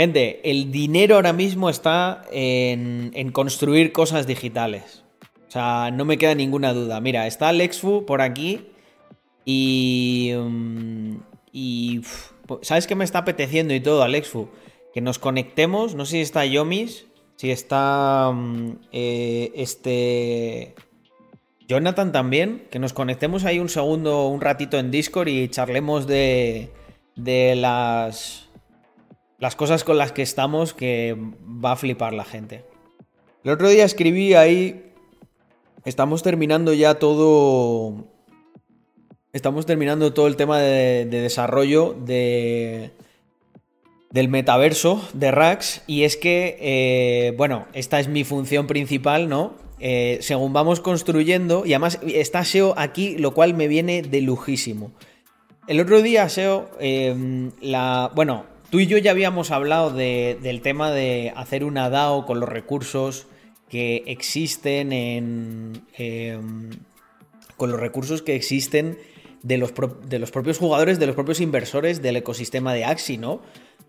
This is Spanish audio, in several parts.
Gente, el dinero ahora mismo está en, en construir cosas digitales. O sea, no me queda ninguna duda. Mira, está Alexfu por aquí y... mm, y ¿Sabes qué me está apeteciendo y todo, Alexfu? Que nos conectemos, no sé si está Yomis, si está mm, eh, este... Jonathan también, que nos conectemos ahí un segundo, un ratito en Discord y charlemos de, de las, las cosas con las que estamos que va a flipar la gente. El otro día escribí ahí, estamos terminando ya todo, estamos terminando todo el tema de, de desarrollo de, del metaverso de Rax y es que, eh, bueno, esta es mi función principal, ¿no? Eh, según vamos construyendo, y además está SEO aquí, lo cual me viene de lujísimo. El otro día, SEO, eh, la, bueno, tú y yo ya habíamos hablado de- del tema de hacer una DAO con los recursos que existen en... em, con los recursos que existen de los, de los propios jugadores, de los propios inversores del ecosistema de Axi, ¿no?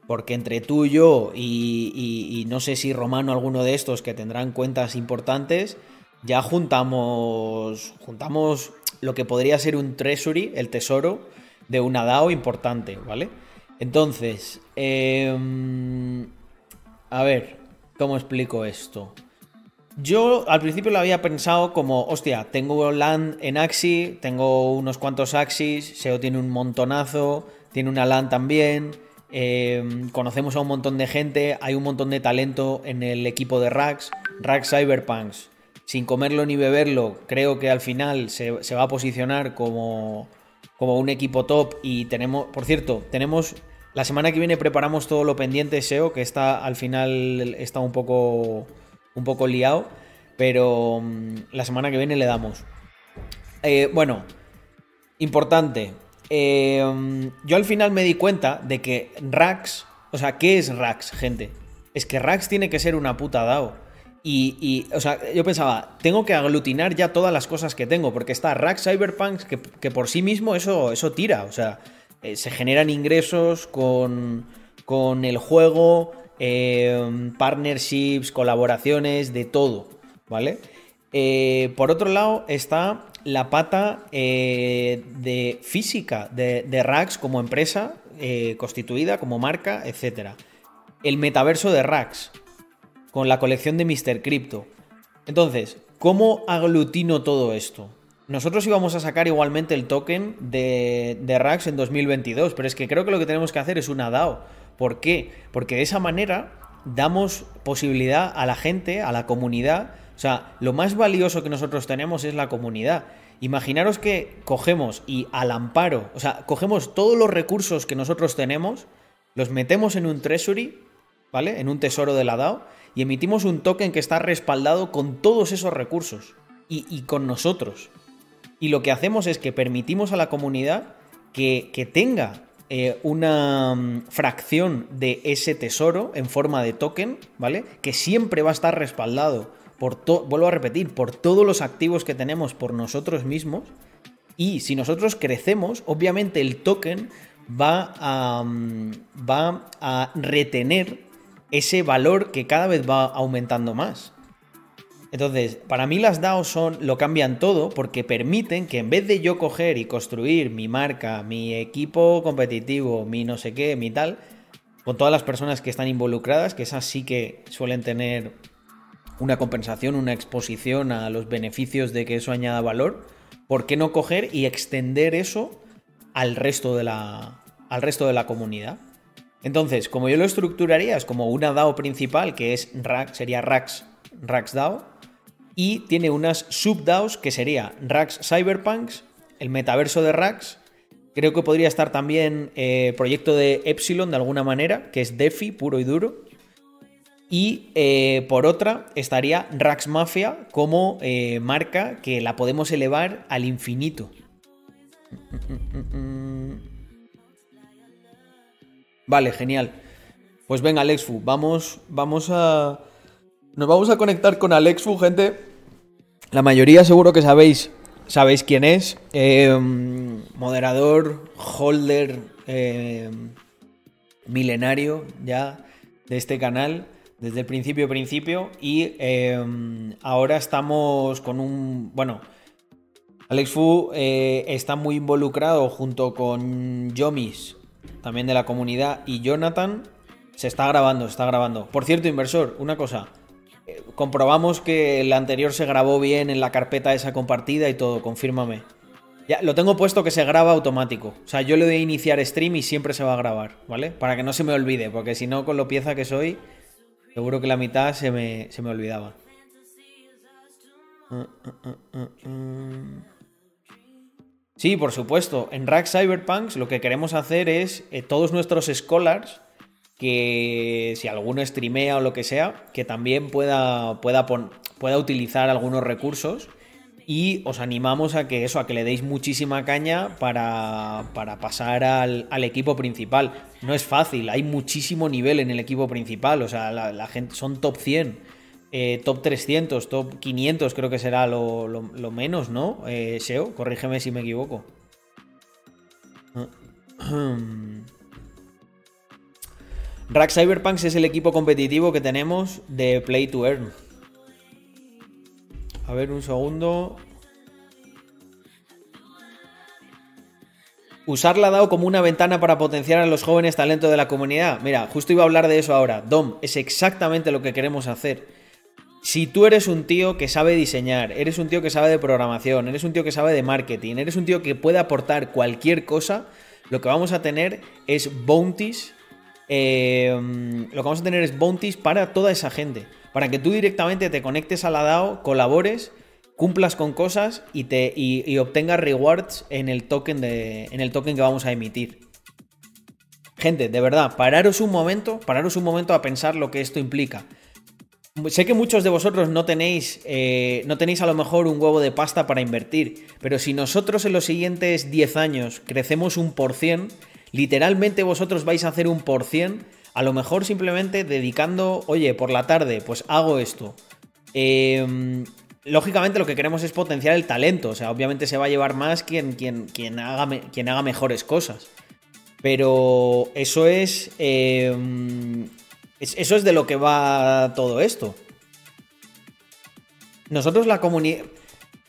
Porque entre tú y yo y, y- y no sé si Romano alguno de estos que tendrán cuentas importantes, ya juntamos, juntamos lo que podría ser un treasury, el tesoro de una DAO importante, ¿vale? Entonces, em, a ver, ¿cómo explico esto? Yo al principio lo había pensado como, hostia, tengo LAN en Axi, tengo unos cuantos Axis, SEO tiene un montonazo, tiene una LAN también, eh, conocemos a un montón de gente, hay un montón de talento en el equipo de Rax, Rax Cyberpunks, sin comerlo ni beberlo, creo que al final se, se va a posicionar como, como un equipo top y tenemos, por cierto, tenemos, la semana que viene preparamos todo lo pendiente SEO, que está al final está un poco un poco liado, pero mm, la semana que viene le damos. Eh, bueno, importante. eh, mm, yo al final me di cuenta de que Rax, o sea, ¿qué es Rax, gente? Es que Rax tiene que ser una puta DAO. Y, o sea, yo pensaba, tengo que aglutinar ya todas las cosas que tengo, porque está Rax Cyberpunks, que, que por sí mismo eso, eso tira, o sea, eh, se generan ingresos con, con el juego, eh, partnerships, colaboraciones, de todo, ¿vale? Eh, por otro lado está la pata eh, de física de, de Rax como empresa constituida, como marca, etc. El metaverso de Rax con la colección de Mr. Crypto. Entonces, ¿cómo aglutino todo esto? Nosotros íbamos a sacar igualmente el token de, de Rax en 2022, pero es que creo que lo que tenemos que hacer es una DAO. ¿Por qué? Porque de esa manera damos posibilidad a la gente, a la comunidad. O sea, lo más valioso que nosotros tenemos es la comunidad. Imaginaros que cogemos y al amparo, o sea, cogemos todos los recursos que nosotros tenemos, los metemos en un treasury, ¿vale? En un tesoro de la DAO y emitimos un token que está respaldado con todos esos recursos y, y con nosotros. Y lo que hacemos es que permitimos a la comunidad que, que tenga eh, una mm, fracción de ese tesoro en forma de token, ¿vale? Que siempre va a estar respaldado por todo, vuelvo a repetir, por todos los activos que tenemos por nosotros mismos. Y si nosotros crecemos, obviamente el token va mm, va a retener ese valor que cada vez va aumentando más. Entonces, para mí las DAOs son, lo cambian todo porque permiten que en vez de yo coger y construir mi marca, mi equipo competitivo, mi no sé qué, mi tal, con todas las personas que están involucradas, que esas sí que suelen tener una compensación, una exposición a los beneficios de que eso añada valor, ¿por qué no coger y extender eso al resto de la, al resto de la comunidad? Entonces, como yo lo estructuraría, es como una DAO principal, que es Rax, sería Rax, Rax DAO, y tiene unas sub-DAOs que sería Rax Cyberpunks, el metaverso de Rax, creo que podría estar también eh, proyecto de Epsilon de alguna manera, que es DeFi puro y duro, y eh, por otra estaría Rax Mafia como eh, marca que la podemos elevar al infinito. Vale, genial. Pues venga, Alexfu, vamos, vamos a. Nos vamos a conectar con Alexfu, gente. La mayoría seguro que sabéis. Sabéis quién es. Eh, moderador, holder, eh, milenario, ya. de este canal desde el principio principio y em, ahora estamos con un, bueno, Alex Fu eh, está muy involucrado junto con Yomis, también de la comunidad, y Jonathan. Se está grabando, se está grabando. Por cierto, inversor, una cosa. Comprobamos que el anterior se grabó bien en la carpeta esa compartida y todo, confírmame. Ya, lo tengo puesto que se graba automático. O sea, yo le doy a iniciar stream y siempre se va a grabar, ¿vale? Para que no se me olvide, porque si no, con lo pieza que soy, seguro que la mitad se me, se me olvidaba. Uh, uh, uh, Sí, por supuesto. En Rack Cyberpunks lo que queremos hacer es eh, todos nuestros scholars, que si alguno streamea o lo que sea, que también pueda, pueda, pueda utilizar algunos recursos. Y os animamos a que eso, a que le deis muchísima caña para, para pasar al, equipo principal. No es fácil, hay muchísimo nivel en el equipo principal. O sea, la gente son top 100. Eh, top 300, top 500 creo que será lo, menos, ¿no? Eh, SEO, corrígeme si me equivoco. Rack Cyberpunks es el equipo competitivo que tenemos de Play to Earn. A ver, un segundo. Usar la DAO como una ventana para potenciar a los jóvenes talentos de la comunidad. Mira, justo iba a hablar de eso ahora. Dom, es exactamente lo que queremos hacer. Si tú eres un tío que sabe diseñar, eres un tío que sabe de programación, eres un tío que sabe de marketing, eres un tío que puede aportar cualquier cosa, lo que vamos a tener es bounties. Eh, lo que vamos a tener es bounties para toda esa gente. Para que tú directamente te conectes a la DAO, colabores, cumplas con cosas y, te, y, obtengas rewards en el, token en el token que vamos a emitir. Gente, de verdad, pararos un momento, pararos un momento a pensar lo que esto implica. Sé que muchos de vosotros no tenéis, eh, no tenéis a lo mejor un huevo de pasta para invertir, pero si nosotros en los siguientes 10 años crecemos un por cien, literalmente vosotros vais a hacer un por cien, a lo mejor simplemente dedicando, oye, por la tarde, pues hago esto. Em, lógicamente lo que queremos es potenciar el talento, o sea, obviamente se va a llevar más quien, quien, quien, haga, quien haga mejores cosas. Pero eso es em, eso es de lo que va todo esto. Nosotros la comunidad...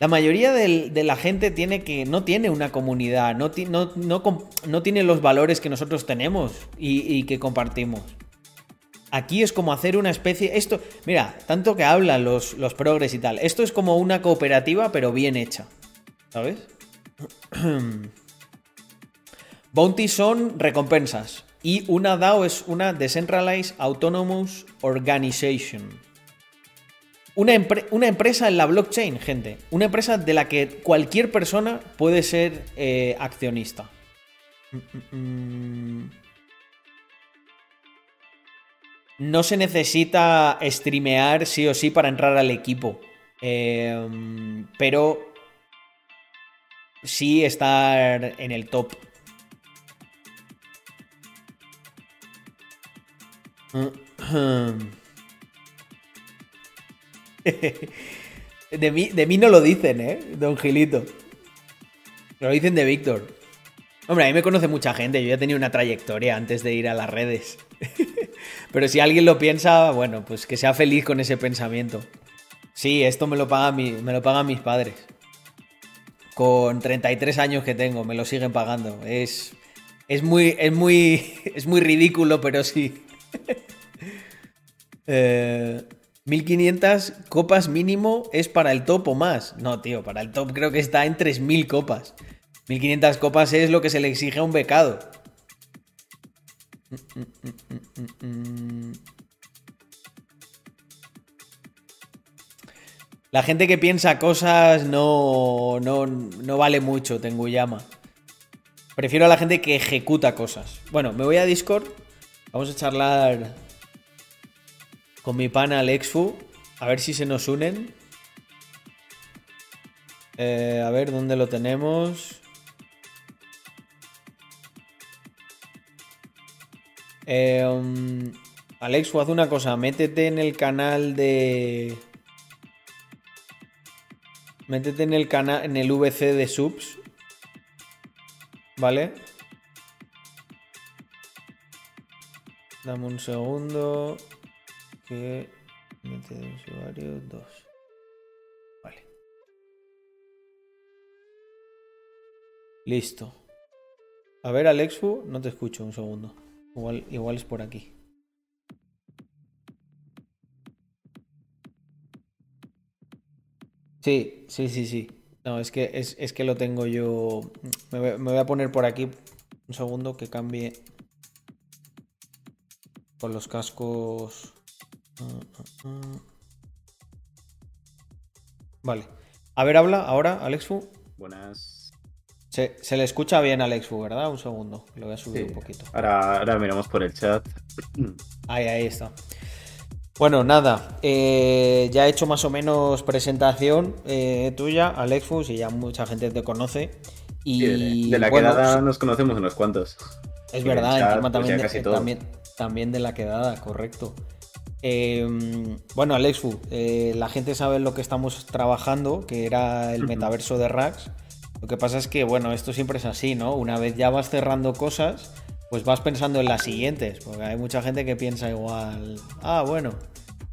La mayoría de la gente no tiene una comunidad, no, no, tiene los valores que nosotros tenemos y, que compartimos. Aquí es como hacer una especie. Esto, mira, tanto que hablan los, los progres y tal. Esto es como una cooperativa, pero bien hecha. ¿Sabes? Bounty son recompensas. Y una DAO es una Decentralized Autonomous Organization. Una, empresa en la blockchain, gente. Una empresa de la que cualquier persona puede ser eh, accionista. No se necesita streamear sí o sí para entrar al equipo. Em, pero sí estar en el top de, mí, de mí no lo dicen, ¿eh? Don Gilito. Lo dicen de Víctor. Hombre, a mí me conoce mucha gente. Yo ya tenía una trayectoria antes de ir a las redes. Pero si alguien lo piensa, bueno, pues que sea feliz con ese pensamiento. Sí, esto me lo, paga me lo pagan mis padres. Con 33 años que tengo, me lo siguen pagando. Es, es, muy, es, muy, es muy ridículo, pero sí. 1500 eh, copas mínimo es para el top o más. No, tío, para el top creo que está en 3000 copas. 1500 copas es lo que se le exige a un becado. La gente que piensa cosas no, no, no vale mucho, tengo llama. Prefiero a la gente que ejecuta cosas. Bueno, me voy a Discord Vamos a charlar con mi pana Alexfu. A ver si se nos unen. Eh, a ver dónde lo tenemos. Eh, um, Alexfu, haz una cosa. Métete en el canal de. Métete en el canal. En el VC de subs. ¿Vale? Dame un segundo. Que mete de usuario 2. Vale. Listo. A ver, Alexu, no te escucho un segundo. Igual, igual es por aquí. Sí, sí, sí, sí. No, es que, es, que lo tengo yo. Me voy, a poner por aquí un segundo que cambie con los cascos. Vale. A ver, habla ahora, Alexfu. Buenas. Se, le escucha bien a Alexfu, ¿verdad? Un segundo. Lo voy a subir un poquito. Ahora, ahora miramos por el chat. Ahí, ahí está. Bueno, nada, eh, ya he hecho más o menos presentación eh, tuya, Alexfus, y ya mucha gente te conoce. Y de, la quedada nos conocemos unos cuantos. Es verdad, encima pues también, también, de la quedada, correcto. Em, bueno, Alexfu, eh, la gente sabe lo que estamos trabajando, que era el metaverso de Rax. Lo que pasa es que, bueno, esto siempre es así, ¿no? Una vez ya vas cerrando cosas, pues vas pensando en las siguientes, porque hay mucha gente que piensa igual, ah, bueno,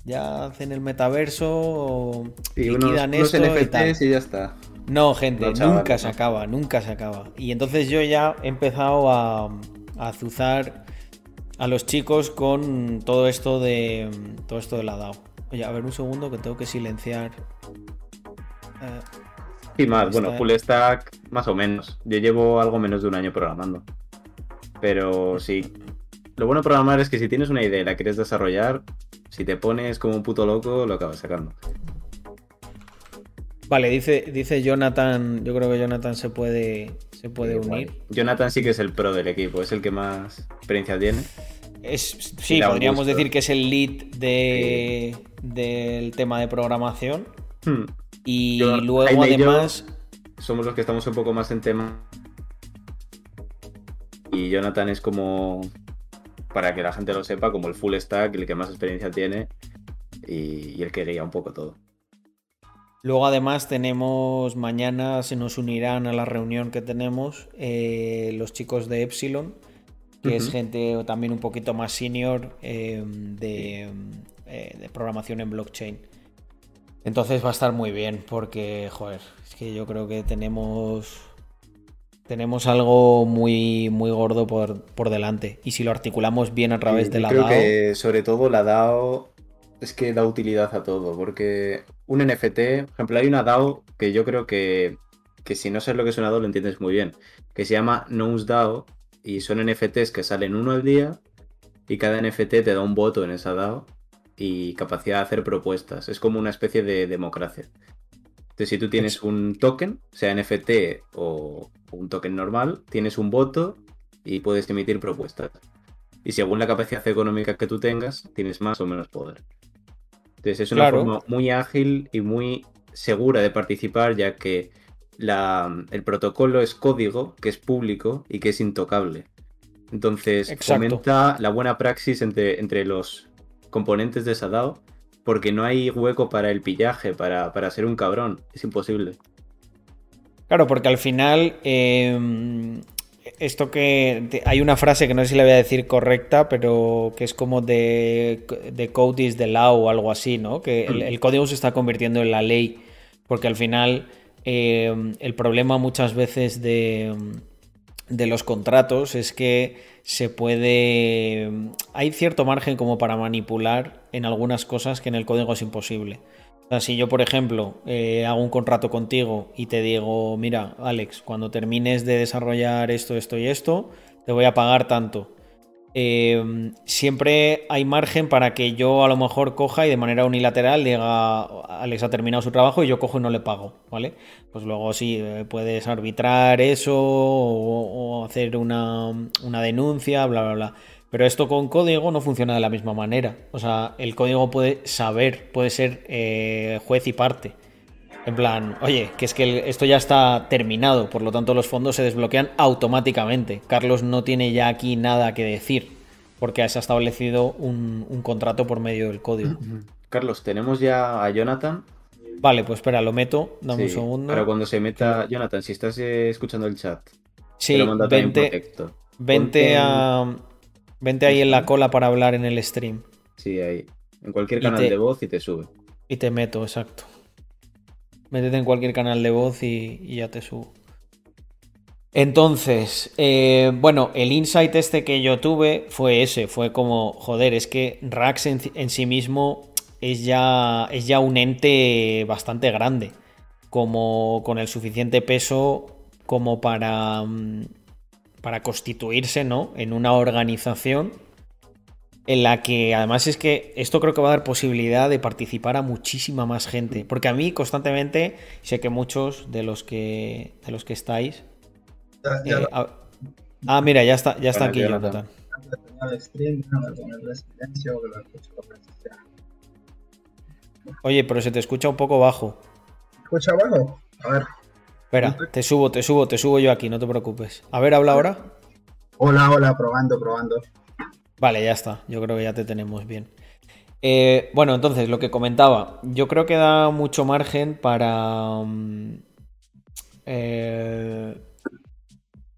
ya hacen el metaverso, y liquidan esto NFTs y, ya está. No, gente, nunca se acaba, nunca se acaba. Y entonces yo ya he empezado a, azuzar a los chicos con todo esto de todo esto de la DAO. Oye, a ver un segundo que tengo que silenciar. y más, bueno, full stack más o menos. Yo llevo algo menos de un año programando. Pero sí. Lo bueno de programar es que si tienes una idea y la quieres desarrollar, si te pones como un puto loco, lo acabas sacando. Vale, dice, dice Jonathan, yo creo que Jonathan se puede, se puede unir. Jonathan sí que es el pro del equipo, es el que más experiencia tiene. Es, sí, podríamos decir que es el lead de, del tema de programación. Hmm. Y luego además... somos los que estamos un poco más en tema y Jonathan es como, para que la gente lo sepa, como el full stack, el que más experiencia tiene y, el que guía un poco todo. Luego además tenemos, mañana se nos unirán a la reunión que tenemos eh, los chicos de Epsilon, que es gente también un poquito más senior eh, de, eh, de, programación en blockchain. Entonces va a estar muy bien porque, joder, es que yo creo que tenemos tenemos algo muy, muy gordo por, delante. Y si lo articulamos bien a través de la creo que sobre todo la DAO es que da utilidad a todo. Porque un NFT, por ejemplo, hay una DAO que yo creo que, que si no sabes lo que es una DAO lo entiendes muy bien. Que se llama DAO y son NFTs que salen uno al día y cada NFT te da un voto en esa DAO y capacidad de hacer propuestas. Es como una especie de democracia. Entonces, si tú tienes un token, sea NFT o un token normal, tienes un voto y puedes emitir propuestas. Y según la capacidad económica que tú tengas, tienes más o menos poder. Entonces, es una forma muy ágil y muy segura de participar, ya que el protocolo es código, que es público y que es intocable. Entonces, fomenta la buena praxis entre, entre los componentes de esa DAO porque no hay hueco para el pillaje, para, ser un cabrón. Es imposible. Claro, porque al final. Em, esto que. hay una frase que no sé si la voy a decir correcta, pero que es como de, de code is the law o algo así, ¿no? Que el, código se está convirtiendo en la ley. Porque al final. Em, el problema muchas veces de, de los contratos es que se puede... Hay cierto margen como para manipular en algunas cosas que en el código es imposible. O sea, si yo, por ejemplo, eh, hago un contrato contigo y te digo, mira, Alex, cuando termines de desarrollar esto, esto y esto, te voy a pagar tanto. Em, siempre hay margen para que yo a lo mejor coja y de manera unilateral diga, Alex ha terminado su trabajo y yo cojo y no le pago, ¿vale? Pues luego sí, eh, puedes arbitrar eso o, hacer una, denuncia, bla, bla, bla. Pero esto con código no funciona de la misma manera. O sea, el código puede saber, puede ser eh, juez y parte. En plan, oye, que es que esto ya está terminado, por lo tanto los fondos se desbloquean automáticamente. Carlos no tiene ya aquí nada que decir, porque se ha establecido un, contrato por medio del código. Carlos, tenemos ya a Jonathan. Vale, pues espera, lo meto, dame un segundo. Pero cuando se meta, Jonathan, si estás eh, escuchando el chat, sí, vente, vente a, Vente ahí en la cola para hablar en el stream. Sí, ahí. En cualquier canal de voz y te sube. Y te meto, exacto. Métete en cualquier canal de voz y, ya te subo. Entonces, eh, bueno, el insight este que yo tuve fue ese, fue como, joder, es que Rax en, sí mismo es ya, es ya un ente bastante grande, como con el suficiente peso como para, mm, para constituirse, ¿no? En una organización en la que además es que esto creo que va a dar posibilidad de participar a muchísima más gente. Porque a mí constantemente, sé que muchos de los que, de los que estáis... Eh, ah, mira, ya está, ya está aquí Jonathan. Oye, pero se te escucha un poco bajo. ¿Escucha bajo? A ver. Espera, te subo, te subo, te subo yo aquí, no te preocupes. A ver, habla ahora. Hola, hola, probando, probando. Vale, ya está. Yo creo que ya te tenemos bien. Eh, bueno, entonces, lo que comentaba. Yo creo que da mucho margen para. Mm, eh,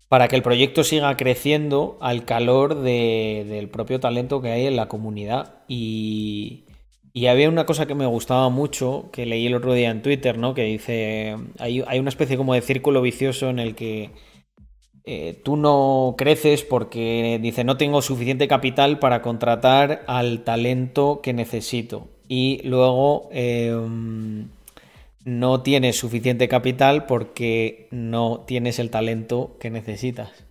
para que el proyecto siga creciendo al calor del propio talento que hay en la comunidad. Y, y, había una cosa que me gustaba mucho, que leí el otro día en Twitter, ¿no? Que dice, hay, una especie como de círculo vicioso en el que eh, tú no creces porque dice no tengo suficiente capital para contratar al talento que necesito y luego em, no tienes suficiente capital porque no tienes el talento que necesitas.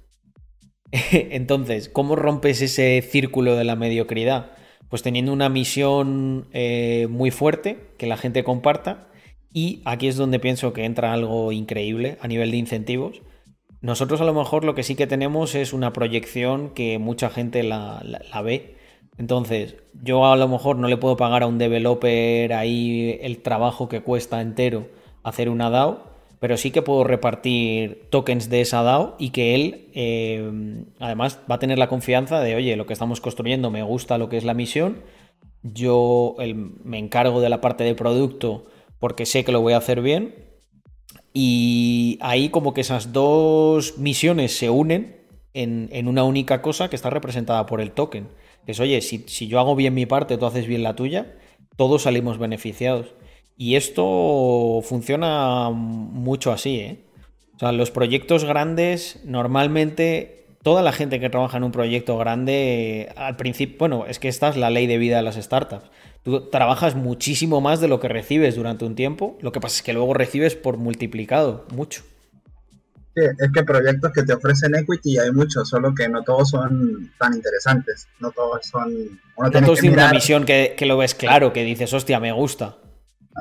Entonces, ¿cómo rompes ese círculo de la mediocridad? Pues teniendo una misión eh, muy fuerte que la gente comparta y aquí es donde pienso que entra algo increíble a nivel de incentivos nosotros a lo mejor lo que sí que tenemos es una proyección que mucha gente la, ve. Entonces, yo a lo mejor no le puedo pagar a un developer ahí el trabajo que cuesta entero hacer una DAO, pero sí que puedo repartir tokens de esa DAO y que él eh, además va a tener la confianza de, oye, lo que estamos construyendo me gusta lo que es la misión, yo me encargo de la parte de producto porque sé que lo voy a hacer bien y ahí como que esas dos misiones se unen en, una única cosa que está representada por el token. Es, oye, si, si, yo hago bien mi parte, tú haces bien la tuya, todos salimos beneficiados. Y esto funciona mucho así, ¿eh? O sea, los proyectos grandes, normalmente, toda la gente que trabaja en un proyecto grande, al principio, bueno, es que esta es la ley de vida de las startups. Tú trabajas muchísimo más de lo que recibes durante un tiempo. Lo que pasa es que luego recibes por multiplicado, mucho. Sí, es que proyectos que te ofrecen equity hay muchos, solo que no todos son tan interesantes. No todos son. no todos tienen una misión que, lo ves claro, que dices, hostia, me gusta.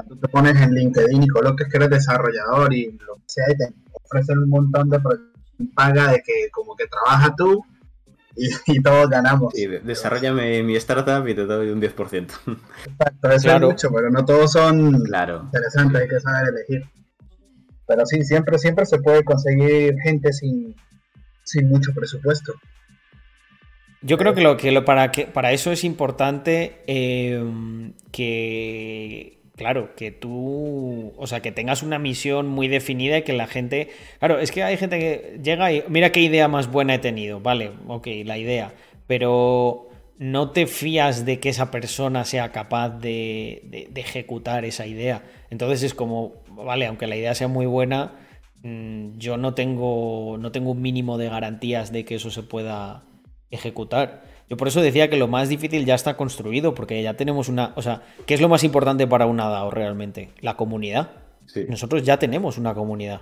Tú te pones en LinkedIn y colocas que eres desarrollador y lo que sea, y te ofrecen un montón de paga de que como que trabaja tú y, todos ganamos. Sí, desarrollame mi startup y te doy un 10%. Exacto, eso es mucho, pero no todos son claro. interesantes, hay que saber elegir. Pero sí, siempre, siempre se puede conseguir gente sin, mucho presupuesto. Yo creo que lo que para que para eso es importante eh, que Claro, que tú, o sea, que tengas una misión muy definida y que la gente... Claro, es que hay gente que llega y mira qué idea más buena he tenido, vale, ok, la idea, pero no te fías de que esa persona sea capaz de, ejecutar esa idea. Entonces es como, vale, aunque la idea sea muy buena, mm, yo no tengo, no tengo un mínimo de garantías de que eso se pueda ejecutar. Yo por eso decía que lo más difícil ya está construido, porque ya tenemos una. O sea, ¿qué es lo más importante para una DAO realmente? La comunidad. Nosotros ya tenemos una comunidad.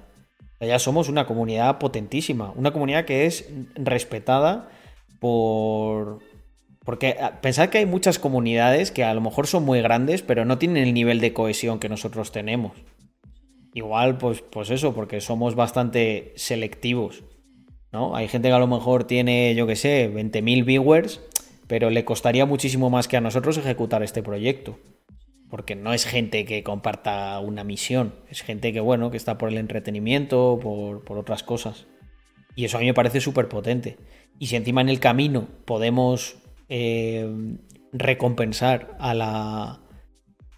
Ya somos una comunidad potentísima. Una comunidad que es respetada por. Porque ah, pensad que hay muchas comunidades que a lo mejor son muy grandes, pero no tienen el nivel de cohesión que nosotros tenemos. Igual, pues, pues eso, porque somos bastante selectivos. ¿No? Hay gente que a lo mejor tiene, yo qué sé, 20.000 viewers, pero le costaría muchísimo más que a nosotros ejecutar este proyecto. Porque no es gente que comparta una misión, es gente que, bueno, que está por el entretenimiento, por, otras cosas. Y eso a mí me parece súper potente. Y si encima en el camino podemos eh, recompensar a la,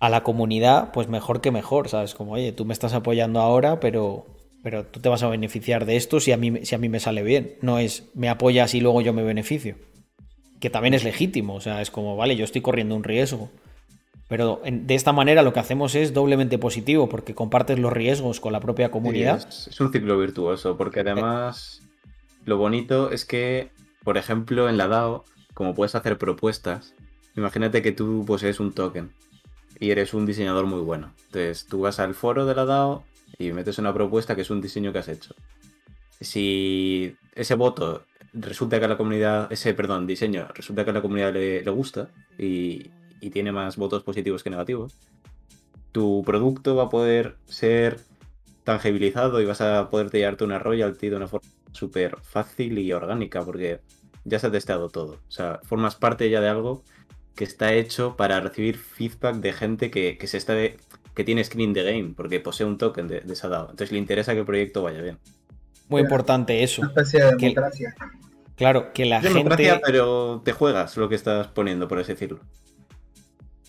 a la comunidad, pues mejor que mejor, ¿sabes? Como, oye, tú me estás apoyando ahora, pero pero tú te vas a beneficiar de esto si a mí, si a mí me sale bien. No es me apoyas y luego yo me beneficio. que también es legítimo. O sea, es como, vale, yo estoy corriendo un riesgo. Pero de esta manera lo que hacemos es doblemente positivo porque compartes los riesgos con la propia comunidad. es, un ciclo virtuoso porque además lo bonito es que, por ejemplo, en la DAO, como puedes hacer propuestas, imagínate que tú posees un token y eres un diseñador muy bueno. Entonces tú vas al foro de la DAO y metes una propuesta que es un diseño que has hecho. Si ese voto resulta que a la comunidad, ese, perdón, diseño, resulta que a la comunidad le, gusta y, tiene más votos positivos que negativos, tu producto va a poder ser tangibilizado y vas a poder llevarte una royalty de una forma súper fácil y orgánica porque ya se ha testeado todo. O sea, formas parte ya de algo que está hecho para recibir feedback de gente que, se está que tiene skin the game porque posee un token de, esa DAO. Entonces le interesa que el proyecto vaya bien. Muy importante eso. Una especie de democracia. claro, que la democracia, pero te juegas lo que estás poniendo, por así decirlo.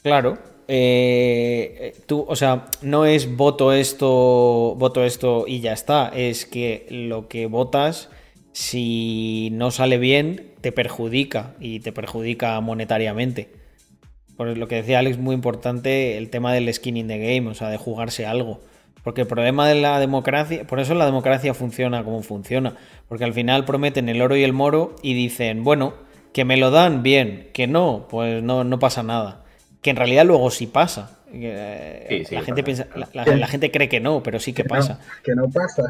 Claro. Eh, tú, o sea, no es voto esto, voto esto y ya está. Es que lo que votas, si no sale bien, te perjudica y te perjudica monetariamente. Por lo que decía Alex, muy importante el tema del skin in the game, o sea, de jugarse algo. Porque el problema de la democracia, por eso la democracia funciona como funciona. Porque al final prometen el oro y el moro y dicen, bueno, que me lo dan bien, que no, pues no, no pasa nada que en realidad luego sí pasa. Eh, la, gente piensa, la, gente cree que no, pero sí que, pasa. que no pasa.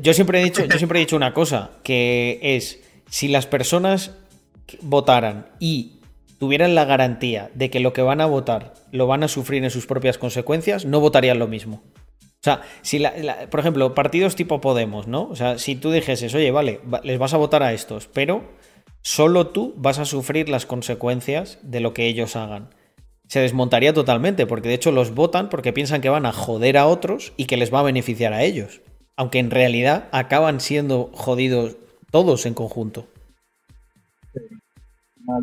Yo siempre he dicho, yo siempre he dicho una cosa, que es si las personas votaran y tuvieran la garantía de que lo que van a votar lo van a sufrir en sus propias consecuencias, no votarían lo mismo. O sea, si por ejemplo, partidos tipo Podemos, ¿no? O sea, si tú dijeses, oye, vale, les vas a votar a estos, pero solo tú vas a sufrir las consecuencias de lo que ellos hagan se desmontaría totalmente, porque de hecho los votan porque piensan que van a joder a otros y que les va a beneficiar a ellos. Aunque en realidad acaban siendo jodidos todos en conjunto.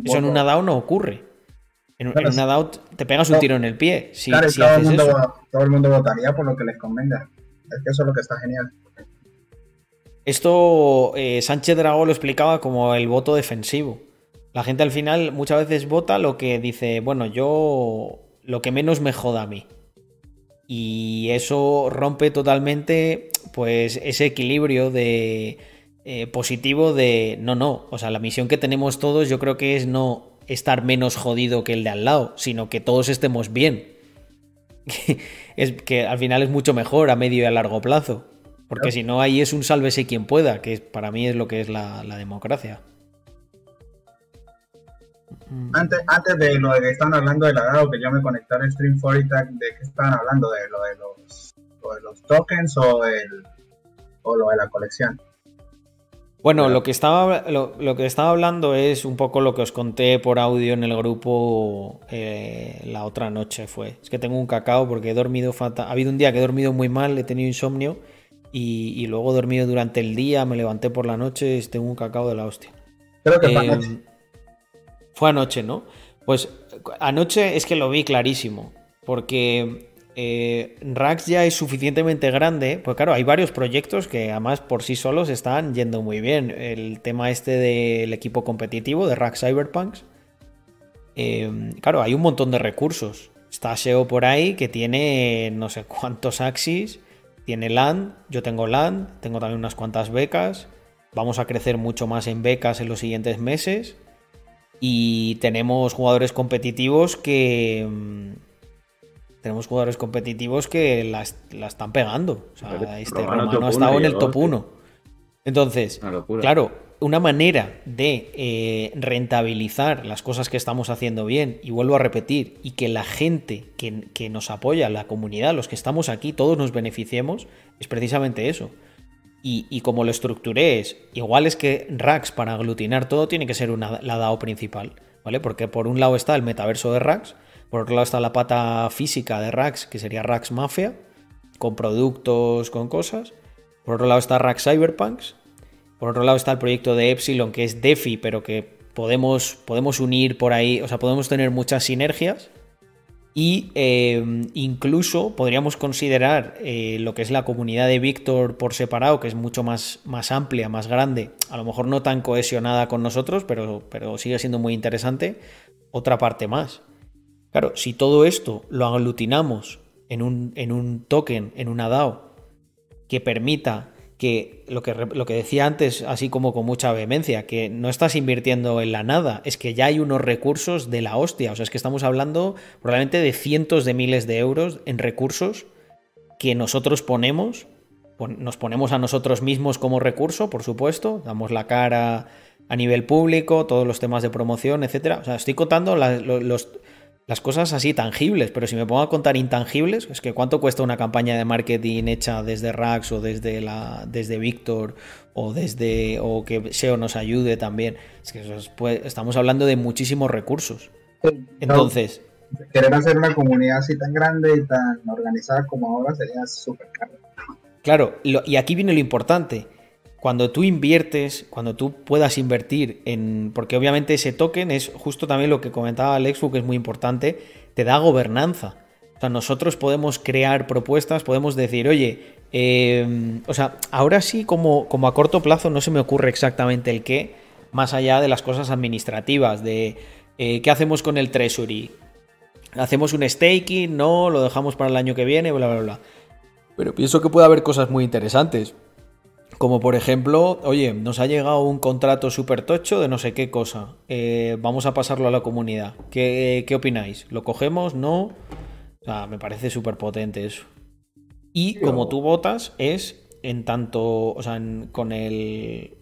Eso en una DAO no ocurre. En, una DAO te pegas un tiro en el pie. Si, claro, todo, el mundo, todo el mundo votaría por lo que les convenga. Es que eso es lo que está genial. Esto eh, Sánchez Dragó lo explicaba como el voto defensivo. La gente al final muchas veces vota lo que dice, bueno, yo lo que menos me joda a mí. Y eso rompe totalmente pues ese equilibrio de eh, positivo de no, no, o sea, la misión que tenemos todos yo creo que es no estar menos jodido que el de al lado, sino que todos estemos bien. es que al final es mucho mejor a medio y a largo plazo. Porque si no, ahí es un sálvese quien pueda, que para mí es lo que es la democracia. Antes, antes de lo de que estaban hablando de la DAO, que yo me conecté al Stream for ¿de qué estaban hablando? ¿De lo de los, de los tokens o, el, o lo de la colección? Bueno, lo que, estaba, lo, que estaba hablando es un poco lo que os conté por audio en el grupo eh, la otra noche fue. Es que tengo un cacao porque he dormido fatal. Ha habido un día que he dormido muy mal, he tenido insomnio y, luego he dormido durante el día, me levanté por la noche y tengo un cacao de la hostia. Creo que eh, fue anoche, ¿no? Pues anoche es que lo vi clarísimo, porque eh, Rax ya es suficientemente grande, pues claro, hay varios proyectos que además por sí solos están yendo muy bien. El tema este del equipo competitivo de Rax Cyberpunks. Eh, claro, hay un montón de recursos. Está SEO por ahí que tiene no sé cuántos Axis, tiene LAND, yo tengo LAND, tengo también unas cuantas becas. Vamos a crecer mucho más en becas en los siguientes meses. Y tenemos jugadores competitivos que. Tenemos jugadores competitivos que la, están pegando. O sea, este Romano, ha estado en el top 1. Entonces, claro, una manera de eh, rentabilizar las cosas que estamos haciendo bien, y vuelvo a repetir, y que la gente que, que, nos apoya, la comunidad, los que estamos aquí, todos nos beneficiemos, es precisamente eso. Y, como lo estructuré es, igual es que Rax para aglutinar todo tiene que ser una, la DAO principal, ¿vale? Porque por un lado está el metaverso de Rax, por otro lado está la pata física de Rax, que sería Rax Mafia, con productos, con cosas. Por otro lado está Rax Cyberpunks. Por otro lado está el proyecto de Epsilon, que es DeFi, pero que podemos, podemos unir por ahí, o sea, podemos tener muchas sinergias. Y em, incluso podríamos considerar eh, lo que es la comunidad de Víctor por separado, que es mucho más, más, amplia, más grande, a lo mejor no tan cohesionada con nosotros, pero, pero sigue siendo muy interesante, otra parte más. Claro, si todo esto lo aglutinamos en un, en un token, en una DAO, que permita que lo, que lo que decía antes, así como con mucha vehemencia, que no estás invirtiendo en la nada, es que ya hay unos recursos de la hostia. O sea, es que estamos hablando probablemente de cientos de miles de euros en recursos que nosotros ponemos, nos ponemos a nosotros mismos como recurso, por supuesto, damos la cara a nivel público, todos los temas de promoción, etcétera. O sea, estoy contando los, las cosas así tangibles, pero si me pongo a contar intangibles, es que cuánto cuesta una campaña de marketing hecha desde Rax o desde la desde Víctor o desde o que SEO nos ayude también. Es que estamos hablando de muchísimos recursos. Entonces, querer hacer una comunidad así tan grande y tan organizada como ahora sería súper caro. Claro, y aquí viene lo importante cuando tú inviertes, cuando tú puedas invertir en. Porque obviamente ese token es justo también lo que comentaba Alexfu, que es muy importante, te da gobernanza. O sea, nosotros podemos crear propuestas, podemos decir, oye, em, o sea, ahora sí, como, como a corto plazo, no se me ocurre exactamente el qué, más allá de las cosas administrativas, de eh, qué hacemos con el treasury. ¿Hacemos un staking? No, lo dejamos para el año que viene, bla, bla, bla. Pero pienso que puede haber cosas muy interesantes. Como por ejemplo, oye, nos ha llegado un contrato súper tocho de no sé qué cosa. Eh, vamos a pasarlo a la comunidad. ¿Qué, opináis? ¿Lo cogemos? ¿No? O sea, me parece súper potente eso. Y como tú votas, es en tanto, o sea, con el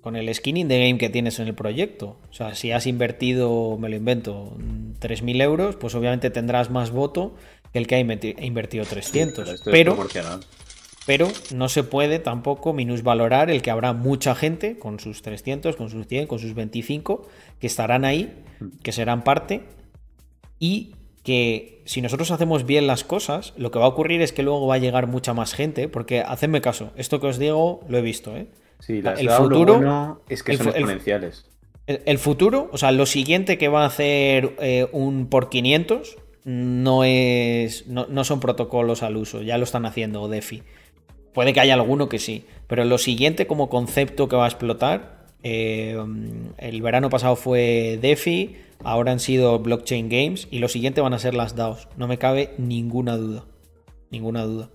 con el skinning de game que tienes en el proyecto. O sea, si has invertido, me lo invento, 3.000 euros, pues obviamente tendrás más voto que el que ha invertido 300. pero, pero no se puede tampoco minusvalorar el que habrá mucha gente con sus 300, con sus 100, con sus 25, que estarán ahí, que serán parte, y que si nosotros hacemos bien las cosas, lo que va a ocurrir es que luego va a llegar mucha más gente, porque hacedme caso, esto que os digo lo he visto, ¿eh? Sí, el futuro es que son exponenciales. El, futuro, o sea, lo siguiente que va a hacer eh, un por 500 no es no, no, son protocolos al uso, ya lo están haciendo DeFi. Puede que haya alguno que sí, pero lo siguiente como concepto que va a explotar, eh, el verano pasado fue DeFi, ahora han sido blockchain games y lo siguiente van a ser las DAOs. No me cabe ninguna duda, ninguna duda.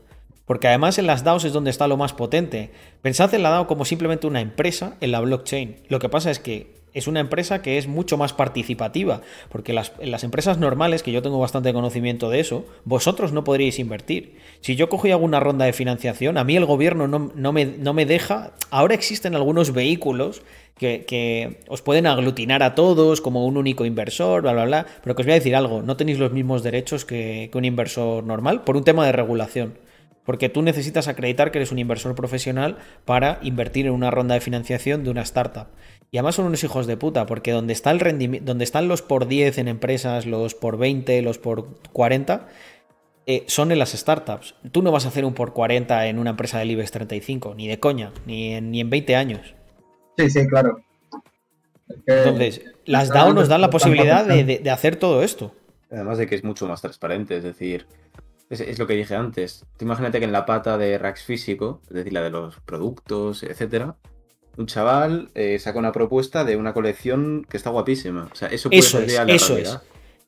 Porque además en las DAOs es donde está lo más potente. Pensad en la DAO como simplemente una empresa en la blockchain. Lo que pasa es que es una empresa que es mucho más participativa, porque las, en las empresas normales, que yo tengo bastante conocimiento de eso, vosotros no podríais invertir. Si yo cojo alguna ronda de financiación, a mí el gobierno no, me, deja. Ahora existen algunos vehículos que, os pueden aglutinar a todos como un único inversor, bla, bla, bla, pero que os voy a decir algo, no tenéis los mismos derechos que un inversor normal por un tema de regulación. Porque tú necesitas acreditar que eres un inversor profesional para invertir en una ronda de financiación de una startup. Y además son unos hijos de puta, porque donde, está el donde están los por 10 en empresas, los por 20, los por 40, eh, son en las startups. Tú no vas a hacer un por 40 en una empresa del IBEX 35, ni de coña, ni en, ni en 20 años. Sí, sí, claro. Entonces, las DAO nos dan la posibilidad de, hacer todo esto. Además de que es mucho más transparente, es decir, es, es, lo que dije antes. imagínate que en la pata de Rax físico, es decir, la de los productos, etcétera, un chaval eh, saca una propuesta de una colección que está guapísima. O sea, eso puede eso es, eso es.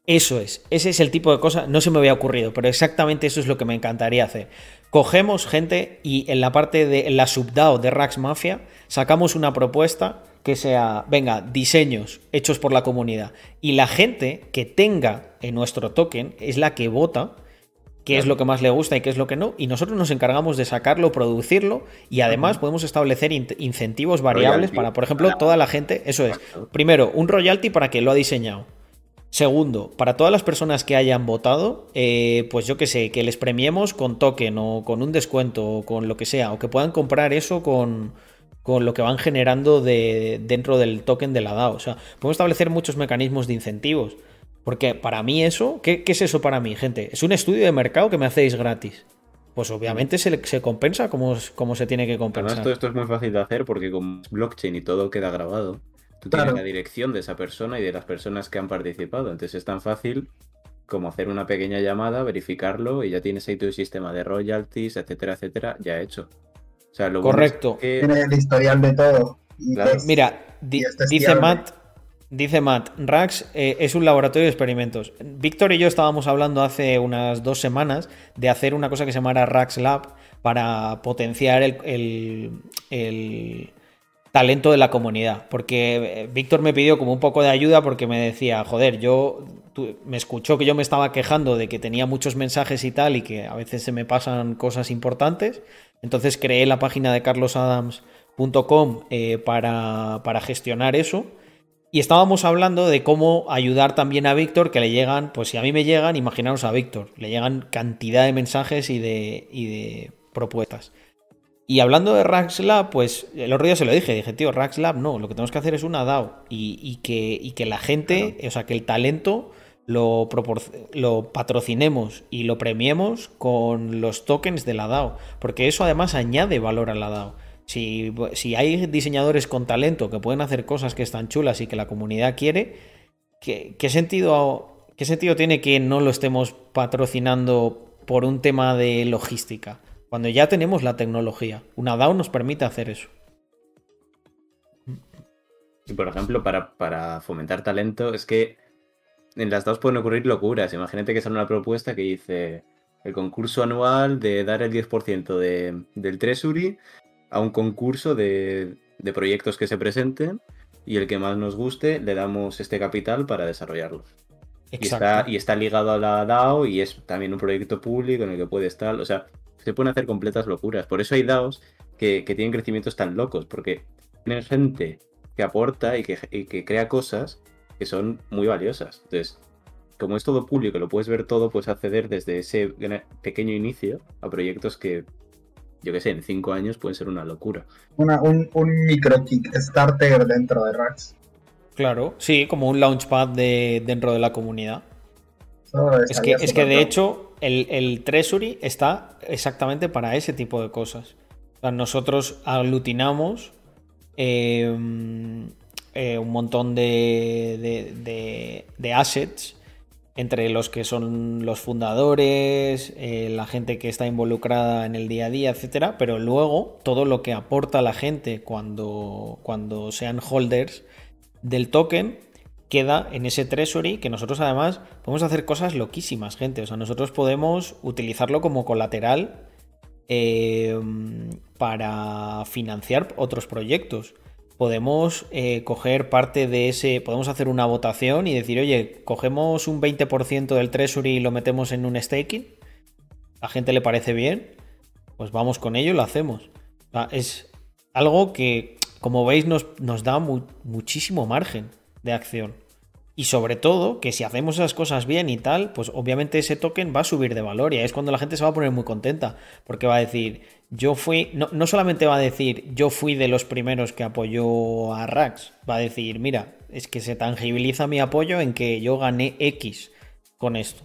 Eso es, ese es el tipo de cosa, no se me había ocurrido, pero exactamente eso es lo que me encantaría hacer. Cogemos gente y en la parte de en la subDAO de Rax Mafia sacamos una propuesta que sea, venga, diseños hechos por la comunidad y la gente que tenga en nuestro token es la que vota qué es lo que más le gusta y qué es lo que no, y nosotros nos encargamos de sacarlo, producirlo y además podemos establecer incentivos variables para, por ejemplo, toda la gente, eso es, primero, un royalty para quien lo ha diseñado. Segundo, para todas las personas que hayan votado, eh, pues yo que sé, que les premiemos con token o con un descuento o con lo que sea, o que puedan comprar eso con, con lo que van generando de, dentro del token de la DAO. O sea, podemos establecer muchos mecanismos de incentivos. Porque para mí eso, ¿qué, es eso para mí, gente? Es un estudio de mercado que me hacéis gratis. Pues obviamente se, se compensa como, como, se tiene que compensar. Además, esto es muy fácil de hacer porque con blockchain y todo queda grabado, tú tienes la dirección de esa persona y de las personas que han participado. Entonces es tan fácil como hacer una pequeña llamada, verificarlo y ya tienes ahí tu sistema de royalties, etcétera, etcétera, ya hecho. O sea, lo Correcto. Tiene el historial de todo. Mira, dice Matt, dice Matt, Rax eh, es un laboratorio de experimentos. Víctor y yo estábamos hablando hace unas dos semanas de hacer una cosa que se llamara Rax Lab para potenciar el talento de la comunidad. Porque eh, Víctor me pidió como un poco de ayuda porque me decía, joder, yo me escuchó que yo me estaba quejando de que tenía muchos mensajes y tal y que a veces se me pasan cosas importantes. Entonces creé la página de carlosadams.com eh, para, para gestionar eso. Y estábamos hablando de cómo ayudar también a Víctor, que le llegan, pues si a mí me llegan, imaginaros a Víctor, le llegan cantidad de mensajes y de, y de propuestas. Y hablando de Raxlab, pues el otro día se lo dije, dije, tío, Raxlab no, lo que tenemos que hacer es una DAO y, que, que, la gente, o sea, que el talento lo, lo patrocinemos y lo premiemos con los tokens de la DAO, porque eso además añade valor a la DAO. Si, si hay diseñadores con talento que pueden hacer cosas que están chulas y que la comunidad quiere, ¿qué, qué sentido, ¿qué sentido tiene que no lo estemos patrocinando por un tema de logística? Cuando ya tenemos la tecnología. Una DAO nos permite hacer eso. Y por ejemplo, para, fomentar talento, es que en las DAOs pueden ocurrir locuras. Imagínate que sale una propuesta que dice el concurso anual de dar el 10% de, del Treasury a un concurso de, de proyectos que se presenten y el que más nos guste le damos este capital para desarrollarlos. Y está, y está, ligado a la DAO y es también un proyecto público en el que puede estar. O sea, se pueden hacer completas locuras. Por eso hay DAOs que, tienen crecimientos tan locos, porque tienen gente que aporta y que, crea cosas que son muy valiosas. Entonces, como es todo público, lo puedes ver todo, puedes acceder desde ese pequeño inicio a proyectos que, yo qué sé, en cinco años pueden ser una locura. un, un micro Kickstarter dentro de Rax. Claro, sí, como un launchpad de, dentro de la comunidad. es que, es que de hecho, el, Treasury está exactamente para ese tipo de cosas. nosotros aglutinamos em, eh, un montón de, de, assets entre los que son los fundadores, eh, la gente que está involucrada en el día a día, etcétera, pero luego todo lo que aporta la gente cuando, cuando sean holders del token queda en ese treasury que nosotros además podemos hacer cosas loquísimas, gente. O sea, nosotros podemos utilizarlo como colateral eh, para financiar otros proyectos. Podemos eh, coger parte de ese, podemos hacer una votación y decir, oye, cogemos un 20% del treasury y lo metemos en un staking. ¿A gente le parece bien? Pues vamos con ello y lo hacemos. es algo que, como veis, nos, nos da muchísimo margen de acción. Y sobre todo, que si hacemos esas cosas bien y tal, pues obviamente ese token va a subir de valor y ahí es cuando la gente se va a poner muy contenta, porque va a decir, yo fui, no, no solamente va a decir, yo fui de los primeros que apoyó a Rax, va a decir, mira, es que se tangibiliza mi apoyo en que yo gané X con esto.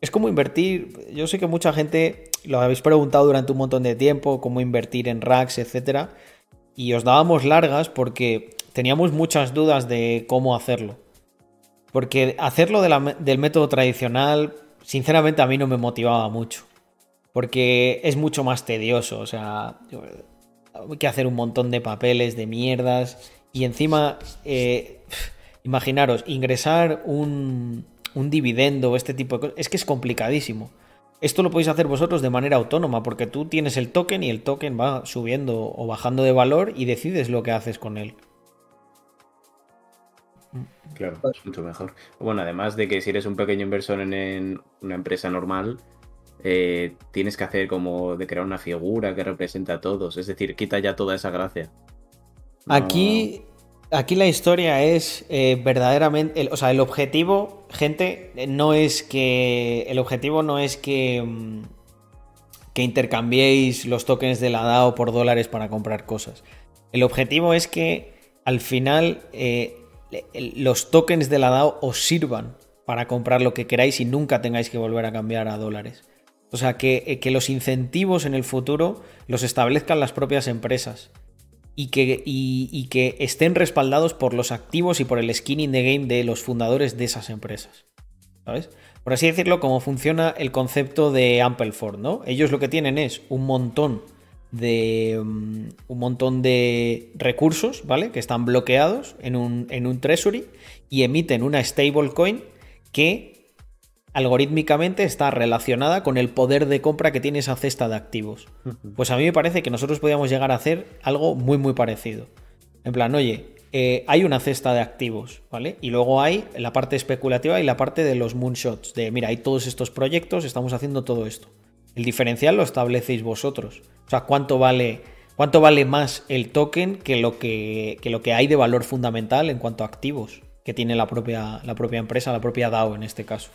Es como invertir, yo sé que mucha gente lo habéis preguntado durante un montón de tiempo, cómo invertir en Rax, etcétera, y os dábamos largas porque teníamos muchas dudas de cómo hacerlo. Porque hacerlo del método tradicional, sinceramente a mí no me motivaba mucho. Porque es mucho más tedioso. O sea, hay que hacer un montón de papeles, de mierdas. Y encima, eh, imaginaros, ingresar un, un dividendo, este tipo de cosas, es que es complicadísimo. Esto lo podéis hacer vosotros de manera autónoma, porque tú tienes el token y el token va subiendo o bajando de valor y decides lo que haces con él. Claro, es mucho mejor. Bueno, además de que si eres un pequeño inversor en, una empresa normal, eh, tienes que hacer como de crear una figura que representa a todos. Es decir, quita ya toda esa gracia. Aquí, aquí la historia es eh, verdaderamente. o sea, el objetivo, gente, no es que. El objetivo no es que. Mm, que intercambiéis los tokens de la DAO por dólares para comprar cosas. El objetivo es que al final eh, los tokens de la DAO os sirvan para comprar lo que queráis y nunca tengáis que volver a cambiar a dólares. O sea, que, eh, que los incentivos en el futuro los establezcan las propias empresas y que, y, que, estén respaldados por los activos y por el skin in the game de los fundadores de esas empresas. ¿sabes? Por así decirlo, cómo funciona el concepto de Ampleford, ¿no? Ellos lo que tienen es un montón de mm, un montón de recursos, ¿vale? Que están bloqueados en un, en un treasury y emiten una stablecoin que algorítmicamente está relacionada con el poder de compra que tiene esa cesta de activos. Pues a mí me parece que nosotros podríamos llegar a hacer algo muy muy parecido. En plan, oye, eh, hay una cesta de activos, ¿vale? Y luego hay la parte especulativa y la parte de los moonshots, de mira, hay todos estos proyectos, estamos haciendo todo esto. El diferencial lo establecéis vosotros. O sea, ¿cuánto vale, cuánto vale más el token que lo que, que lo que hay de valor fundamental en cuanto a activos que tiene la propia, la propia empresa, la propia DAO en este caso?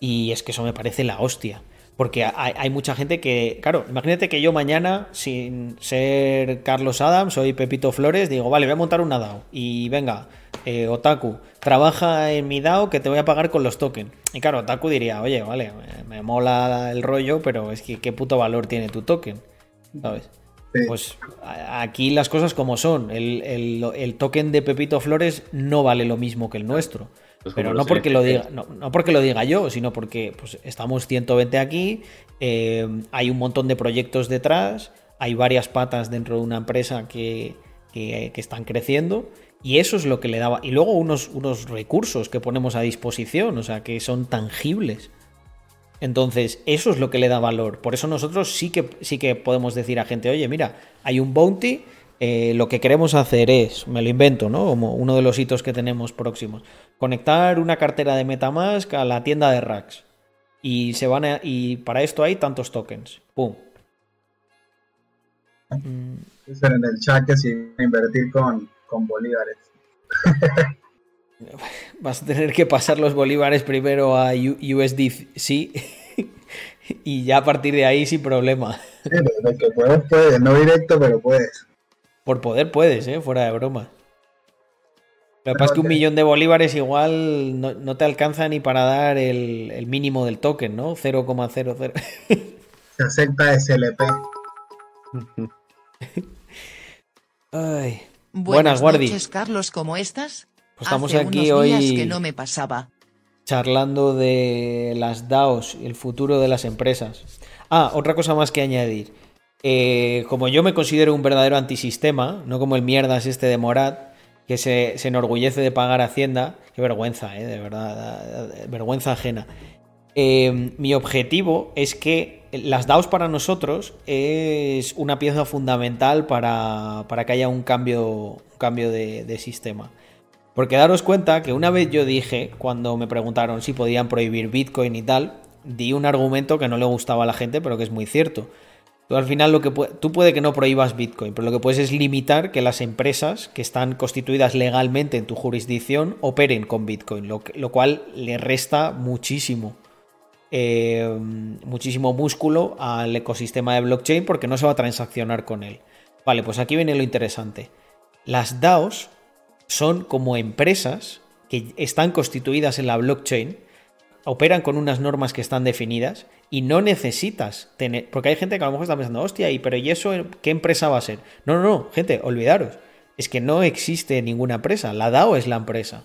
Y es que eso me parece la hostia. Porque hay, mucha gente que, claro, imagínate que yo mañana, sin ser Carlos Adams, soy Pepito Flores, digo, vale, voy a montar una DAO. Y venga, eh, Otaku, trabaja en mi DAO que te voy a pagar con los tokens. Y claro, Otaku diría, oye, vale, me, mola el rollo, pero es que qué puto valor tiene tu token. ¿Sabes? Pues aquí las cosas como son. El, el token de Pepito Flores no vale lo mismo que el nuestro. Pues Pero no porque, lo diga, no, porque lo diga yo, sino porque pues, estamos 120 aquí, eh, hay un montón de proyectos detrás, hay varias patas dentro de una empresa que, están creciendo y eso es lo que le daba. Y luego unos, unos recursos que ponemos a disposición, o sea, que son tangibles. Entonces, eso es lo que le da valor. Por eso nosotros sí que, sí que podemos decir a gente, oye, mira, hay un bounty eh, lo que queremos hacer es, me lo invento, ¿no? Como uno de los hitos que tenemos próximos, conectar una cartera de Metamask a la tienda de Racks. Y se van y para esto hay tantos tokens. ¡Pum! En el chat que si invertir con, con bolívares. Vas a tener que pasar los bolívares primero a USDC y ya a partir de ahí sin problema. que puedes, puedes, no directo, pero puedes. Por poder puedes, ¿eh? Fuera de broma. Lo que pasa es que un millón de bolívares igual no, te alcanza ni para dar el, mínimo del token, ¿no? 0,00. Se acepta SLP. Ay. Buenas, Buenas noches, Carlos, ¿cómo estás? Pues estamos aquí hoy que no me pasaba. charlando de las DAOs y el futuro de las empresas. Ah, otra cosa más que añadir. Eh, como yo me considero un verdadero antisistema, no como el mierdas este de Morat, que se, enorgullece de pagar Hacienda, qué vergüenza, eh, de verdad, vergüenza ajena. Eh, mi objetivo es que las DAOs para nosotros es una pieza fundamental para, que haya un cambio, cambio de, sistema. Porque daros cuenta que una vez yo dije, cuando me preguntaron si podían prohibir Bitcoin y tal, di un argumento que no le gustaba a la gente, pero que es muy cierto. Tú al final lo que tú puede que no prohíbas Bitcoin, pero lo que puedes es limitar que las empresas que están constituidas legalmente en tu jurisdicción operen con Bitcoin, lo, cual le resta muchísimo, eh, muchísimo músculo al ecosistema de blockchain porque no se va a transaccionar con él. Vale, pues aquí viene lo interesante. Las DAOs son como empresas que están constituidas en la blockchain, operan con unas normas que están definidas y no necesitas tener. Porque hay gente que a lo mejor está pensando, hostia, ¿y pero y eso qué empresa va a ser? No, no, no, gente, olvidaros. Es que no existe ninguna empresa. La DAO es la empresa.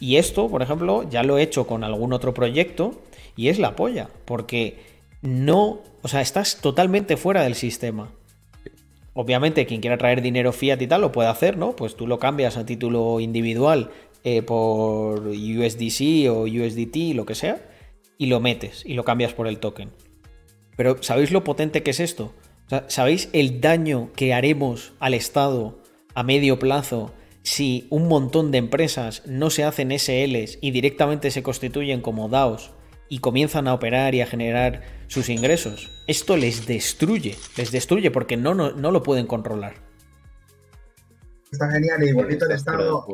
Y esto, por ejemplo, ya lo he hecho con algún otro proyecto y es la polla. Porque no. O sea, estás totalmente fuera del sistema. Obviamente, quien quiera traer dinero fiat y tal lo puede hacer, ¿no? Pues tú lo cambias a título individual eh, por USDC o USDT, lo que sea y lo metes y lo cambias por el token. Pero ¿sabéis lo potente que es esto? ¿Sabéis el daño que haremos al Estado a medio plazo si un montón de empresas no se hacen SLs y directamente se constituyen como DAOs y comienzan a operar y a generar sus ingresos? Esto les destruye, les destruye porque no, no, no lo pueden controlar. Está genial y bonito el Estado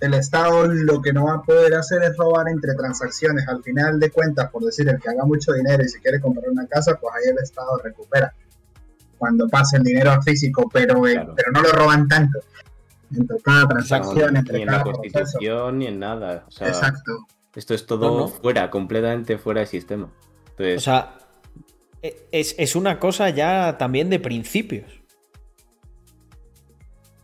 el Estado lo que no va a poder hacer es robar entre transacciones. Al final de cuentas, por decir, el que haga mucho dinero y si quiere comprar una casa, pues ahí el Estado recupera cuando pasa el dinero a físico, pero, eh, pero no lo roban tanto. Entre cada transacción, entre ni en la constitución ni en nada. Exacto. Esto es todo fuera, completamente fuera del sistema. o sea, e, es, es una cosa ya también de principios.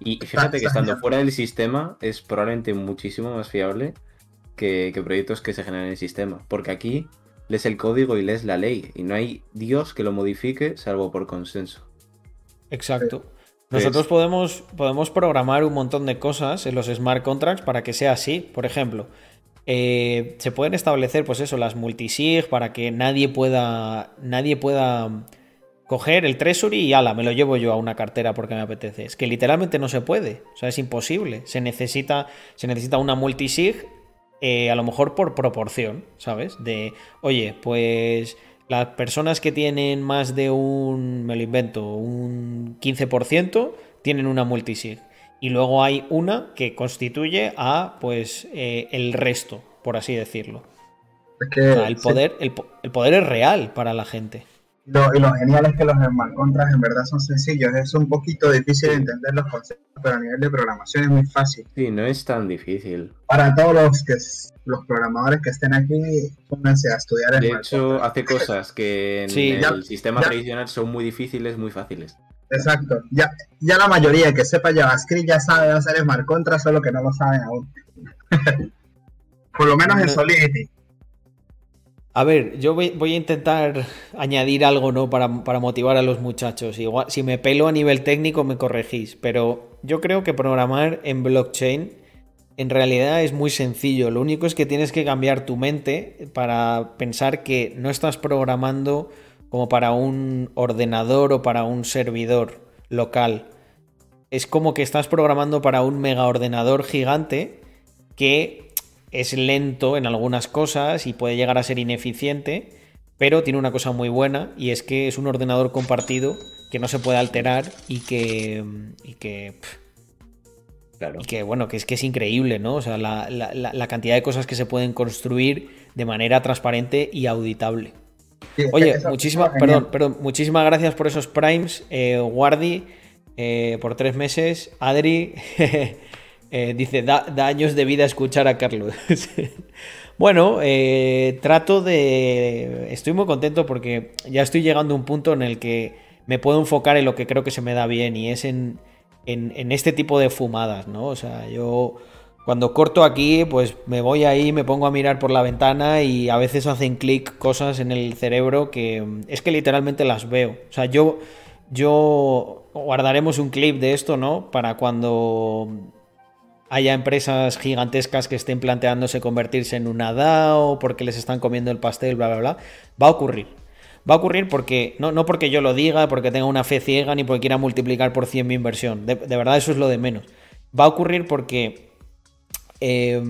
Y fíjate que estando fuera del sistema es probablemente muchísimo más fiable que, proyectos que se generan en el sistema. Porque aquí lees el código y lees la ley. Y no hay Dios que lo modifique salvo por consenso. Exacto. Nosotros podemos, podemos programar un montón de cosas en los smart contracts para que sea así. Por ejemplo, eh, se pueden establecer, pues eso, las multisig para que nadie pueda. Nadie pueda coger el Treasury y ala, me lo llevo yo a una cartera porque me apetece. Es que literalmente no se puede. O sea, es imposible. Se necesita, se necesita una multisig, eh, a lo mejor por proporción, ¿sabes? De, oye, pues las personas que tienen más de un, me lo invento, un 15%, tienen una multisig. Y luego hay una que constituye a, pues, eh, el resto, por así decirlo. el, poder, el poder es real para la gente. Lo, y lo genial es que los smart contras en verdad son sencillos. Es un poquito difícil de entender los conceptos, pero a nivel de programación es muy fácil. Sí, no es tan difícil. Para todos los que los programadores que estén aquí, pónganse a estudiar. De hecho, hace cosas que en el sistema tradicional son muy difíciles, muy fáciles. Exacto. Ya, ya la mayoría que sepa JavaScript ya sabe hacer smart contras, solo que no lo saben aún. Por lo menos en Solidity. A ver, yo voy, a intentar añadir algo, ¿no? Para, motivar a los muchachos. Igual, si me pelo a nivel técnico, me corregís. Pero yo creo que programar en blockchain en realidad es muy sencillo. Lo único es que tienes que cambiar tu mente para pensar que no estás programando como para un ordenador o para un servidor local. Es como que estás programando para un mega ordenador gigante que es lento en algunas cosas y puede llegar a ser ineficiente, pero tiene una cosa muy buena y es que es un ordenador compartido que no se puede alterar y que. y que. claro. Y que bueno, que es que es increíble, ¿no? O sea, la, cantidad de cosas que se pueden construir de manera transparente y auditable. Oye, muchísimas, perdón, perdón, muchísimas gracias por esos primes, eh, Guardi, eh, por tres meses, Adri. Eh, dice, da, años de vida escuchar a Carlos. bueno, eh, trato de... Estoy muy contento porque ya estoy llegando a un punto en el que me puedo enfocar en lo que creo que se me da bien y es en, en, este tipo de fumadas, ¿no? O sea, yo cuando corto aquí, pues me voy ahí, me pongo a mirar por la ventana y a veces hacen clic cosas en el cerebro que es que literalmente las veo. O sea, yo, yo guardaremos un clip de esto, ¿no? Para cuando haya empresas gigantescas que estén planteándose convertirse en una DAO porque les están comiendo el pastel, bla, bla, bla. Va a ocurrir. Va a ocurrir porque, no, no porque yo lo diga, porque tenga una fe ciega, ni porque quiera multiplicar por 100 mi inversión. De, verdad, eso es lo de menos. Va a ocurrir porque eh,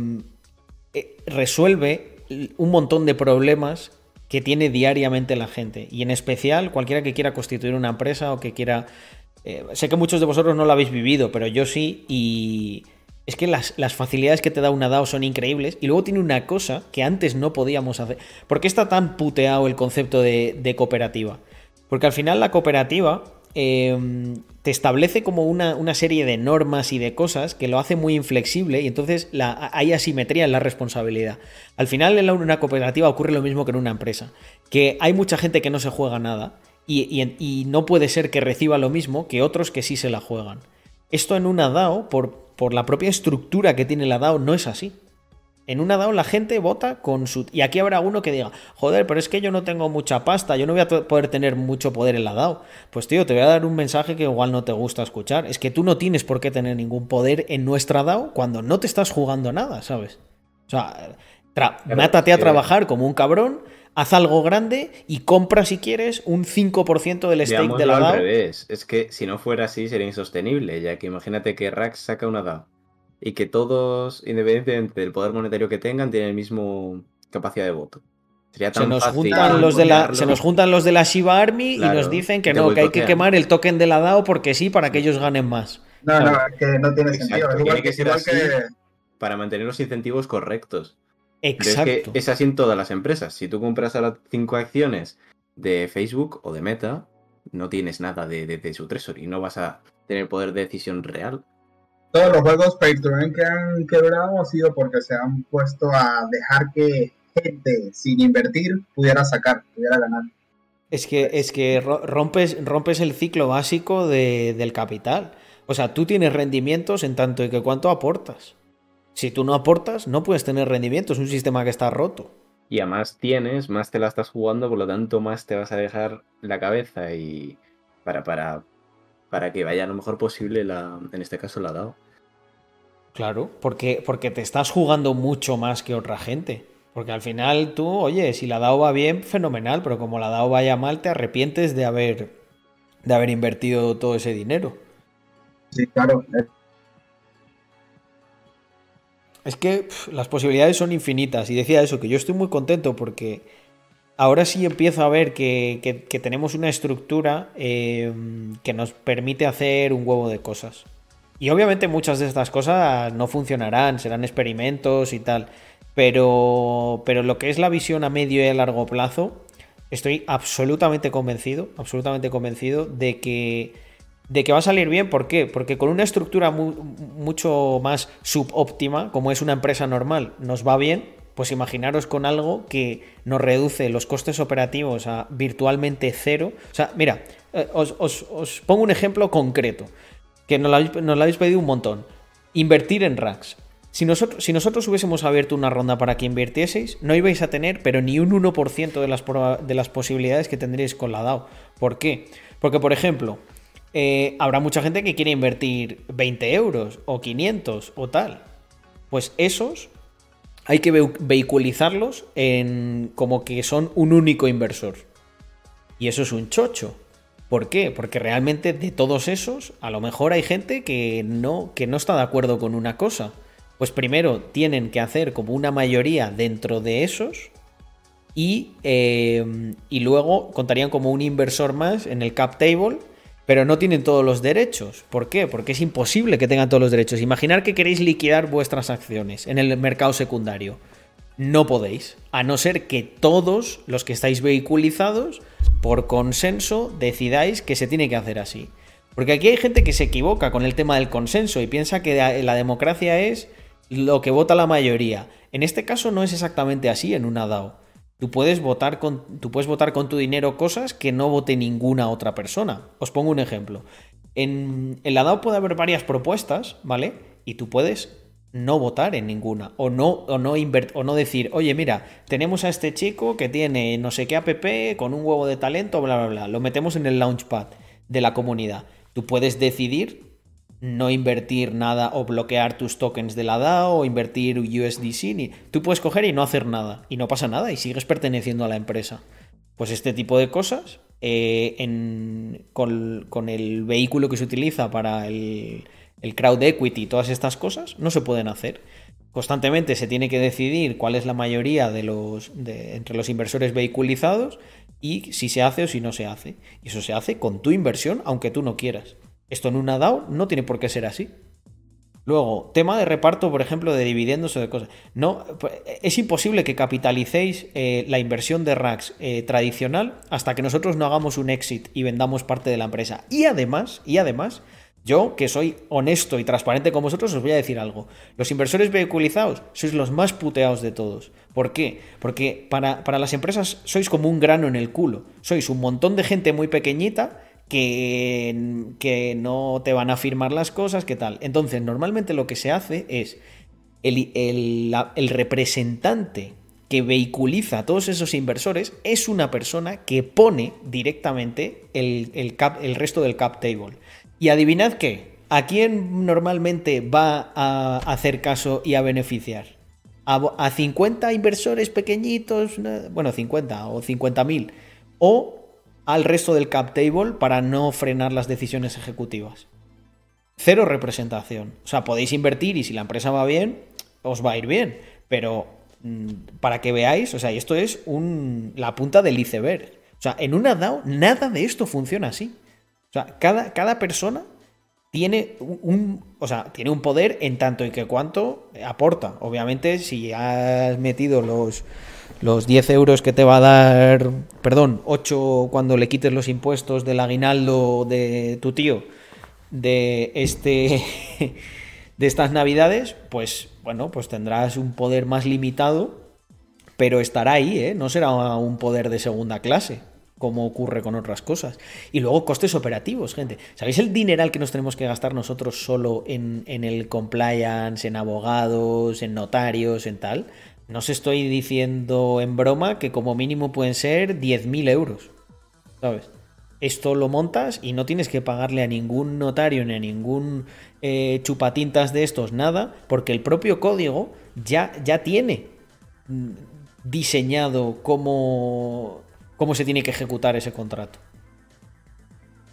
resuelve un montón de problemas que tiene diariamente la gente. Y en especial cualquiera que quiera constituir una empresa o que quiera... Eh, sé que muchos de vosotros no lo habéis vivido, pero yo sí y es que las, facilidades que te da una DAO son increíbles. Y luego tiene una cosa que antes no podíamos hacer. ¿Por qué está tan puteado el concepto de, cooperativa? Porque al final la cooperativa em, te establece como una, serie de normas y de cosas que lo hace muy inflexible y entonces hay asimetría en la responsabilidad. Al final en una cooperativa ocurre lo mismo que en una empresa. Que hay mucha gente que no se juega nada y, y no puede ser que reciba lo mismo que otros que sí se la juegan. Esto en una DAO, por, por la propia estructura que tiene la DAO, no es así. En una DAO la gente vota con su... Y aquí habrá uno que diga, joder, pero es que yo no tengo mucha pasta, yo no voy a poder tener mucho poder en la DAO. Pues tío, te voy a dar un mensaje que igual no te gusta escuchar. Es que tú no tienes por qué tener ningún poder en nuestra DAO cuando no te estás jugando nada, ¿sabes? O sea, mátate a trabajar como un cabrón haz algo grande y compra si quieres un 5% del stake de la DAO. al revés. Es que si no fuera así sería insostenible, ya que imagínate que Rax saca una DAO y que todos, independientemente del poder monetario que tengan, tienen el mismo capacidad de voto. Sería tan se, nos fácil juntan los de la, se nos juntan los de la Shiba Army y nos dicen que no, que hay que quemar el token de la DAO porque sí, para que ellos ganen más. No, no, es que no tiene sentido. tiene que ser así para mantener los incentivos correctos. Exacto. es que es así en todas las empresas. Si tú compras a las cinco acciones de Facebook o de Meta, no tienes nada de, su treasury, no vas a tener poder de decisión real. Todos los juegos to que han quebrado ha sido porque se han puesto a dejar que gente sin invertir pudiera sacar, pudiera ganar. Es que, es que rompes, rompes el ciclo básico del capital. O sea, tú tienes rendimientos en tanto y que cuánto aportas. Si tú no aportas, no puedes tener rendimiento, es un sistema que está roto. Y a más tienes, más te la estás jugando, por lo tanto más te vas a dejar la cabeza y para, para, para que vaya lo mejor posible la, en este caso la DAO. Claro, porque, porque te estás jugando mucho más que otra gente. Porque al final tú, oye, si la DAO va bien, fenomenal, pero como la DAO vaya mal, te arrepientes de haber, de haber invertido todo ese dinero. Sí, claro. Es que las posibilidades son infinitas. Y decía eso, que yo estoy muy contento porque ahora sí empiezo a ver que, tenemos una estructura eh, que nos permite hacer un huevo de cosas. Y obviamente muchas de estas cosas no funcionarán, serán experimentos y tal. Pero, pero lo que es la visión a medio y a largo plazo, estoy absolutamente convencido, absolutamente convencido de que de que va a salir bien. ¿Por qué? Porque con una estructura mucho más subóptima, como es una empresa normal, nos va bien. Pues imaginaros con algo que nos reduce los costes operativos a virtualmente cero. O sea, mira, eh, os, pongo un ejemplo concreto, que nos lo, habéis, pedido un montón. Invertir en racks. Si nosotros, si nosotros, hubiésemos abierto una ronda para que invirtieseis, no ibais a tener, pero ni un 1% de las, de las posibilidades que tendréis con la DAO. ¿Por qué? Porque, por ejemplo, eh, habrá mucha gente que quiere invertir 20 euros o 500 o tal. Pues esos hay que vehiculizarlos en como que son un único inversor. Y eso es un chocho. ¿Por qué? Porque realmente de todos esos, a lo mejor hay gente que no, que no está de acuerdo con una cosa. Pues primero tienen que hacer como una mayoría dentro de esos y, eh, y luego contarían como un inversor más en el cap table pero no tienen todos los derechos. ¿Por qué? Porque es imposible que tengan todos los derechos. Imaginar que queréis liquidar vuestras acciones en el mercado secundario. No podéis, a no ser que todos los que estáis vehiculizados, por consenso, decidáis que se tiene que hacer así. Porque aquí hay gente que se equivoca con el tema del consenso y piensa que la democracia es lo que vota la mayoría. En este caso no es exactamente así en una DAO. Tú puedes, votar con, tú puedes votar con tu dinero cosas que no vote ninguna otra persona. Os pongo un ejemplo. En, en la DAO puede haber varias propuestas, ¿vale? Y tú puedes no votar en ninguna o no o no o no decir, "Oye, mira, tenemos a este chico que tiene no sé qué app con un huevo de talento, bla bla bla, lo metemos en el launchpad de la comunidad." Tú puedes decidir no invertir nada o bloquear tus tokens de la DAO o invertir USDC. Ni... Tú puedes coger y no hacer nada y no pasa nada y sigues perteneciendo a la empresa. Pues este tipo de cosas eh, con, el vehículo que se utiliza para el, crowd equity y todas estas cosas no se pueden hacer. Constantemente se tiene que decidir cuál es la mayoría de los, entre los inversores vehiculizados y si se hace o si no se hace. Y eso se hace con tu inversión aunque tú no quieras. Esto en una DAO no tiene por qué ser así. Luego, tema de reparto, por ejemplo, de dividendos o de cosas. No, pues, es imposible que capitalicéis eh, la inversión de racks eh, tradicional hasta que nosotros no hagamos un exit y vendamos parte de la empresa. Y además, y además, yo, que soy honesto y transparente con vosotros, os voy a decir algo. Los inversores vehiculizados sois los más puteados de todos. ¿Por qué? Porque para, para las empresas sois como un grano en el culo. Sois un montón de gente muy pequeñita que, no te van a firmar las cosas, ¿qué tal? Entonces, normalmente lo que se hace es el, representante que vehiculiza a todos esos inversores es una persona que pone directamente el, cap, el resto del cap table. Y adivinad qué, ¿a quién normalmente va a hacer caso y a beneficiar? A, a 50 inversores pequeñitos, bueno, 50 o 50 mil, o al resto del cap table para no frenar las decisiones ejecutivas. Cero representación. O sea, podéis invertir y si la empresa va bien, os va a ir bien. Pero mm, para que veáis, o sea, esto es un, la punta del iceberg. O sea, en una DAO nada de esto funciona así. O sea, cada, cada persona tiene un, o sea, tiene un poder en tanto y que cuanto aporta. Obviamente, si has metido los los 10 euros que te va a dar, perdón, 8 cuando le quites los impuestos del aguinaldo de tu tío de este de estas navidades, pues bueno, pues tendrás un poder más limitado, pero estará ahí, ¿eh? No será un poder de segunda clase, como ocurre con otras cosas. Y luego costes operativos, gente. ¿Sabéis el dineral que nos tenemos que gastar nosotros solo en, en el compliance, en abogados, en notarios, en tal? No os estoy diciendo en broma que como mínimo pueden ser 10.000 euros. ¿Sabes? Esto lo montas y no tienes que pagarle a ningún notario ni a ningún eh, chupatintas de estos nada, porque el propio código ya, ya tiene mm, diseñado cómo, cómo se tiene que ejecutar ese contrato.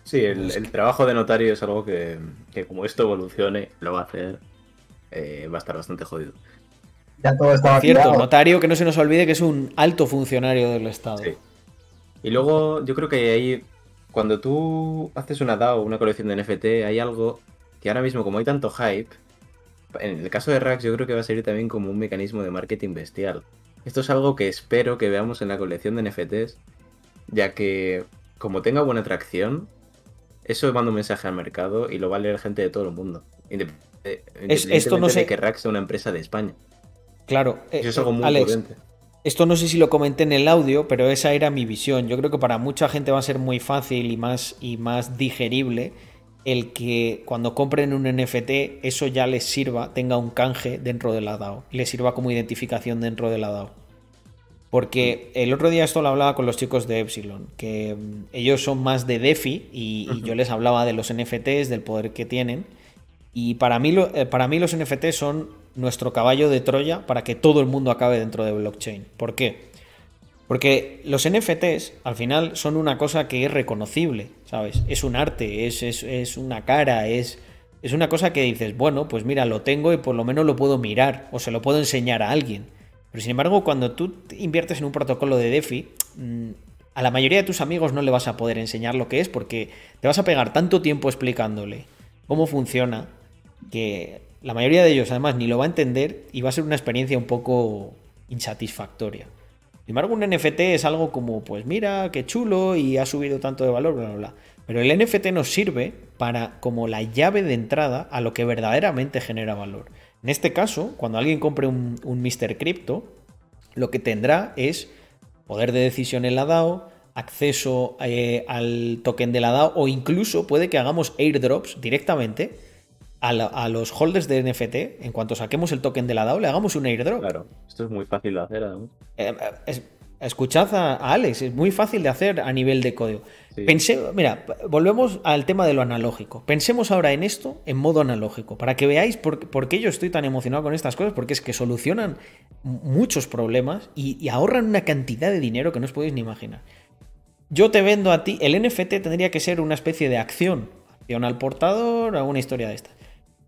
Sí, el, trabajo de notario es algo que, como esto evolucione, lo va a hacer, eh, va a estar bastante jodido. Ya todo está cierto, notario que no se nos olvide que es un alto funcionario del Estado. Sí. Y luego yo creo que ahí, cuando tú haces una DAO, una colección de NFT, hay algo que ahora mismo, como hay tanto hype, en el caso de Rax yo creo que va a servir también como un mecanismo de marketing bestial. Esto es algo que espero que veamos en la colección de NFTs ya que como tenga buena atracción, eso manda un mensaje al mercado y lo va a leer gente de todo el mundo. Independientemente esto no sé... de que Rax sea una empresa de España. Claro, eso es algo muy Alex, Esto no sé si lo comenté en el audio, pero esa era mi visión. Yo creo que para mucha gente va a ser muy fácil y más, y más digerible el que cuando compren un NFT eso ya les sirva, tenga un canje dentro de la DAO, les sirva como identificación dentro de la DAO. Porque el otro día esto lo hablaba con los chicos de Epsilon, que mm, ellos son más de DeFi y, yo les hablaba de los NFTs, del poder que tienen. Y para mí, eh, para mí los NFTs son nuestro caballo de Troya para que todo el mundo acabe dentro de blockchain. ¿Por qué? Porque los NFTs al final son una cosa que es reconocible, ¿sabes? Es un arte, es, es una cara, es, es una cosa que dices, bueno, pues mira, lo tengo y por lo menos lo puedo mirar o se lo puedo enseñar a alguien. Pero sin embargo, cuando tú inviertes en un protocolo de DeFi, mm, a la mayoría de tus amigos no le vas a poder enseñar lo que es porque te vas a pegar tanto tiempo explicándole cómo funciona que la mayoría de ellos además ni lo va a entender y va a ser una experiencia un poco insatisfactoria. Sin embargo, un NFT es algo como, pues mira, qué chulo y ha subido tanto de valor, bla, bla, bla. Pero el NFT nos sirve para como la llave de entrada a lo que verdaderamente genera valor. En este caso, cuando alguien compre un, Mr. Crypto, lo que tendrá es poder de decisión en la DAO, acceso eh, al token de la DAO o incluso puede que hagamos airdrops directamente a, los holders de NFT. En cuanto saquemos el token de la DAO, le hagamos un airdrop. Claro, esto es muy fácil de hacer. Eh, es, escuchad a, Alex, es muy fácil de hacer a nivel de código. mira, volvemos al tema de lo analógico. Pensemos ahora en esto en modo analógico, para que veáis por, qué yo estoy tan emocionado con estas cosas, porque es que solucionan muchos problemas y, ahorran una cantidad de dinero que no os podéis ni imaginar. Yo te vendo a ti, el NFT tendría que ser una especie de acción, acción al portador, alguna historia de esta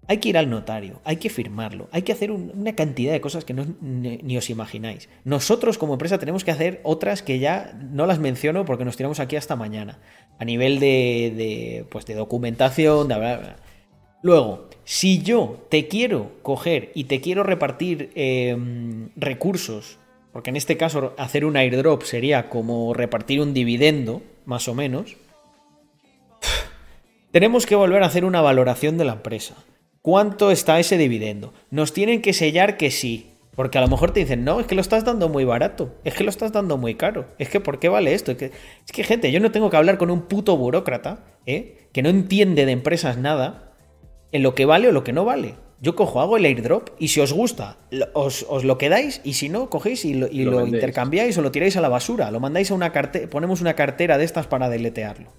hay que ir al notario, hay que firmarlo, hay que hacer una cantidad de cosas que no, ni, os imagináis. Nosotros como empresa tenemos que hacer otras que ya no las menciono porque nos tiramos aquí hasta mañana. A nivel de, pues de documentación, de Luego, si yo te quiero coger y te quiero repartir em, recursos, porque en este caso hacer un airdrop sería como repartir un dividendo, más o menos, tenemos que volver a hacer una valoración de la empresa. ¿Cuánto está ese dividendo? Nos tienen que sellar que sí. Porque a lo mejor te dicen, no, es que lo estás dando muy barato, es que lo estás dando muy caro, es que ¿por qué vale esto? Es que, es que gente, yo no tengo que hablar con un puto burócrata, ¿eh? que no entiende de empresas nada, en lo que vale o lo que no vale. Yo cojo, hago el airdrop y si os gusta, os, lo quedáis y si no, cogéis y lo, lo intercambiáis o lo tiráis a la basura, lo mandáis a una cartera, ponemos una cartera de estas para deletearlo.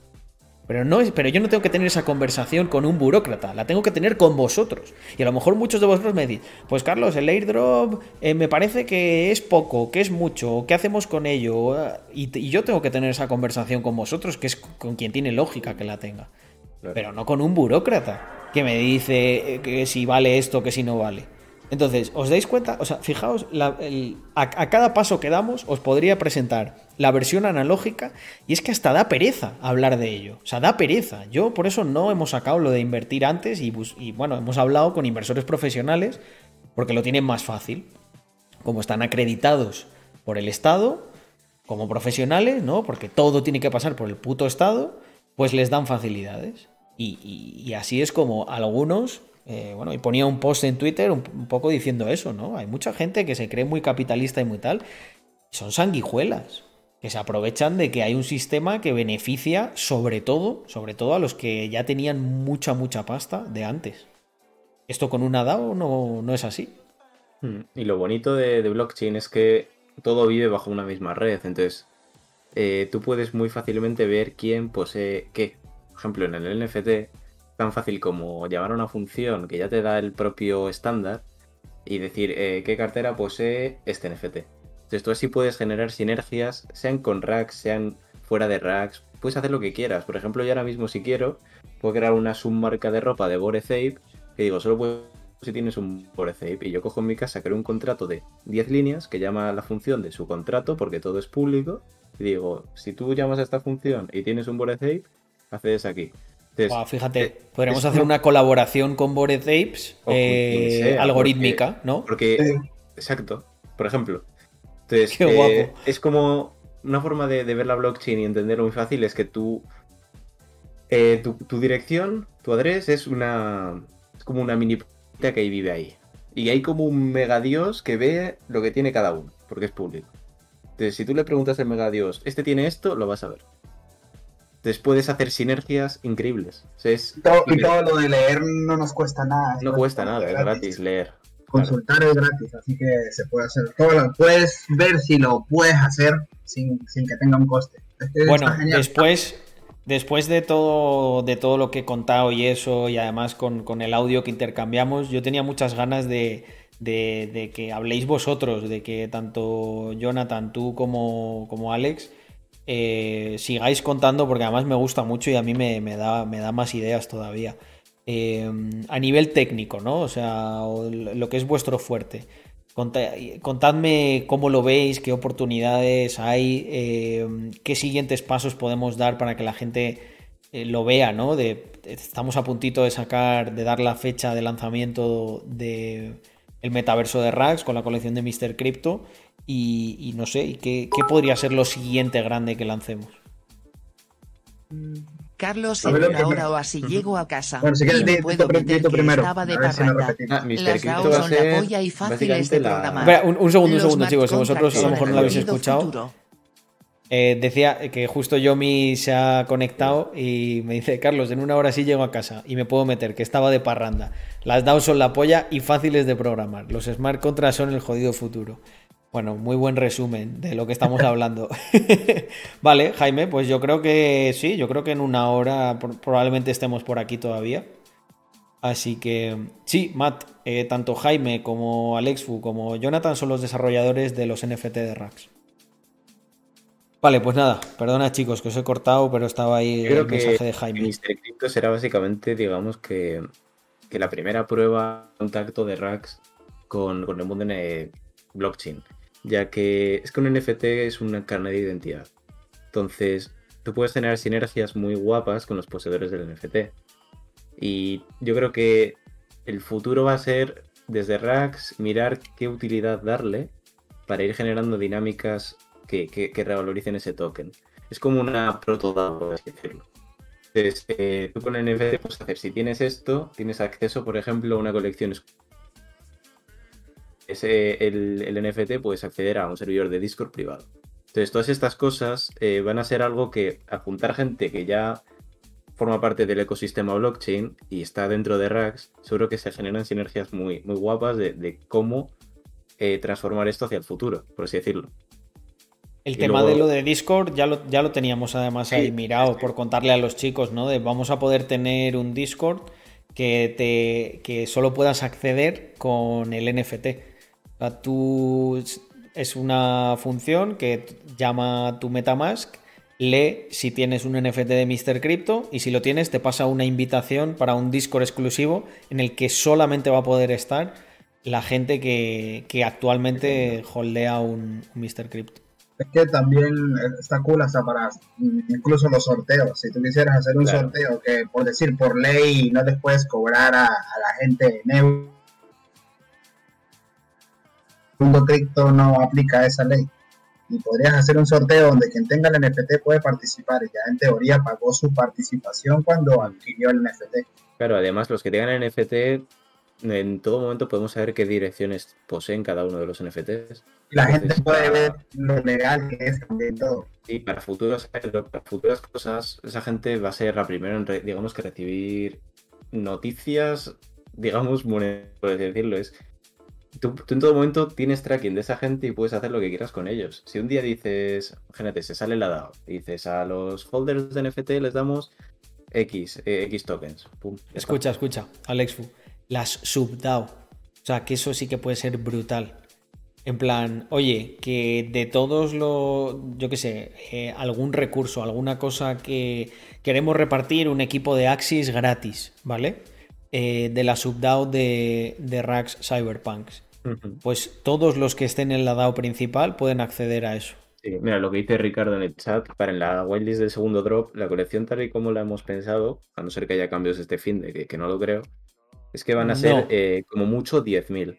Pero, no es, pero yo no tengo que tener esa conversación con un burócrata, la tengo que tener con vosotros. Y a lo mejor muchos de vosotros me decís, pues Carlos, el airdrop eh, me parece que es poco, que es mucho, ¿qué hacemos con ello? Y, y, yo tengo que tener esa conversación con vosotros, que es con quien tiene lógica que la tenga. Pero no con un burócrata que me dice que si vale esto, que si no vale. Entonces, ¿os dais cuenta? O sea, fijaos, a, cada paso que damos os podría presentar la versión analógica y es que hasta da pereza hablar de ello. O sea, da pereza. Yo por eso no hemos sacado lo de invertir antes y, bueno, hemos hablado con inversores profesionales porque lo tienen más fácil. Como están acreditados por el Estado, como profesionales, ¿no? Porque todo tiene que pasar por el puto Estado, pues les dan facilidades. y así es como algunos eh, bueno, y ponía un post en Twitter un, poco diciendo eso, ¿no? Hay mucha gente que se cree muy capitalista y muy tal. son sanguijuelas. que se aprovechan de que hay un sistema que beneficia sobre todo, sobre todo a los que ya tenían mucha, mucha pasta de antes. Esto con una DAO no, no es así. Hmm, y lo bonito de, blockchain es que todo vive bajo una misma red. Entonces, eh, tú puedes muy fácilmente ver quién posee qué. Por ejemplo, en el NFT, tan fácil como llamar a una función que ya te da el propio estándar y decir eh, qué cartera posee este NFT. Entonces tú así puedes generar sinergias, sean con racks, sean fuera de racks, puedes hacer lo que quieras. Por ejemplo, yo ahora mismo si quiero, puedo crear una submarca de ropa de Borezape que digo, solo puedo si tienes un Borezape y yo cojo en mi casa, creo un contrato de 10 líneas que llama la función de su contrato porque todo es público y digo, si tú llamas a esta función y tienes un Borezape, accedes aquí fíjate, eh, podríamos hacer una colaboración con Bored Apes eh, algorítmica, ¿no? Porque, exacto, por ejemplo. Entonces, eh, es como una forma de, ver la blockchain y entenderlo muy fácil es que tú, tu, dirección, tu adres es una, es como una mini que vive ahí. Y hay como un megadios que ve lo que tiene cada uno, porque es público. Entonces, si tú le preguntas al megadios, este tiene esto, lo vas a ver. Entonces puedes hacer sinergias increíbles. y todo lo de leer no nos cuesta nada. No cuesta nada, es gratis, leer. Consultar es gratis, así que se puede hacer. Todo puedes ver si lo puedes hacer sin, que tenga un coste. bueno, después, después de todo, de todo lo que he contado y eso, y además con, el audio que intercambiamos, yo tenía muchas ganas de, de, que habléis vosotros, de que tanto Jonathan, tú como, como Alex, eh, sigáis contando porque además me gusta mucho y a mí me, da, más ideas todavía. Eh, a nivel técnico, ¿no? O sea, lo que es vuestro fuerte. Contadme cómo lo veis, qué oportunidades hay, eh, qué siguientes pasos podemos dar para que la gente lo vea, ¿no? De, estamos a puntito de sacar, de dar la fecha de lanzamiento de el metaverso de Rax con la colección de Mr. Crypto y, no sé, ¿qué, ¿qué, podría ser lo siguiente grande que lancemos? Carlos, en una hora o así llego a casa bueno, si quieres, y puedo meter que primero. estaba de parranda. Ah, Las DAO son la polla y fáciles de programar. Espera, un, un, segundo, un segundo, chicos, si vosotros a lo mejor no lo habéis escuchado. Eh, decía que justo Yomi se ha conectado y me dice, Carlos, en una hora sí llego a casa y me puedo meter, que estaba de parranda. Las DAO son la polla y fáciles de programar. Los smart contracts son el jodido futuro. Bueno, muy buen resumen de lo que estamos hablando. vale, Jaime, pues yo creo que sí, yo creo que en una hora probablemente estemos por aquí todavía. Así que sí, Matt, eh, tanto Jaime como Alexfu como Jonathan son los desarrolladores de los NFT de Rax. Vale, pues nada, perdona chicos que os he cortado, pero estaba ahí el mensaje de Jaime. Mr. Crypto será básicamente, digamos, que, la primera prueba de contacto de Rax con, con el mundo en blockchain ya que es que un NFT es una carne de identidad. Entonces, tú puedes generar sinergias muy guapas con los poseedores del NFT. Y yo creo que el futuro va a ser desde Rax mirar qué utilidad darle para ir generando dinámicas que, revaloricen ese token. Es como una proto por así decirlo. Entonces, eh, tú con el NFT puedes hacer, si tienes esto, tienes acceso, por ejemplo, a una colección ese, el, NFT puedes acceder a un servidor de Discord privado. Entonces, todas estas cosas eh, van a ser algo que, a juntar gente que ya forma parte del ecosistema blockchain y está dentro de Rax, seguro que se generan sinergias muy, muy guapas de, cómo eh, transformar esto hacia el futuro, por así decirlo. El tema de lo de Discord ya lo, ya lo teníamos además ahí mirado por contarle a los chicos, ¿no? De vamos a poder tener un Discord que, te, que solo puedas acceder con el NFT tú es una función que llama tu MetaMask, lee si tienes un NFT de Mr. Crypto y si lo tienes te pasa una invitación para un Discord exclusivo en el que solamente va a poder estar la gente que, actualmente holdea un, Mr. Crypto. Es que también está cool hasta para incluso los sorteos. Si tú quisieras hacer un sorteo que por decir por ley no les puedes cobrar a, la gente en mundo cripto no aplica esa ley. Y podrías hacer un sorteo donde quien tenga el NFT puede participar. Y ya en teoría pagó su participación cuando adquirió el NFT. Claro, además los que tengan el NFT en todo momento podemos saber qué direcciones poseen cada uno de los NFTs. Y la gente puede ver lo legal que es también todo. Sí, para futuras, para futuras cosas, esa gente va a ser la primera en, digamos, que recibir noticias, digamos, por decirlo, es Tú, en todo momento tienes tracking de esa gente y puedes hacer lo que quieras con ellos. Si un día dices, imagínate, se sale la DAO, dices a los holders de NFT les damos X, eh, X tokens. escucha, escucha, Alexfu, las sub-DAO. O sea, que eso sí que puede ser brutal. En plan, oye, que de todos los, yo qué sé, eh, algún recurso, alguna cosa que queremos repartir, un equipo de Axis gratis, ¿vale? Eh, de la subDAO de, de Rax Cyberpunks. Pues todos los que estén en la DAO principal pueden acceder a eso. Sí, mira, lo que dice Ricardo en el chat, para en la whitelist del segundo drop, la colección tal y como la hemos pensado, a no ser que haya cambios este fin de que, no lo creo, es que van a ser eh, como mucho 10.000.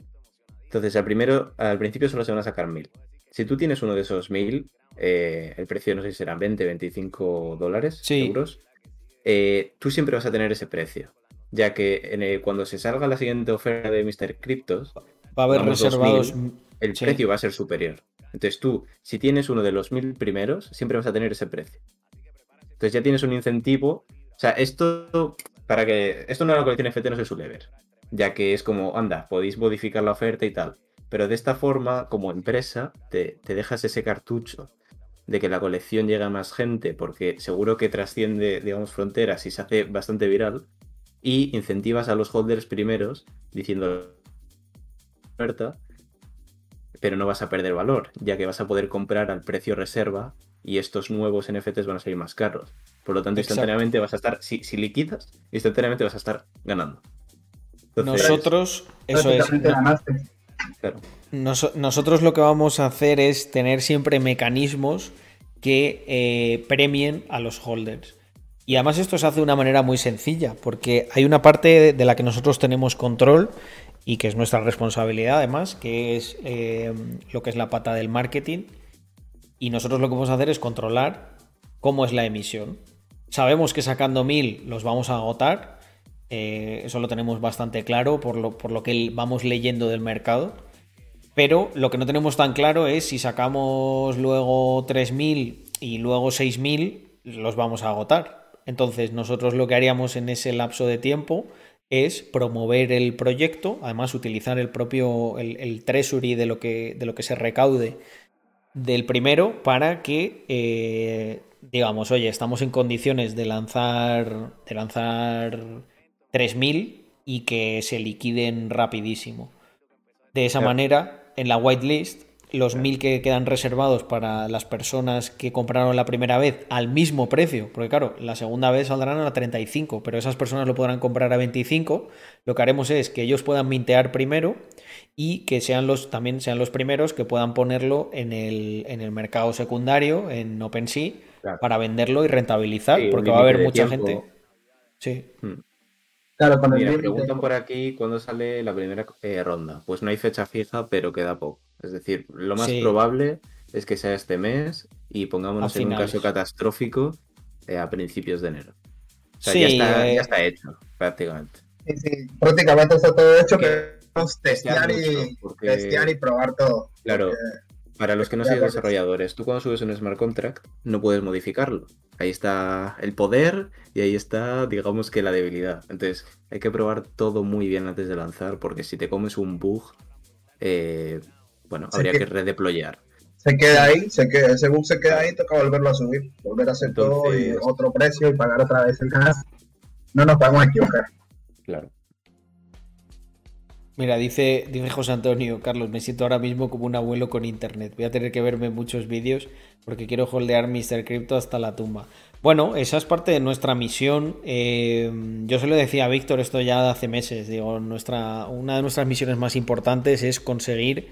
Entonces, al, primero, al principio solo se van a sacar 1.000. Si tú tienes uno de esos 1.000, eh, el precio no sé si serán 20, 25 dólares, euros, tú siempre vas a tener ese precio ya que cuando se salga la siguiente oferta de Mr. Cryptos, va a haber reservados. el precio va a ser superior. Entonces tú, si tienes uno de los mil primeros, siempre vas a tener ese precio. Entonces ya tienes un incentivo. O sea, esto, para que. Esto no es la colección FT, no se suele ver. Ya que es como, anda, podéis modificar la oferta y tal. Pero de esta forma, como empresa, te, te dejas ese cartucho de que la colección llega a más gente, porque seguro que trasciende, digamos, fronteras y se hace bastante viral y incentivas a los holders primeros diciendo oferta, pero no vas a perder valor, ya que vas a poder comprar al precio reserva y estos nuevos NFTs van a salir más caros. Por lo tanto, instantáneamente vas a estar, si, si liquidas, instantáneamente vas a estar ganando. nosotros, eso es. nosotros lo que vamos a hacer es tener siempre mecanismos que eh, premien a los holders. Y además esto se hace de una manera muy sencilla, porque hay una parte de la que nosotros tenemos control y que es nuestra responsabilidad además, que es eh, lo que es la pata del marketing. Y nosotros lo que vamos a hacer es controlar cómo es la emisión. Sabemos que sacando mil los vamos a agotar, eh, eso lo tenemos bastante claro por lo, por lo que vamos leyendo del mercado. Pero lo que no tenemos tan claro es si sacamos luego 3.000 y luego 6.000, los vamos a agotar. Entonces, nosotros lo que haríamos en ese lapso de tiempo es promover el proyecto, además utilizar el propio, el, treasury de lo, que, de lo que se recaude del primero para que, eh, digamos, oye, estamos en condiciones de lanzar, de lanzar 3.000 y que se liquiden rapidísimo. De esa manera, en la whitelist los mil que quedan reservados para las personas que compraron la primera vez al mismo precio, porque claro, la segunda vez saldrán a 35, pero esas personas lo podrán comprar a 25. Lo que haremos es que ellos puedan mintear primero y que sean los también sean los primeros que puedan ponerlo en el, en el mercado secundario, en OpenSea, para venderlo y rentabilizar, porque va a haber mucha gente. Sí. Hmm. Claro, cuando Mira, preguntan por aquí cuándo sale la primera eh, ronda. Pues no hay fecha fija, pero queda poco. Es decir, lo más probable es que sea este mes y pongámonos en un caso catastrófico eh, a principios de enero. O sea, ya, está, ya, eh, está, hecho, prácticamente. Sí, sí, prácticamente está todo hecho, que testear y, testear y probar todo. Claro, para los que no sean desarrolladores, tú cuando subes un smart contract no puedes modificarlo. Ahí está el poder y ahí está, digamos que la debilidad. Entonces, hay que probar todo muy bien antes de lanzar, porque si te comes un bug, eh, bueno, habría que, redeployar. Se queda ahí, se queda, ese bug se queda ahí, toca volverlo a subir, volver a hacer todo y otro precio y pagar otra vez el gas. No nos podemos equivocar. Claro. Mira, dice, dice José Antonio, Carlos, me siento ahora mismo como un abuelo con internet. Voy a tener que verme muchos vídeos porque quiero holdear Mr. Crypto hasta la tumba. Bueno, esa es parte de nuestra misión. Eh, yo se lo decía a Víctor esto ya hace meses. Digo, nuestra, una de nuestras misiones más importantes es conseguir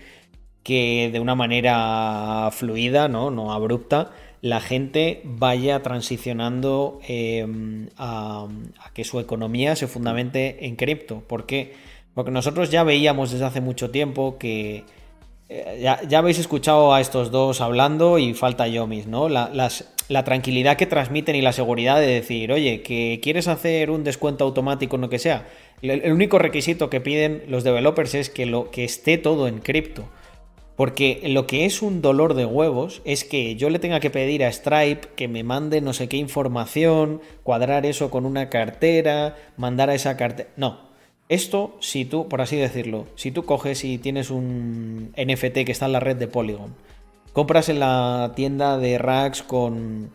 que de una manera fluida, no, no abrupta, la gente vaya transicionando em, a, que su economía se fundamente en cripto. ¿Por qué? Porque nosotros ya veíamos desde hace mucho tiempo que eh, ya, habéis escuchado a estos dos hablando y falta Yomis, ¿no? las, la tranquilidad que transmiten y la seguridad de decir, oye, que quieres hacer un descuento automático en lo que sea. El, único requisito que piden los developers es que, lo, que esté todo en cripto. Porque lo que es un dolor de huevos es que yo le tenga que pedir a Stripe que me mande no sé qué información, cuadrar eso con una cartera, mandar a esa cartera. No. Esto, si tú, por así decirlo, si tú coges y tienes un NFT que está en la red de Polygon, compras en la tienda de racks con,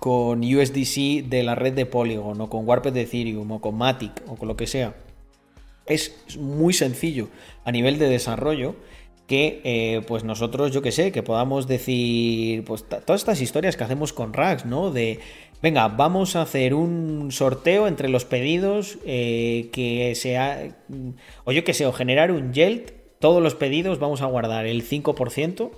con USDC de la red de Polygon, o con Warped de Ethereum, o con Matic, o con lo que sea. Es muy sencillo a nivel de desarrollo que eh, pues nosotros, yo que sé, que podamos decir, pues todas estas historias que hacemos con Racks, ¿no? De, venga, vamos a hacer un sorteo entre los pedidos eh, que sea, o yo que sé, o generar un YELT, todos los pedidos vamos a guardar el 5%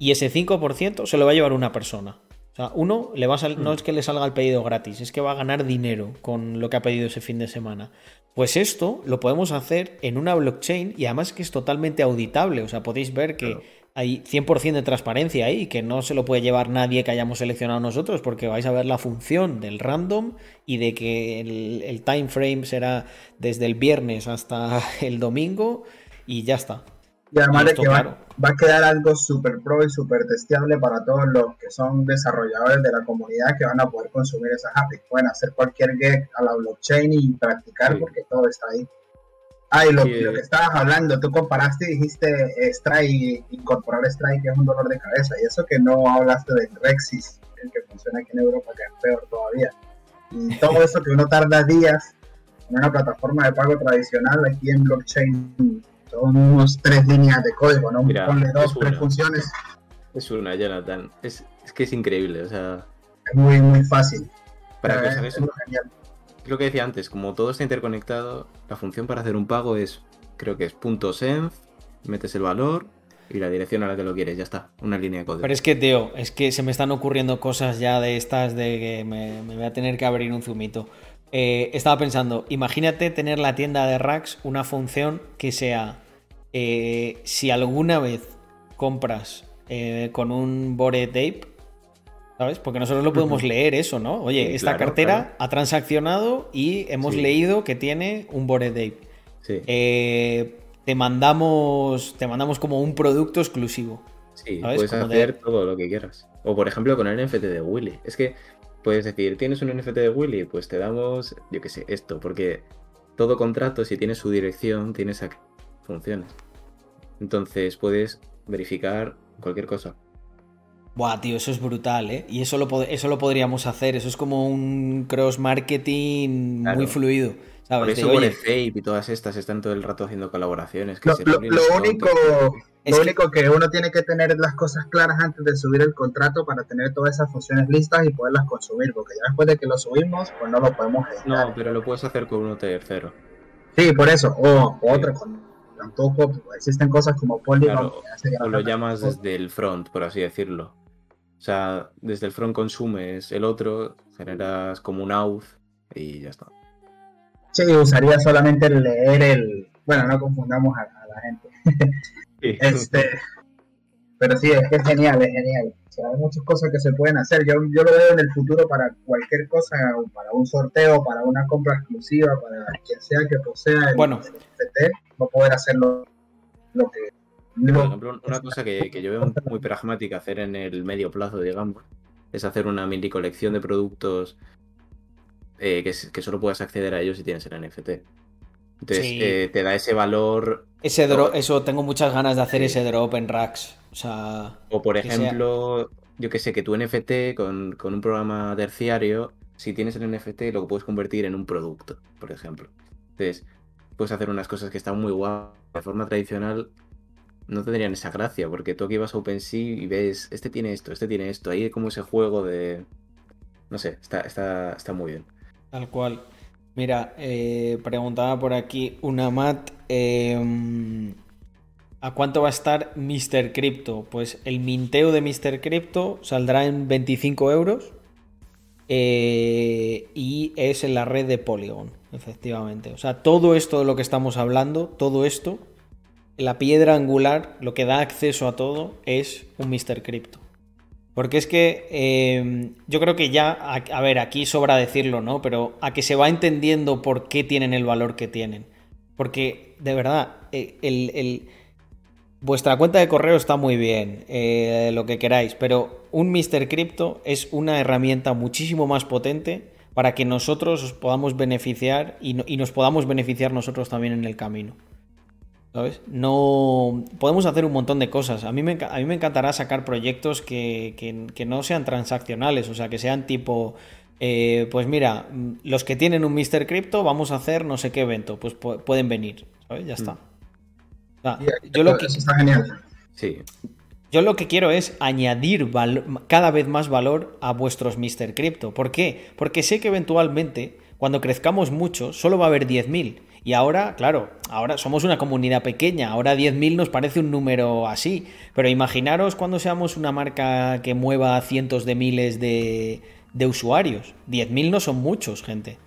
y ese 5% se lo va a llevar una persona. O sea, uno le va a no es que le salga el pedido gratis, es que va a ganar dinero con lo que ha pedido ese fin de semana. Pues esto lo podemos hacer en una blockchain y además que es totalmente auditable. O sea, podéis ver que hay 100% de transparencia ahí y que no se lo puede llevar nadie que hayamos seleccionado nosotros porque vais a ver la función del random y de que el, time frame será desde el viernes hasta el domingo y ya está. Y además de que va, va, a quedar algo súper pro y súper testeable para todos los que son desarrolladores de la comunidad que van a poder consumir esas APIs. Pueden hacer cualquier get a la blockchain y practicar porque todo está ahí. Ah, y lo, que estabas hablando, tú comparaste y dijiste Strike, incorporar Strike que es un dolor de cabeza. Y eso que no hablaste del Rexis, el que funciona aquí en Europa, que es peor todavía. Y todo eso que uno tarda días en una plataforma de pago tradicional, aquí en blockchain son unos tres líneas de código, ¿no? Mira, Ponle dos, tres funciones. Es una, Jonathan. Es, es que es increíble, o sea. Es muy, muy fácil. Para que os lo que decía antes, como todo está interconectado, la función para hacer un pago es, creo que es punto .sense, metes el valor y la dirección a la que lo quieres, ya está, una línea de código. Pero es que, Teo, es que se me están ocurriendo cosas ya de estas de que me, voy a tener que abrir un zumito. Eh, estaba pensando, imagínate tener la tienda de racks una función que sea, eh, si alguna vez compras eh, con un bore tape, ¿Sabes? Porque nosotros lo podemos leer eso, ¿no? Oye, esta cartera ha transaccionado y hemos leído que tiene un Bored Ape. Sí. te mandamos. Te mandamos como un producto exclusivo. Sí, puedes hacer todo lo que quieras. O por ejemplo con el NFT de Willy. Es que puedes decir, ¿tienes un NFT de Willy? Pues te damos, yo qué sé, esto, porque todo contrato, si tiene su dirección, tiene esas funciones. Entonces puedes verificar cualquier cosa. Buah, tío, eso es brutal, ¿eh? Y eso lo, eso lo podríamos hacer. Eso es como un cross-marketing muy fluido. ¿Sabes? Por eso Fape y todas estas están todo el rato haciendo colaboraciones. lo, único, lo único que uno tiene que tener las cosas claras antes de subir el contrato para tener todas esas funciones listas y poderlas consumir, porque ya después de que lo subimos, pues no lo podemos editar. No, pero lo puedes hacer con uno tercero. Sí, por eso, o, otro con tampoco existen cosas como Polygon. o lo llamas desde el front, por así decirlo. O sea, desde el front consumes el otro, generas como un auth y ya está. Sí, usaría solamente el leer el. Bueno, no confundamos a, la gente. este, pero sí, es que es genial, es genial. O sea, hay muchas cosas que se pueden hacer. Yo, yo lo veo en el futuro para cualquier cosa, para un sorteo, para una compra exclusiva, para quien sea que posea el, bueno. el va a poder hacerlo lo que por ejemplo, una cosa que, yo veo muy pragmática hacer en el medio plazo, digamos, es hacer una mini colección de productos eh, que, solo puedas acceder a ellos si tienes el NFT. Entonces, eh, te da ese valor. Ese eso, tengo muchas ganas de hacer ese drop en racks. O sea. O por ejemplo, yo que sé, que tu NFT con, con, un programa terciario, si tienes el NFT, lo puedes convertir en un producto, por ejemplo. Entonces, puedes hacer unas cosas que están muy guapas. De forma tradicional, no tendrían esa gracia, porque tú aquí vas a OpenSea y ves, este tiene esto, este tiene esto, ahí hay como ese juego de... No sé, está, está, está muy bien. Tal cual. Mira, eh, preguntaba por aquí una mat, em, ¿a cuánto va a estar Mr. Crypto? Pues el minteo de Mr. Crypto saldrá en 25 euros eh, y es en la red de Polygon, efectivamente. O sea, todo esto de lo que estamos hablando, todo esto la piedra angular, lo que da acceso a todo, es un Mr. Crypto. Porque es que eh, yo creo que ya, a, ver, aquí sobra decirlo, ¿no? Pero a que se va entendiendo por qué tienen el valor que tienen. Porque, de verdad, eh, el, vuestra cuenta de correo está muy bien, eh, lo que queráis, pero un Mr. Crypto es una herramienta muchísimo más potente para que nosotros os podamos beneficiar y nos podamos beneficiar nosotros también en el camino. ¿Sabes? No. Podemos hacer un montón de cosas. A mí me, a mí me encantará sacar proyectos que, no sean transaccionales, o sea, que sean tipo. Eh, pues mira, los que tienen un Mr. Crypto, vamos a hacer no sé qué evento. Pues pueden venir, ¿sabes? Ya está. yo lo que. está genial. Sí. Yo lo que quiero es añadir cada vez más valor a vuestros Mr. Crypto. ¿Por qué? Porque sé que eventualmente, cuando crezcamos mucho, solo va a haber 10.000. Y ahora, claro, ahora somos una comunidad pequeña, ahora 10.000 nos parece un número así, pero imaginaros cuando seamos una marca que mueva cientos de miles de, de usuarios. 10.000 no son muchos, gente.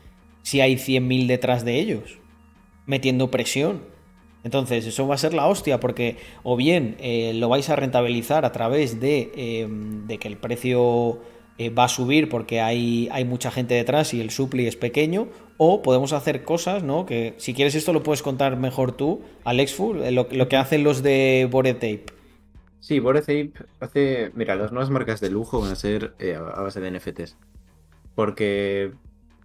Si hay 100.000 detrás de ellos, metiendo presión. Entonces, eso va a ser la hostia, porque o bien eh, lo vais a rentabilizar a través de, eh, de que el precio eh, va a subir porque hay, hay mucha gente detrás y el supli es pequeño, o podemos hacer cosas, ¿no? Que si quieres esto lo puedes contar mejor tú, Alexfu, lo, lo que hacen los de Boretape. Sí, Boretape hace. Mira, las nuevas marcas de lujo van a ser eh, a base de NFTs. Porque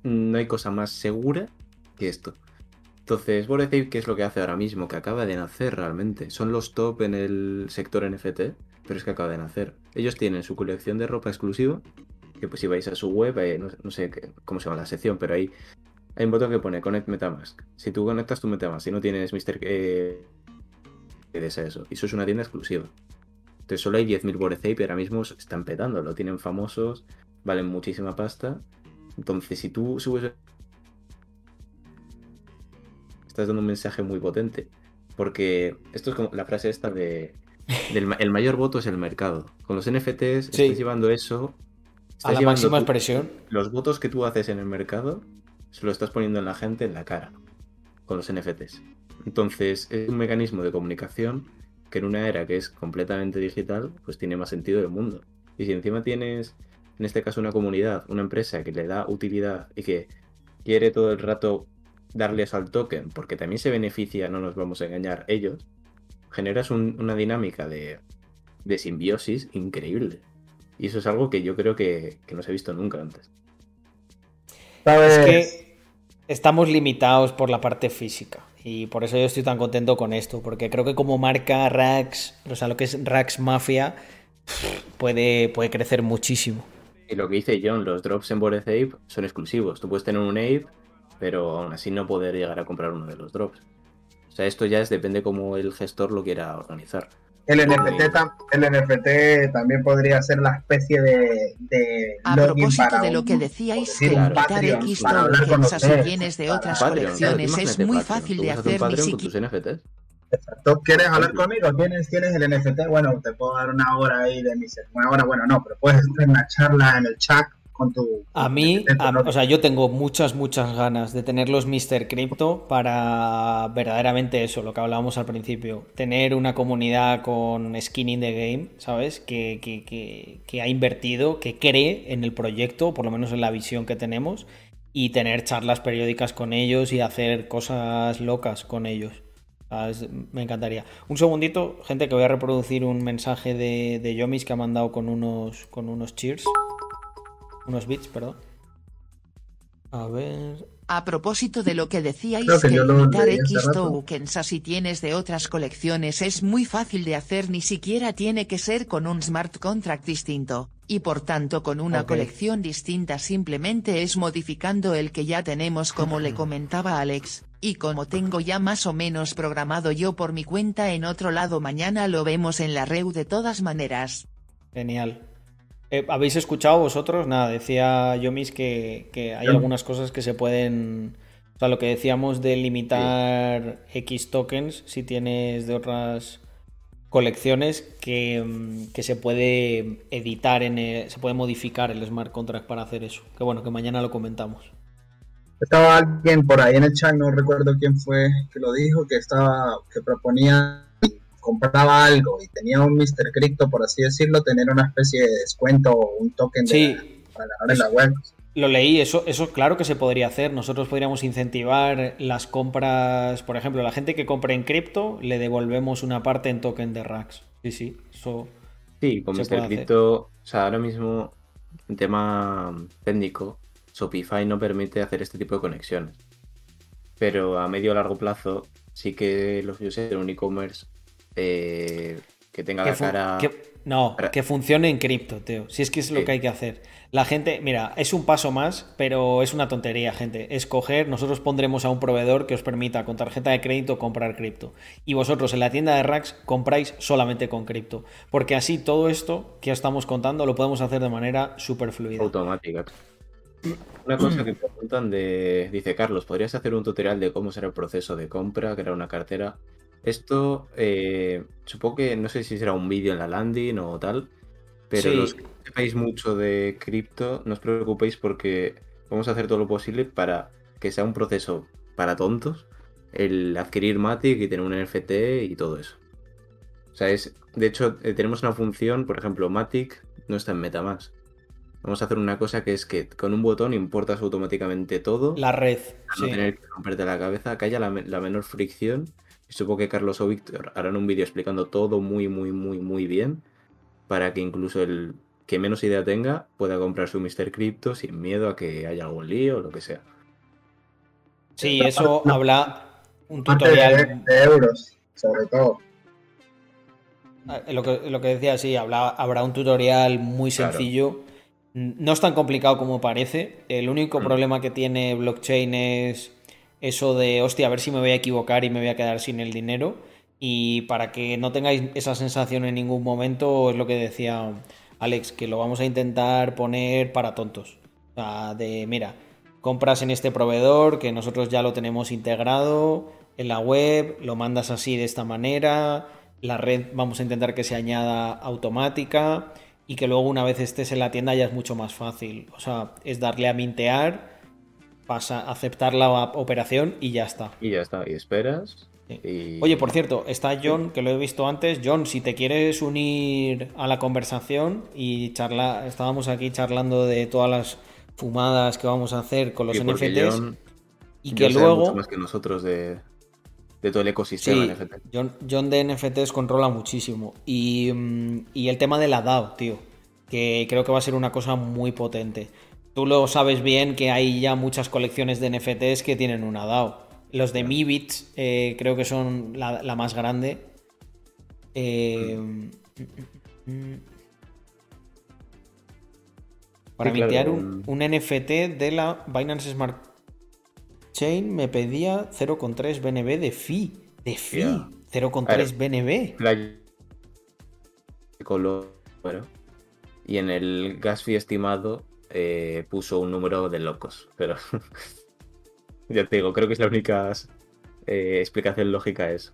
no hay cosa más segura que esto. Entonces, Boretape, ¿qué es lo que hace ahora mismo? Que acaba de nacer realmente. Son los top en el sector NFT, pero es que acaba de nacer. Ellos tienen su colección de ropa exclusiva, que pues si vais a su web, eh, no, sé cómo se llama la sección, pero ahí hay un botón que pone Connect Metamask. Si tú conectas tu Metamask, si no tienes Mr. Eh, eso. Y eso es una tienda exclusiva. Entonces solo hay 10.000 Bored y ahora mismo están petando, lo tienen famosos, valen muchísima pasta. Entonces si tú subes... Estás dando un mensaje muy potente. Porque esto es como la frase esta de... el mayor voto es el mercado. Con los NFTs estás llevando eso... a la máxima expresión. Los votos que tú haces en el mercado se lo estás poniendo en la gente en la cara con los NFTs. Entonces, es un mecanismo de comunicación que en una era que es completamente digital, pues tiene más sentido del mundo. Y si encima tienes, en este caso, una comunidad, una empresa que le da utilidad y que quiere todo el rato darles al token, porque también se beneficia, no nos vamos a engañar, ellos, generas una dinámica de, de, simbiosis increíble. Y eso es algo que yo creo que, que no se ha visto nunca antes. Es que estamos limitados por la parte física. Y por eso yo estoy tan contento con esto, porque creo que como marca Rax, o sea, lo que es Rax Mafia, puede, puede crecer muchísimo. Y lo que dice John, los drops en Bored Ape son exclusivos. Tú puedes tener un Ape, pero aún así no poder llegar a comprar uno de los drops. O sea, esto ya es, depende cómo el gestor lo quiera organizar. El NFT, el NFT también podría ser la especie de, de A propósito de lo que decíais, que invitar X tokens a tienes de otras colecciones es muy fácil de hacer ni siquiera. Exacto. ¿Quieres hablar conmigo? ¿Tienes, ¿Tienes el NFT? Bueno, te puedo dar una hora ahí de mi Una hora, bueno, no, pero puedes hacer una charla en el chat a mí, o sea, yo tengo muchas, muchas ganas de tener los Mr. Crypto para verdaderamente eso, lo que hablábamos al principio. Tener una comunidad con skin in the game, ¿sabes? Que, que, ha invertido, que cree en el proyecto, por lo menos en la visión que tenemos, y tener charlas periódicas con ellos y hacer cosas locas con ellos. Me encantaría. Un segundito, gente, que voy a reproducir un mensaje de, de Yomis que ha mandado con unos, con unos cheers. Unos bits, perdón. A ver. A propósito de lo que decíais que, limitar X tokens a si tienes de otras colecciones es muy fácil de hacer, ni siquiera tiene que ser con un smart contract distinto, y por tanto con una colección distinta simplemente es modificando el que ya tenemos como le comentaba Alex, y como tengo ya más o menos programado yo por mi cuenta en otro lado mañana lo vemos en la REU de todas maneras. Genial. Eh, ¿Habéis escuchado vosotros? Nada, decía Yomis que, que hay algunas cosas que se pueden. O sea, lo que decíamos de limitar X tokens, si tienes de otras colecciones, que, mm, que se puede editar, en se puede modificar el smart contract para hacer eso. Que bueno, que mañana lo comentamos. Estaba alguien por ahí en el chat, no recuerdo quién fue que lo dijo, que estaba, que proponía compraba algo y tenía un Mr. Crypto, por así decirlo, tener una especie de descuento o un token de para la, en la web. Lo leí, eso, eso claro que se podría hacer. Nosotros podríamos incentivar las compras, por ejemplo, la gente que compre en cripto, le devolvemos una parte en token de Rax. Sí, sí, eso. Sí, con Mr. Crypto, o sea, ahora mismo, en tema técnico, Shopify no permite hacer este tipo de conexiones. Pero a medio o largo plazo, sí que los users de un e-commerce eh, que tenga la cara. no, que funcione en cripto, Teo. Si es que es lo que hay que hacer. La gente, mira, es un paso más, pero es una tontería, gente. Escoger, nosotros pondremos a un proveedor que os permita con tarjeta de crédito comprar cripto. Y vosotros en la tienda de Racks compráis solamente con cripto. Porque así todo esto que estamos contando lo podemos hacer de manera súper fluida. Automática. Una cosa que preguntan de, dice Carlos, ¿podrías hacer un tutorial de cómo será el proceso de compra, crear una cartera? Esto, eh, supongo que no sé si será un vídeo en la landing o tal, pero los que sepáis mucho de cripto, no os preocupéis porque vamos a hacer todo lo posible para que sea un proceso para tontos el adquirir Matic y tener un NFT y todo eso. O sea, es, de hecho, eh, tenemos una función, por ejemplo, Matic no está en MetaMask. Vamos a hacer una cosa que es que con un botón importas automáticamente todo. La red. no tener que romperte la cabeza, que haya la, menor fricción. Y supongo que Carlos o Víctor harán un vídeo explicando todo muy, muy, muy, muy bien para que incluso el que menos idea tenga pueda comprar su Mr. Crypto sin miedo a que haya algún lío o lo que sea. Sí, eso habla un tutorial. De, euros, sobre todo. Ah, lo que, lo que decía, sí, habrá un tutorial muy sencillo. No es tan complicado como parece. El único mm. problema que tiene blockchain es eso de, hostia, a ver si me voy a equivocar y me voy a quedar sin el dinero. Y para que no tengáis esa sensación en ningún momento, es lo que decía Alex, que lo vamos a intentar poner para tontos. O sea, de, mira, compras en este proveedor, que nosotros ya lo tenemos integrado en la web, lo mandas así de esta manera, la red vamos a intentar que se añada automática y que luego una vez estés en la tienda ya es mucho más fácil. O sea, es darle a mintear, pasa, aceptar la operación y ya está. Y ya está, y esperas Oye, por cierto, está John, que lo he visto antes. John, si te quieres unir a la conversación y charlar, estábamos aquí charlando de todas las fumadas que vamos a hacer con los NFTs. y que luego. Mucho más que nosotros de, todo el ecosistema NFT. John, John, de NFTs controla muchísimo. Y, mm, y el tema de la DAO, tío. Que creo que va a ser una cosa muy potente. Tú lo sabes bien que hay ya muchas colecciones de NFTs que tienen una DAO. Los de Mibits eh, creo que son la, más grande. Eh, para mintear un, NFT de la Binance Smart Chain me pedía 0,3 BNB de fee. De fee. 0,3 BNB. Y en el gas fee estimado eh, puso un número de locos. Pero Ya te digo, creo que es la única eh, explicación lógica es.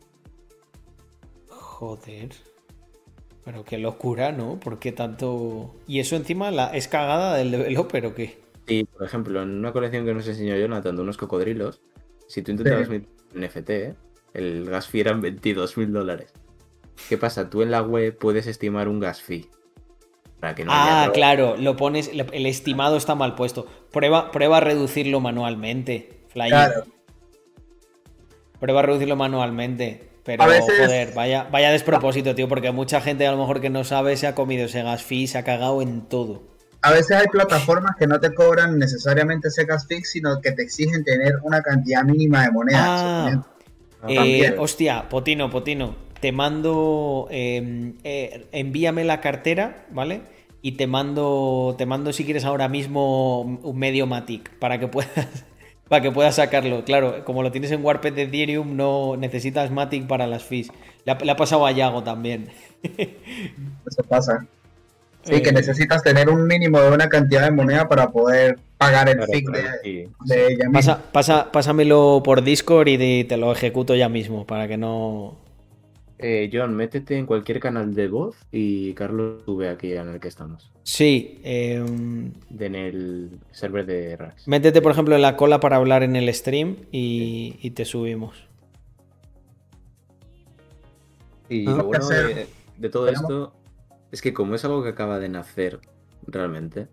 Joder. Pero qué locura, ¿no? ¿Por qué tanto...? ¿Y eso encima la... es cagada del developer o qué? Sí, por ejemplo, en una colección que nos enseñó Jonathan de unos cocodrilos, si tú intentabas un NFT, el gas fee eran 22 mil dólares. ¿Qué pasa? Tú en la web puedes estimar un gas fee. Para que no ah, claro, lo pones, el estimado está mal puesto. Prueba, prueba a reducirlo manualmente. Claro. Prueba a reducirlo manualmente. Pero, joder, vaya, vaya despropósito, tío, porque mucha gente a lo mejor que no sabe se ha comido ese gas fee, se ha cagado en todo. A veces hay plataformas que no te cobran necesariamente ese gas fee, sino que te exigen tener una cantidad mínima de monedas. Ah, eh, hostia, Potino, Potino, te mando, em, eh, envíame la cartera, ¿vale? Y te mando, te mando si quieres ahora mismo un medio Matic para que puedas para que puedas sacarlo. Claro, como lo tienes en Warped de Ethereum, no necesitas Matic para las fees. Le ha, pasado a Yago también. Eso pasa. Sí, que eh, necesitas tener un mínimo de una cantidad de moneda para poder pagar el fee de, ella misma. Pasa, pásamelo por Discord y te lo ejecuto ya mismo para que no, eh, John, métete en cualquier canal de voz y Carlos sube aquí en el que estamos. Sí. en el server de Rax. Métete, por ejemplo, en la cola para hablar en el stream y, te subimos. Y lo bueno de, todo esto es que como es algo que acaba de nacer realmente,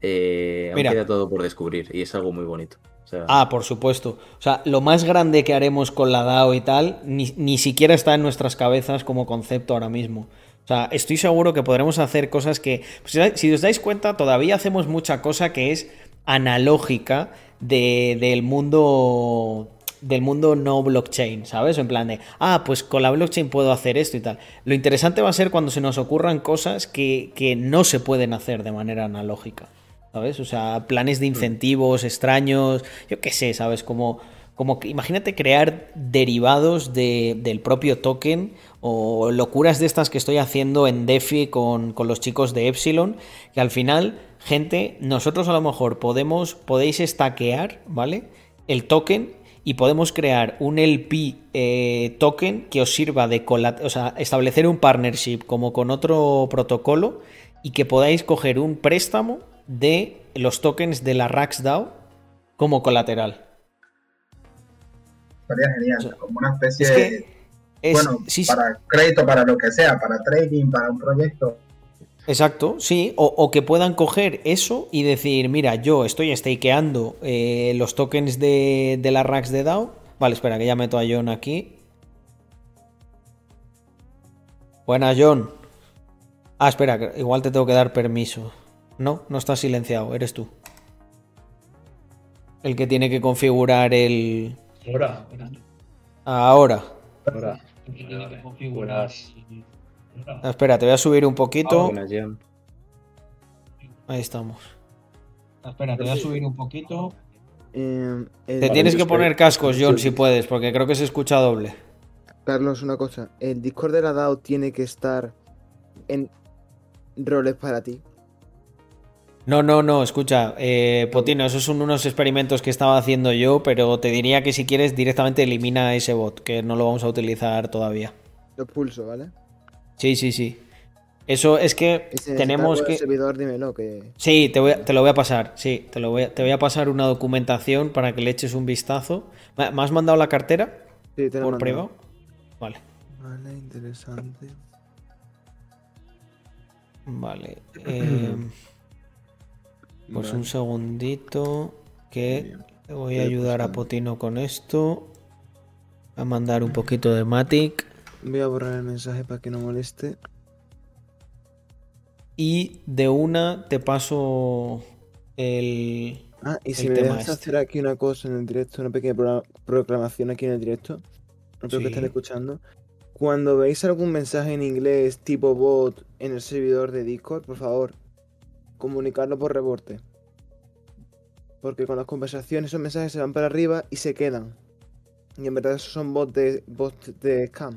eh, aún queda todo por descubrir y es algo muy bonito. Ah, por supuesto. O sea, lo más grande que haremos con la DAO y tal, ni, ni siquiera está en nuestras cabezas como concepto ahora mismo. O sea, estoy seguro que podremos hacer cosas que, pues, si os dais cuenta, todavía hacemos mucha cosa que es analógica del mundo del mundo no blockchain, ¿sabes? En plan de, ah, pues con la blockchain puedo hacer esto y tal. Lo interesante va a ser cuando se nos ocurran cosas que, que no se pueden hacer de manera analógica, ¿sabes? O sea, planes de incentivos extraños, yo qué sé, ¿sabes? Como, como que imagínate crear derivados del propio token o locuras de estas que estoy haciendo en DeFi con, con los chicos de Epsilon, que al final gente, nosotros a lo mejor podemos, podéis estaquear, ¿vale? El token y podemos crear un LP eh, token que os sirva de o sea, establecer un partnership como con otro protocolo y que podáis coger un préstamo de los tokens de la RaxDAO como colateral. Sería genial, como una especie de... bueno, para crédito, para lo que sea, para trading, para un proyecto. Exacto, sí, o, que puedan coger eso y decir, mira, yo estoy stakeando eh, los tokens de, de la racks de DAO. Vale, espera, que ya meto a John aquí. Buena, John. Ah, espera, igual te tengo que dar permiso. No, no estás silenciado, eres tú. El que tiene que configurar el... Ahora. Ahora. Ahora. Ahora. Ah, espera, te voy a subir un poquito. Ahí estamos. Ah, espera, te voy a subir un poquito. Eh, te tienes que poner cascos, John, si puedes, porque creo que se escucha doble. Carlos, una cosa. El Discord de la DAO tiene que estar en roles para ti. No, no, no, escucha, eh, Potino, esos son unos experimentos que estaba haciendo yo, pero te diría que si quieres directamente elimina ese bot, que no lo vamos a utilizar todavía. Lo pulso, ¿vale? Sí, sí, sí. Eso es que tenemos que. Servidor, dímelo, que... Sí, te, voy te, lo voy a pasar. Sí, te, lo voy a, te voy a pasar una documentación para que le eches un vistazo. ¿Me has mandado la cartera? Sí, te ¿Por privado? Vale. Vale, interesante. Vale. Eh, pues un segundito. Que voy a ayudar a Potino con esto. A mandar un poquito de Matic. Voy a borrar el mensaje para que no moleste. Y de una te paso el. Ah, y si me dejas este. hacer aquí una cosa en el directo, una pequeña proclamación aquí en el directo, no creo que estén escuchando. Cuando veis algún mensaje en inglés tipo bot en el servidor de Discord, por favor, comunicarlo por reporte. Porque con las conversaciones esos mensajes se van para arriba y se quedan. Y en verdad esos son bots de, bots de scam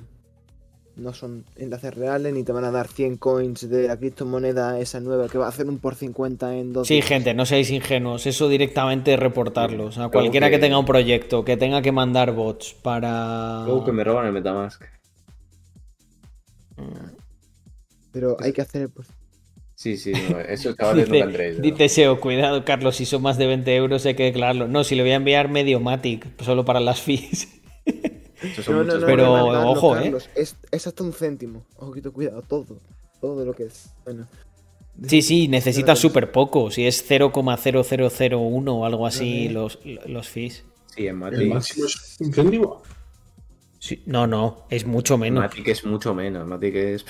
no son enlaces reales ni te van a dar 100 coins de la criptomoneda esa nueva que va a hacer un por 50 en dos. Sí, gente, no seáis ingenuos. Eso directamente reportarlo. O sea, cualquiera que... tenga un proyecto que tenga que mandar bots para. Luego que me roban el Metamask. Pero hay que hacer. Sí, sí, eso estaba dice, Andrés. Dice SEO, cuidado, Carlos, si son más de 20 euros hay que declararlo. No, si le voy a enviar medio Matic, solo para las fees. pero ojo, ¿eh? Es, hasta un céntimo. Ojito, cuidado, todo. Todo lo que es. Bueno. Sí, sí, necesitas súper poco. Si es 0,0001 o algo así los, los fees. Sí, en Matic. ¿El máximo es un céntimo? Sí, no, no, es mucho menos. Matic es mucho menos. Matic es.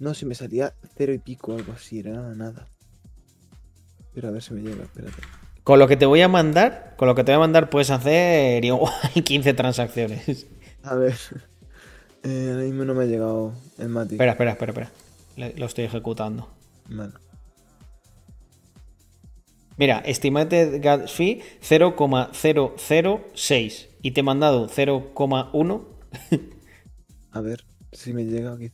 No, si me salía cero y pico algo así, era nada. Pero a ver si me llega, espérate. Con lo que te voy a mandar, con lo que te voy a mandar puedes hacer igual 15 transacciones. A ver. Eh, ahora mismo no me ha llegado el Matic. Espera, espera, espera, espera. Lo estoy ejecutando. Vale. Mira, estimated gas fee 0,006 y te he mandado 0,1. a ver si me llega aquí.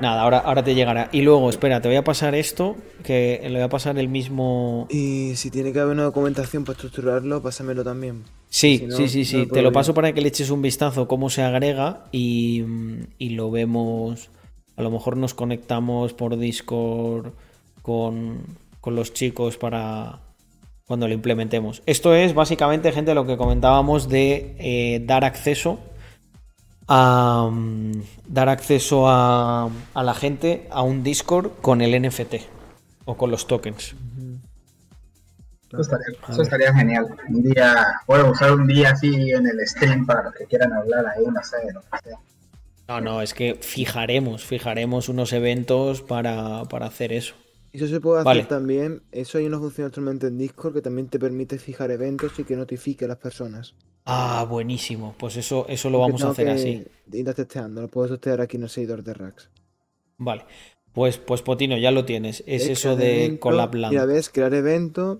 Nada, ahora, ahora te llegará. Y luego, espera, te voy a pasar esto, que le voy a pasar el mismo... Y si tiene que haber una documentación para estructurarlo, pásamelo también. Sí, sí, sí, sí. te lo paso para que le eches un vistazo cómo se agrega y, y, lo vemos. A lo mejor nos conectamos por Discord con, con los chicos para cuando lo implementemos. Esto es básicamente, gente, lo que comentábamos de eh, dar acceso a mm, dar acceso a, a, la gente a un Discord con el NFT o con los tokens. Eso estaría, genial. Un día, puedo usar un día así en el stream para los que quieran hablar ahí, no sé, lo que sea. No, no, es que fijaremos, fijaremos unos eventos para, hacer eso. Eso se puede hacer también. Eso hay una función actualmente en Discord que también te permite fijar eventos y que notifique a las personas. Ah, buenísimo. Pues eso, eso lo vamos a hacer así. Ir testeando, lo puedo testear aquí en el seguidor de Rax. Vale. Pues, pues Potino, ya lo tienes. Es eso de Collab Land. Ya ves, crear evento,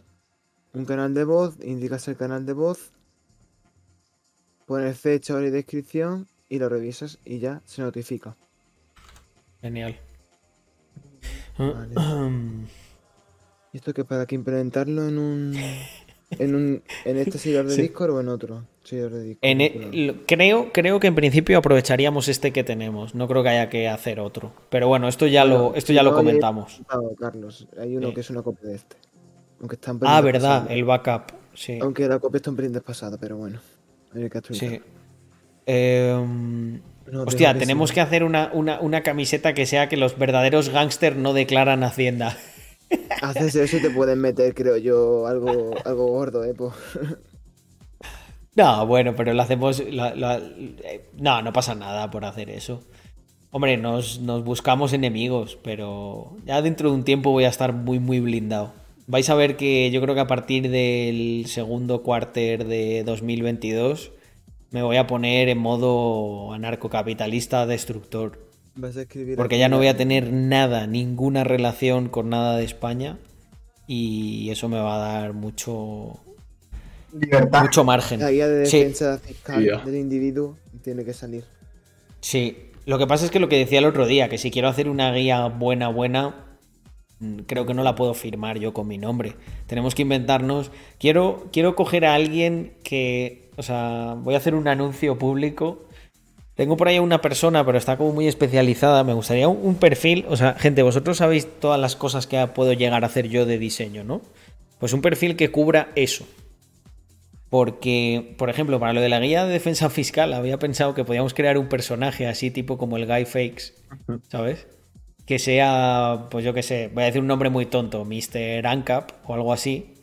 un canal de voz, indicas el canal de voz, pones fecha, hora y descripción y lo revisas y ya se notifica. Genial. ¿Y esto que para que implementarlo en un en un en este servidor de Discord o en otro servidor de Discord? E, creo, creo que en principio aprovecharíamos este que tenemos. No creo que haya que hacer otro. Pero bueno, esto ya lo, esto ya lo comentamos. Carlos, hay uno que es una copia de este. Aunque está ah, verdad, el backup. Sí. Aunque la copia está un pelín pasada pero bueno. Hay que sí. Em, hostia, tenemos que hacer una, camiseta que sea que los verdaderos gángsters no declaran Hacienda. Haces eso y te pueden meter, creo yo, algo, algo gordo, ¿eh? No, bueno, pero lo hacemos. no, no pasa nada por hacer eso. Hombre, nos, nos buscamos enemigos, pero ya dentro de un tiempo voy a estar muy, muy blindado. Vais a ver que yo creo que a partir del segundo cuarter de 2022 me voy a poner en modo anarcocapitalista destructor. Vas a escribir porque ya no voy a tener nada, ninguna relación con nada de España y eso me va a dar mucho mucho margen. La guía de defensa fiscal del individuo tiene que salir. Sí, lo que pasa es que lo que decía el otro día, que si quiero hacer una guía buena, buena, mm, creo que no la puedo firmar yo con mi nombre. Tenemos que inventarnos. Quiero, quiero coger a alguien que o sea, voy a hacer un anuncio público. Tengo por ahí una persona, pero está como muy especializada. Me gustaría un, perfil. O sea, gente, vosotros sabéis todas las cosas que puedo llegar a hacer yo de diseño, ¿no? Pues un perfil que cubra eso. Porque, por ejemplo, para lo de la guía de defensa fiscal, había pensado que podíamos crear un personaje así, tipo como el Guy Fakes, ¿sabes? Que sea, pues yo qué sé, voy a decir un nombre muy tonto, Mr. Ancap o algo así.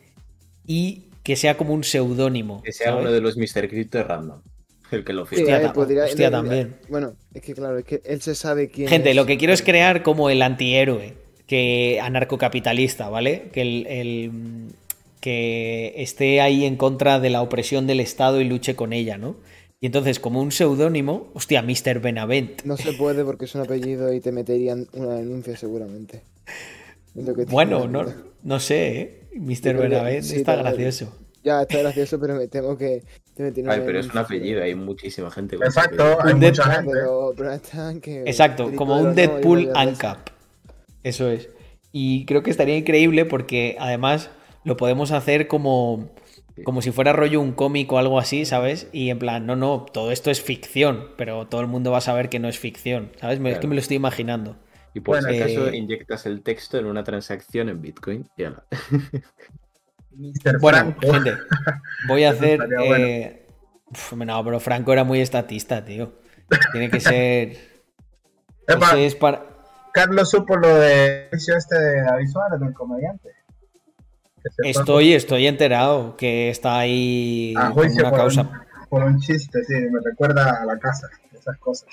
Y que sea como un seudónimo. Que sea uno de los Mr. Crypto random. El que lo firma. Hostia, también. Bueno, es que claro, es que él se sabe quién Gente, lo que quiero es crear como el antihéroe que anarcocapitalista, ¿vale? Que el, que esté ahí en contra de la opresión del Estado y luche con ella, ¿no? Y entonces, como un seudónimo, hostia, Mr. Benavent. No se puede porque es un apellido y te meterían una denuncia seguramente. Bueno, no, no sé, ¿eh? Mr. Benavent está gracioso. Ya, está gracioso, pero me temo que. Ay, pero es un apellido, hay muchísima gente. Exacto, hay mucha gente. Exacto, como un Deadpool ANCAP. Eso es. Y creo que estaría increíble porque además lo podemos hacer como, como si fuera rollo un cómic o algo así, ¿sabes? Y en plan, no, no, todo esto es ficción, pero todo el mundo va a saber que no es ficción, ¿sabes? Es que me lo estoy imaginando. Y por si acaso inyectas el texto en una transacción en Bitcoin y ya Bueno, gente, voy a hacer. Eh... no, pero Franco era muy estatista, tío. Tiene que ser. es para... Carlos supo lo de este de David Suárez, del comediante. Estoy, estoy enterado que está ahí a juicio una por causa. Un, por un chiste, sí, me recuerda a la casa, esas cosas.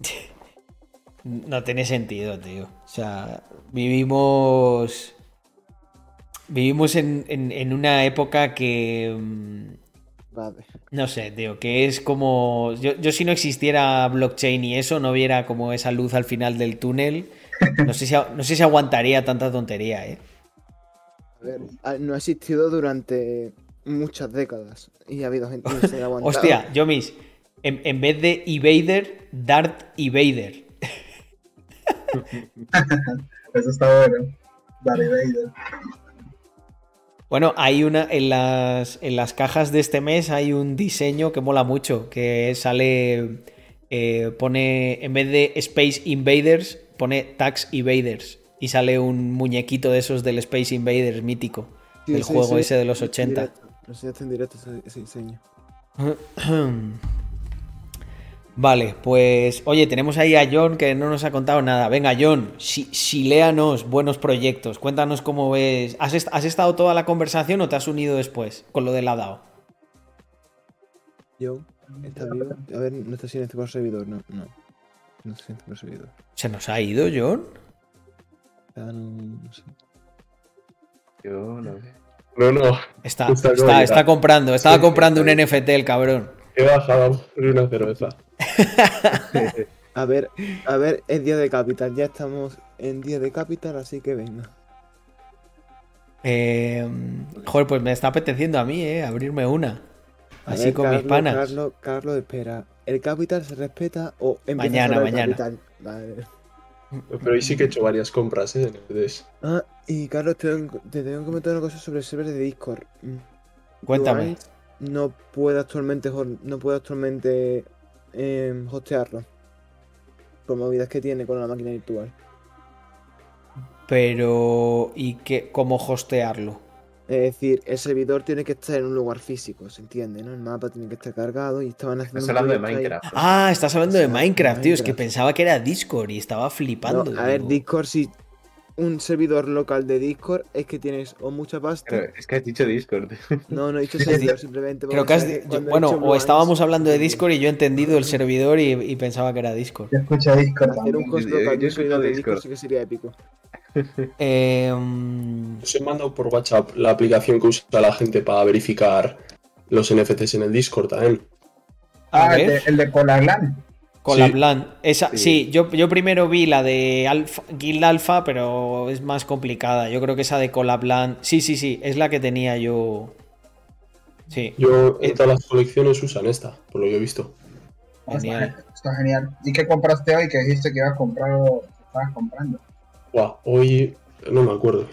No tiene sentido, tío. O sea, vivimos. Vivimos en, una época que. Mm, no sé, tío, que es como. Yo, si no existiera blockchain y eso, no viera como esa luz al final del túnel. No sé si, no sé si aguantaría tanta tontería, ¿eh? A ver, no ha existido durante muchas décadas. Y ha habido gente que se ha aguantado. Hostia, yo mis. En, en vez de Evader, Dart Evader. Eso está bueno. Bueno, hay una. En las, en las cajas de este mes hay un diseño que mola mucho. Que sale. Eh, pone. En vez de Space Invaders, pone Tax Invaders. Y sale un muñequito de esos del Space Invaders mítico. el juego ese de los 80. No sé, en directo ese diseño. Vale, pues oye, tenemos ahí a John que no nos ha contado nada. Venga, John, si, léanos buenos proyectos. Cuéntanos cómo ves. ¿Has, estado toda la conversación o te has unido después con lo de la DAO? Yo, ¿está vivo? A ver, no está sin este por servidor, no, no. No está por servidor. ¿Se nos ha ido, John? Ah, no, sé. Yo no No, no. Está, está, está, comprando, estaba comprando un NFT el cabrón. He bajado una cerveza. a ver, a ver, es día de capital. Ya estamos en día de capital, así que venga. Eh, joder, pues me está apeteciendo a mí, eh, abrirme una. así con mis panas. Carlos, Carlos, espera. ¿El capital se respeta o mañana, mañana? Pero ahí sí que he hecho varias compras, ¿eh? Ah, y Carlos, te, te tengo que comentar una cosa sobre el server de Discord. Mm. Cuéntame. No puede actualmente, no puede actualmente eh, hostearlo. Por movidas que tiene con la máquina virtual. Pero, ¿y qué, cómo hostearlo? Es decir, el servidor tiene que estar en un lugar físico, ¿se entiende? ¿no? El mapa tiene que estar cargado y estaban haciendo. Estás hablando de Minecraft. Ah, estás hablando de Minecraft, tío. Es que pensaba que era Discord y estaba flipando. a ver, Discord sí un servidor local de Discord es que tienes o mucha pasta. es que has dicho Discord. No, no he dicho servidor, simplemente. Creo que bueno, o estábamos hablando de Discord y yo he entendido el servidor y, pensaba que era Discord. Yo escucho Discord. Hacer un host local de un servidor de Discord sí que sería épico. eh, Os he mandado por WhatsApp la aplicación que usa la gente para verificar los NFTs en el Discord también. Ah, el de, el de con la plan. Esa, sí, yo, yo, primero vi la de Alpha, Guild Alpha, pero es más complicada. Yo creo que esa de Colabland. Sí, sí, sí, es la que tenía yo. Sí. Yo en todas las colecciones usan esta, por lo que he visto. Genial. Está, genial. ¿Y qué compraste hoy que dijiste que ibas a comprar estabas comprando? hoy no me acuerdo.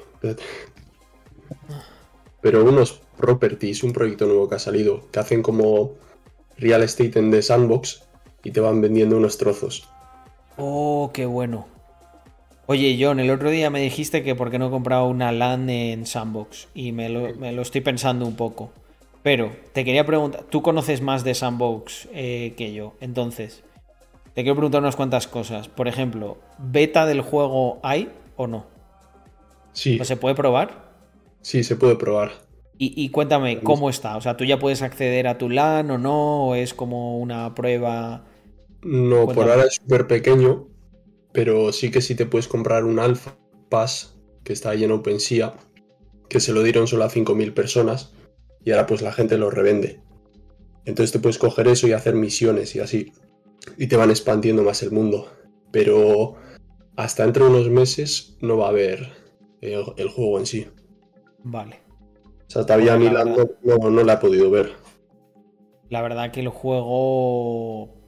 Pero unos properties, un proyecto nuevo que ha salido, que hacen como real estate en The Sandbox y te van vendiendo unos trozos. Oh, qué bueno. Oye, John, el otro día me dijiste que por qué no compraba una LAN en Sandbox y me lo, estoy pensando un poco. Pero te quería preguntar, tú conoces más de Sandbox eh, que yo, entonces te quiero preguntar unas cuantas cosas. Por ejemplo, ¿beta del juego hay o no? Sí. ¿O se puede probar? Sí, se puede probar. Y, cuéntame, ¿cómo está? O sea, ¿tú ya puedes acceder a tu LAN o no? ¿O es como una prueba? No, por ahora es súper pequeño, pero sí que sí te puedes comprar un Alpha Pass que está ahí en OpenSea, que se lo dieron solo a 5.000 personas y ahora pues la gente lo revende. Entonces te puedes coger eso y hacer misiones y así. Y te van expandiendo más el mundo. Pero hasta entre unos meses no va a haber el, el juego en sí. Vale. O sea, todavía ni la, no, no la he podido ver. La verdad que el juego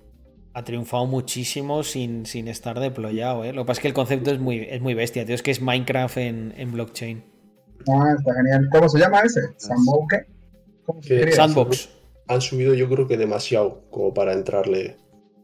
ha triunfado muchísimo sin, sin estar deployado. ¿eh? Lo que pasa es que el concepto es muy, es muy bestia, tío. Es que es Minecraft en, blockchain. Ah, está genial. ¿Cómo se llama ese? ¿Sandbox qué? Sandbox. Han subido yo creo que demasiado como para entrarle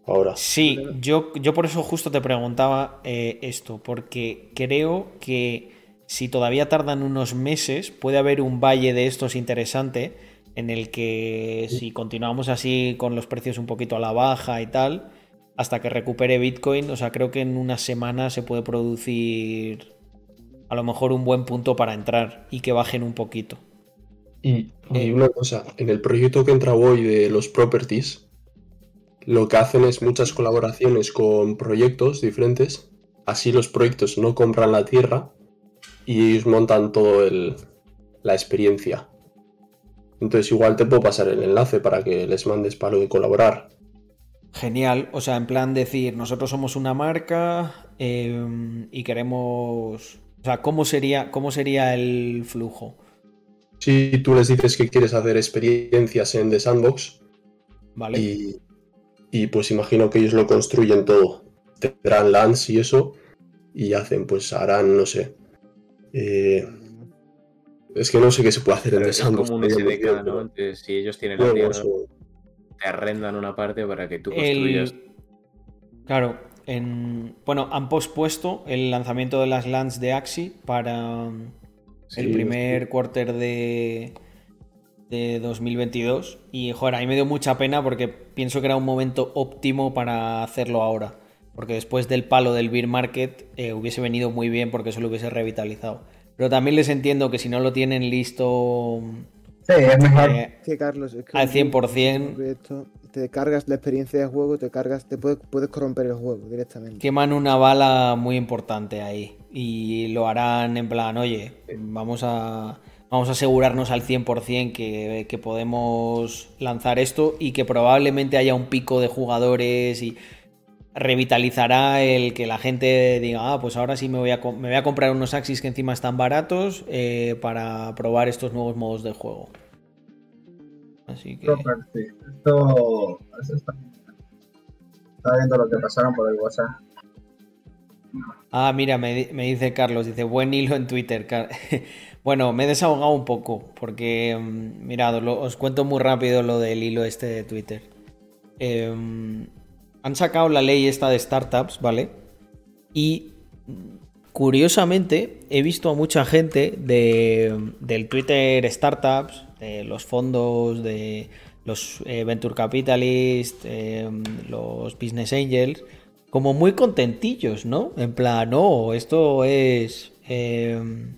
ahora. Sí, yo, yo por eso justo te preguntaba eh, esto, porque creo que si todavía tardan unos meses, puede haber un valle de estos interesante en el que si continuamos así con los precios un poquito a la baja y tal, hasta que recupere Bitcoin, o sea, creo que en una semana se puede producir a lo mejor un buen punto para entrar y que bajen un poquito. Y, eh, una cosa, en el proyecto que entra hoy de los properties, lo que hacen es muchas colaboraciones con proyectos diferentes, así los proyectos no compran la tierra y ellos montan todo la experiencia. Entonces igual te puedo pasar el enlace para que les mandes para de colaborar. Genial, o sea, en plan decir, nosotros somos una marca em, y queremos... O sea, ¿cómo sería, ¿cómo sería el flujo? Si tú les dices que quieres hacer experiencias en The Sandbox, vale. y, y pues imagino que ellos lo construyen todo. Tendrán lands y eso, y hacen, pues harán, no sé. Eh, es que no sé qué se puede hacer en Es como un SDK, ¿no? Entonces, si ellos tienen la tierra, te arrendan una parte para que tú construyas. Claro, en... bueno, han pospuesto el lanzamiento de las lands de Axi para el primer quarter de, de 2022 y joder, a mí me dio mucha pena porque pienso que era un momento óptimo para hacerlo ahora. Porque después del palo del beer market eh, hubiese venido muy bien porque eso lo hubiese revitalizado. Pero también les entiendo que si no lo tienen listo sí, es mejor. Eh, Carlos, es que al 100%... te cargas la experiencia de juego, te cargas, te puedes, puedes corromper el juego directamente. Queman una bala muy importante ahí y lo harán en plan, oye, vamos a vamos a asegurarnos al 100% que, que podemos lanzar esto y que probablemente haya un pico de jugadores y revitalizará el que la gente diga, ah, pues ahora sí me voy a, me voy a comprar unos Axis que encima están baratos eh, para probar estos nuevos modos de juego. Así que... Esto, está... Viendo lo que pasaron por el WhatsApp. Ah, mira, me, me dice Carlos, dice, buen hilo en Twitter. Bueno, me he desahogado un poco porque, mm, mirad, os cuento muy rápido lo del hilo este de Twitter. Em, han sacado la ley esta de startups, ¿vale? Y curiosamente he visto a mucha gente de, del Twitter Startups, de los fondos, de los eh, Venture Capitalists, em, los Business Angels, como muy contentillos, ¿no? En plan, no, esto es... Em,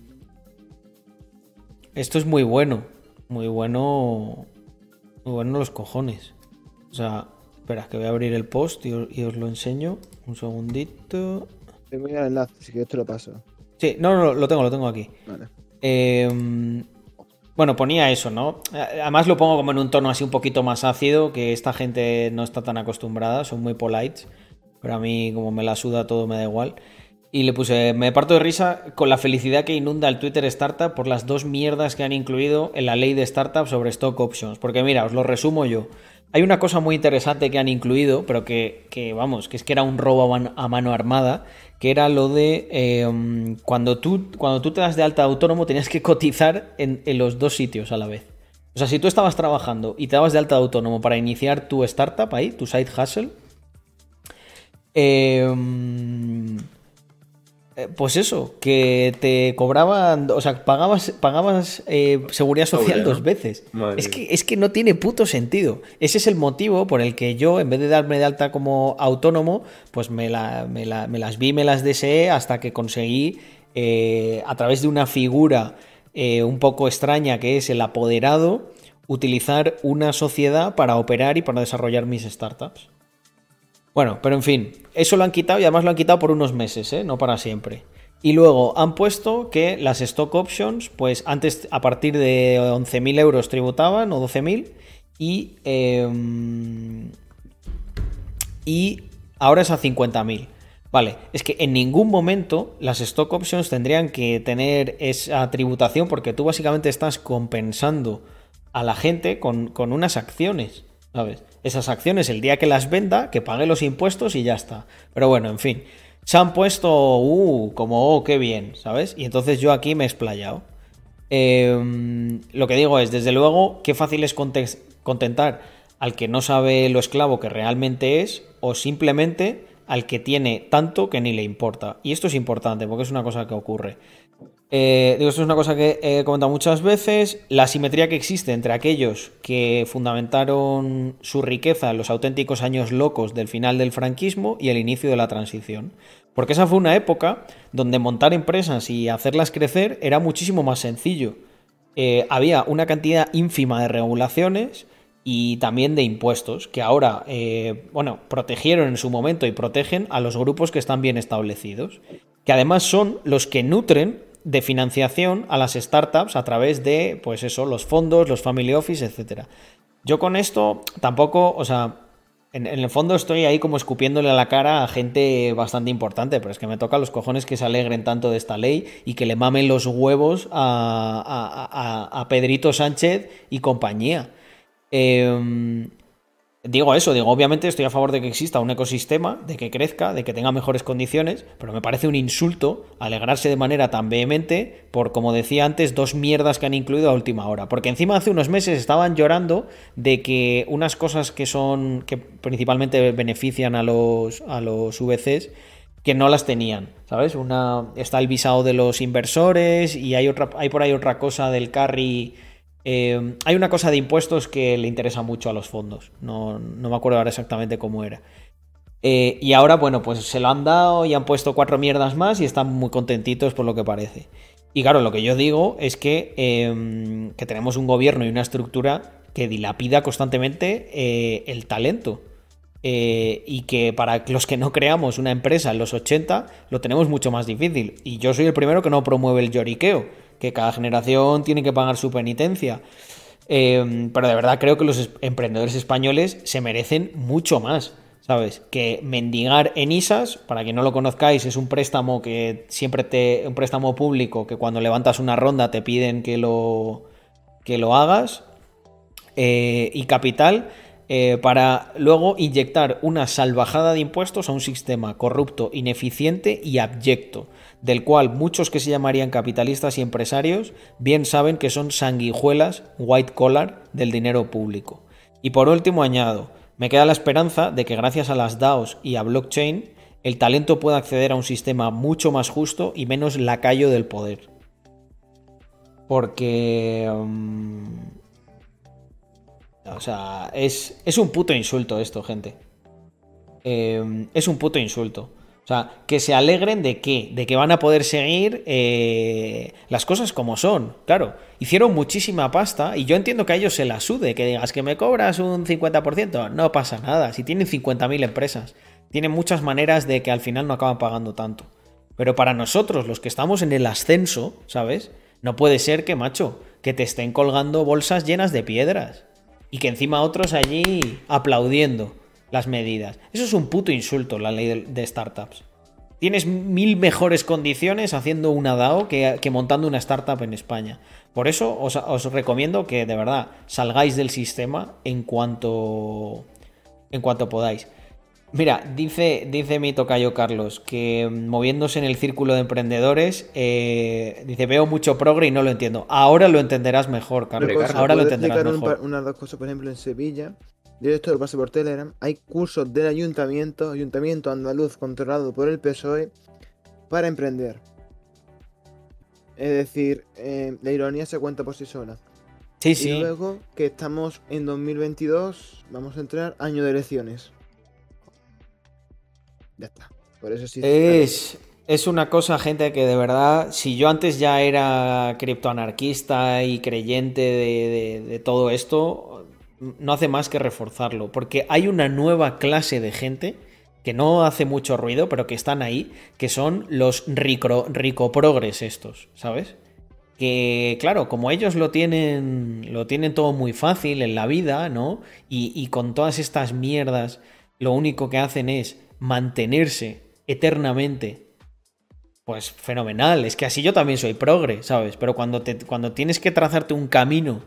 esto es muy bueno. Muy bueno. Muy bueno los cojones. O sea, espera, que voy a abrir el post y, os lo enseño. Un segundito. Tengo el enlace, así que te lo paso. Sí, no, no, lo tengo, lo tengo aquí. Vale. Em, bueno, ponía eso, ¿no? Además lo pongo como en un tono así un poquito más ácido, que esta gente no está tan acostumbrada, son muy polites. Pero a mí, como me la suda todo, me da igual. Y le puse, me parto de risa con la felicidad que inunda el Twitter Startup por las dos mierdas que han incluido en la ley de startup sobre stock options. Porque mira, os lo resumo yo. Hay una cosa muy interesante que han incluido, pero que, vamos, que es que era un robo a mano armada, que era lo de em, cuando, tú, cuando tú te das de alta autónomo tenías que cotizar en, en los dos sitios a la vez. O sea, si tú estabas trabajando y te dabas de alta autónomo para iniciar tu startup ahí, tu side hustle, eh, pues eso, que te cobraban, o sea, pagabas, pagabas eh, seguridad social dos veces. es que, es que no tiene puto sentido. Ese es el motivo por el que yo, en vez de darme de alta como autónomo, pues me, me, las vi, me las deseé hasta que conseguí, eh, a través de una figura un poco extraña que es el apoderado, utilizar una sociedad para operar y para desarrollar mis startups. Bueno, pero en fin, eso lo han quitado y además lo han quitado por unos meses, ¿eh? no para siempre. Y luego han puesto que las stock options, pues antes a partir de 11.000 euros tributaban o 12.000 y, em, y ahora es a 50.000. Vale, es que en ningún momento las stock options tendrían que tener esa tributación porque tú básicamente estás compensando a la gente con, con unas acciones, ¿sabes? Esas acciones el día que las venda, que pague los impuestos y ya está. Pero bueno, en fin. Se han puesto, uh, como, oh, qué bien, ¿sabes? Y entonces yo aquí me he explayado. Em, lo que digo es, desde luego, qué fácil es contentar al que no sabe lo esclavo que realmente es o simplemente al que tiene tanto que ni le importa. Y esto es importante porque es una cosa que ocurre. Eh, digo, esto es una cosa que he comentado muchas veces, la simetría que existe entre aquellos que fundamentaron su riqueza en los auténticos años locos del final del franquismo y el inicio de la transición. Porque esa fue una época donde montar empresas y hacerlas crecer era muchísimo más sencillo. Eh, había una cantidad ínfima de regulaciones y también de impuestos que ahora, eh, bueno, protegieron en su momento y protegen a los grupos que están bien establecidos, que además son los que nutren de financiación a las startups a través de, pues eso, los fondos, los family office, etcétera. Yo con esto tampoco, o sea, en, el fondo estoy ahí como escupiéndole a la cara a gente bastante importante, pero es que me toca los cojones que se alegren tanto de esta ley y que le mamen los huevos a, a, a Pedrito Sánchez y compañía. Eh, Digo eso, digo, obviamente estoy a favor de que exista un ecosistema, de que crezca, de que tenga mejores condiciones, pero me parece un insulto alegrarse de manera tan vehemente por, como decía antes, dos mierdas que han incluido a última hora. Porque encima hace unos meses estaban llorando de que unas cosas que son, que principalmente benefician a los, a los VCs, que no las tenían, ¿sabes? Una, está el visado de los inversores y hay, otra, hay por ahí otra cosa del carry Eh, hay una cosa de impuestos que le interesa mucho a los fondos. No, me acuerdo ahora exactamente cómo era. Eh, y ahora, bueno, pues se lo han dado y han puesto cuatro mierdas más y están muy contentitos por lo que parece. Y claro, lo que yo digo es que, em, que tenemos un gobierno y una estructura que dilapida constantemente eh, el talento. y que para los que no creamos una empresa en los 80 lo tenemos mucho más difícil. Y yo soy el primero que no promueve el lloriqueo que cada generación tiene que pagar su penitencia. Eh, pero de verdad creo que los emprendedores españoles se merecen mucho más. ¿Sabes? Que mendigar en ISAS, para quien no lo conozcáis, es un préstamo que siempre te. un préstamo público que cuando levantas una ronda te piden que lo. que lo hagas. Eh, y capital. Eh, para luego inyectar una salvajada de impuestos a un sistema corrupto, ineficiente y abyecto del cual muchos que se llamarían capitalistas y empresarios bien saben que son sanguijuelas white collar del dinero público. Y por último añado, me queda la esperanza de que gracias a las DAOs y a blockchain el talento pueda acceder a un sistema mucho más justo y menos lacayo del poder. Porque... Mm, o sea, es, es, un puto insulto esto, gente. Eh, es un puto insulto. O sea, que se alegren de qué, de que van a poder seguir eh, las cosas como son. Claro, hicieron muchísima pasta y yo entiendo que a ellos se la sude, que digas que me cobras un 50%, no pasa nada, si tienen 50.000 empresas, tienen muchas maneras de que al final no acaban pagando tanto. Pero para nosotros, los que estamos en el ascenso, ¿sabes? No puede ser que, macho, que te estén colgando bolsas llenas de piedras y que encima otros allí aplaudiendo las medidas. Eso es un puto insulto, la ley de, startups. Tienes mil mejores condiciones haciendo una DAO que, montando una startup en España. Por eso os, recomiendo que de verdad salgáis del sistema en cuanto, en cuanto podáis. Mira, dice, dice mi tocayo Carlos que mm, moviéndose en el círculo de emprendedores, eh, dice, veo mucho progre y no lo entiendo. Ahora lo entenderás mejor, Carlos. Ahora lo entenderás mejor. Una, dos cosas, por ejemplo, en Sevilla, lo pasé por Telegram. Hay cursos del ayuntamiento, ayuntamiento andaluz controlado por el PSOE, para emprender. Es decir, eh, la ironía se cuenta por sí sola. Sí, sí. Y luego que estamos en 2022, vamos a entrar año de elecciones. Ya está. Por eso sí. Es, es una cosa, gente, que de verdad, si yo antes ya era criptoanarquista y creyente de todo esto, no hace más que reforzarlo, porque hay una nueva clase de gente que no hace mucho ruido, pero que están ahí, que son los rico, rico progres estos, ¿sabes? Que, claro, como ellos lo tienen, lo tienen todo muy fácil en la vida, ¿no? Y, y con todas estas mierdas, lo único que hacen es mantenerse eternamente pues fenomenal. Es que así yo también soy progre, ¿sabes? Pero cuando, te, cuando tienes que trazarte un camino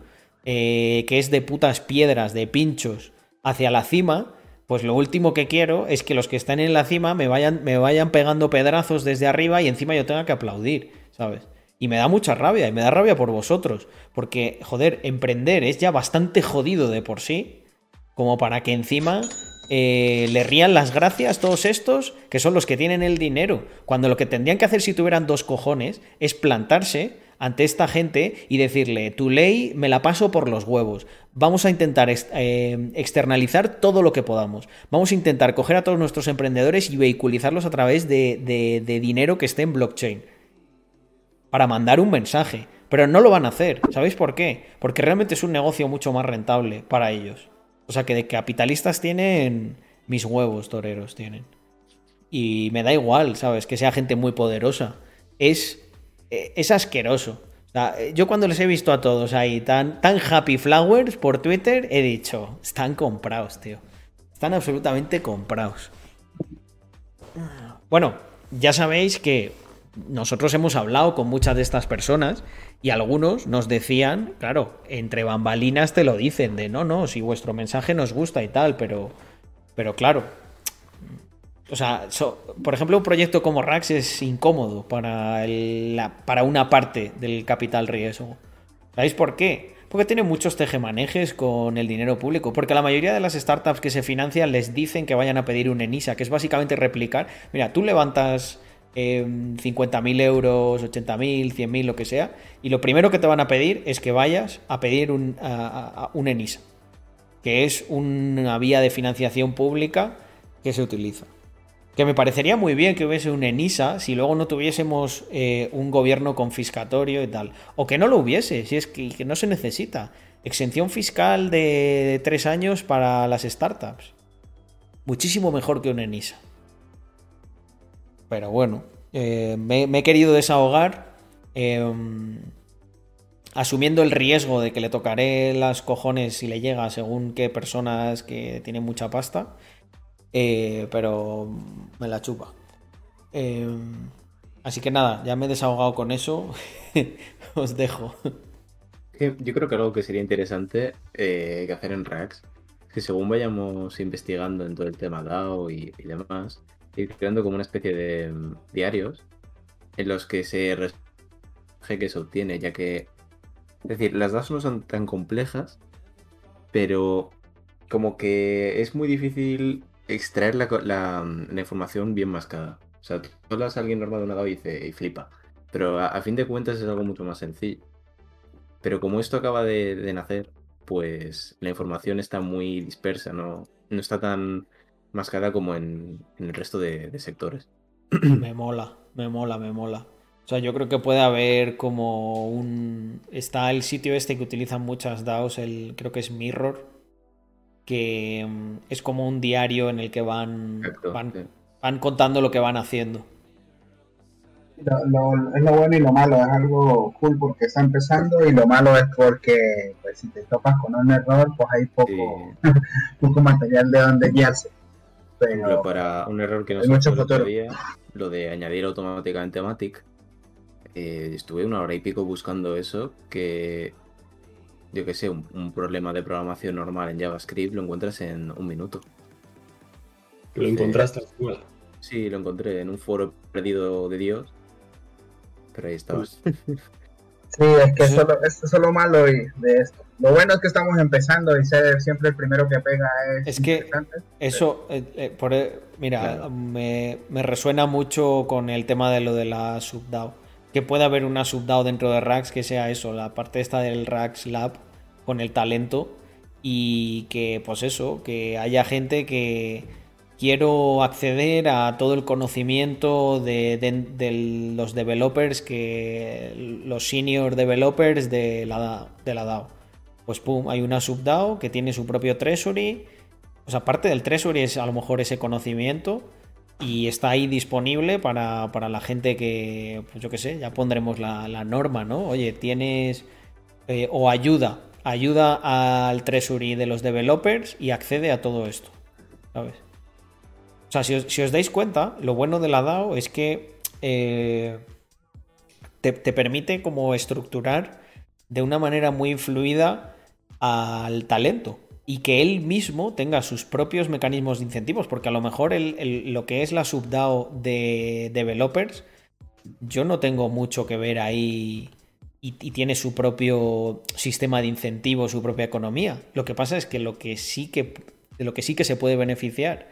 eh, que es de putas piedras, de pinchos, hacia la cima, pues lo último que quiero es que los que están en la cima me vayan, me vayan pegando pedrazos desde arriba y encima yo tenga que aplaudir, ¿sabes? Y me da mucha rabia, y me da rabia por vosotros, porque, joder, emprender es ya bastante jodido de por sí, como para que encima eh, le rían las gracias todos estos, que son los que tienen el dinero, cuando lo que tendrían que hacer si tuvieran dos cojones es plantarse ante esta gente y decirle, tu ley me la paso por los huevos. Vamos a intentar eh, externalizar todo lo que podamos. Vamos a intentar coger a todos nuestros emprendedores y vehiculizarlos a través de, dinero que esté en blockchain. Para mandar un mensaje. Pero no lo van a hacer. ¿Sabéis por qué? Porque realmente es un negocio mucho más rentable para ellos. O sea que de capitalistas tienen mis huevos toreros, tienen. Y me da igual, ¿sabes? Que sea gente muy poderosa. Es es asqueroso. yo cuando les he visto a todos ahí tan, tan happy flowers por Twitter, he dicho, están comprados, tío. Están absolutamente comprados. Bueno, ya sabéis que nosotros hemos hablado con muchas de estas personas y algunos nos decían, claro, entre bambalinas te lo dicen, de no, no, si vuestro mensaje nos gusta y tal, pero, pero claro, o sea, por ejemplo, un proyecto como Rax es incómodo para, para una parte del capital riesgo. ¿Sabéis por qué? Porque tiene muchos tejemanejes con el dinero público. Porque la mayoría de las startups que se financian les dicen que vayan a pedir un ENISA, que es básicamente replicar. Mira, tú levantas 50.000 euros, 80.000, 100.000, lo que sea, y lo primero que te van a pedir es que vayas a pedir un ENISA, que es una vía de financiación pública que se utiliza. Que me parecería muy bien que hubiese un ENISA si luego no tuviésemos eh, un gobierno confiscatorio y tal. O que no lo hubiese, si es que, no se necesita. Exención fiscal de, tres años para las startups. Muchísimo mejor que un ENISA. Pero bueno, eh, me, he querido desahogar. Em, asumiendo el riesgo de que le tocaré las cojones si le llega según qué personas que tienen mucha pasta. Eh, pero me la chupa. Eh, así que nada, ya me he desahogado con eso. Os dejo. Yo creo que algo que sería interesante eh, que hacer en Rax que según vayamos investigando en todo el tema DAO y, demás, ir creando como una especie de mm, diarios en los que se que se obtiene, ya que, es decir, las DAOs no son tan complejas, pero como que es muy difícil extraer la, información bien mascada. O sea, tú hablas a alguien normal de una DAO y, flipa. Pero a, fin de cuentas es algo mucho más sencillo. Pero como esto acaba de, nacer, pues la información está muy dispersa, no, no está tan mascada como en, el resto de, sectores. Me mola, me mola, me mola. O sea, yo creo que puede haber como un... Está el sitio este que utilizan muchas DAOs, el creo que es Mirror, que mm, es como un diario en el que van, van, contando lo que van haciendo. es lo bueno y lo malo, es algo cool porque está empezando y lo malo es porque pues, si te topas con un error, pues hay poco, poco material de donde guiarse. Pero, para un error que no se todavía, lo de añadir automáticamente Matic, eh, estuve una hora y pico buscando eso, que yo que sé, un, problema de programación normal en JavaScript lo encuentras en un minuto. ¿Lo encontraste Sí, lo encontré en un foro perdido de Dios. Pero ahí estabas. Sí, es que eso, es lo malo de esto. Lo bueno es que estamos empezando y ser siempre el primero que pega es. Es que eso, eh, eh, por, e, mira, me, me, resuena mucho con el tema de lo de la subDAO que pueda haber una subDAO dentro de Rax que sea eso, la parte esta del Rax Lab con el talento y que pues eso, que haya gente que quiero acceder a todo el conocimiento de, los developers, que los senior developers de la, de la DAO. Pues pum, hay una subDAO que tiene su propio treasury. Pues aparte del treasury es a lo mejor ese conocimiento y está ahí disponible para, la gente que, pues yo qué sé, ya pondremos la, norma, ¿no? Oye, tienes eh, o ayuda, ayuda al treasury de los developers y accede a todo esto, ¿sabes? O sea, si os, dais cuenta, lo bueno de la DAO es que eh, te, te permite como estructurar de una manera muy fluida al talento y que él mismo tenga sus propios mecanismos de incentivos, porque a lo mejor lo que es la subDAO de developers, yo no tengo mucho que ver ahí y, tiene su propio sistema de incentivos, su propia economía. Lo que pasa es que lo que sí que, de lo que sí que se puede beneficiar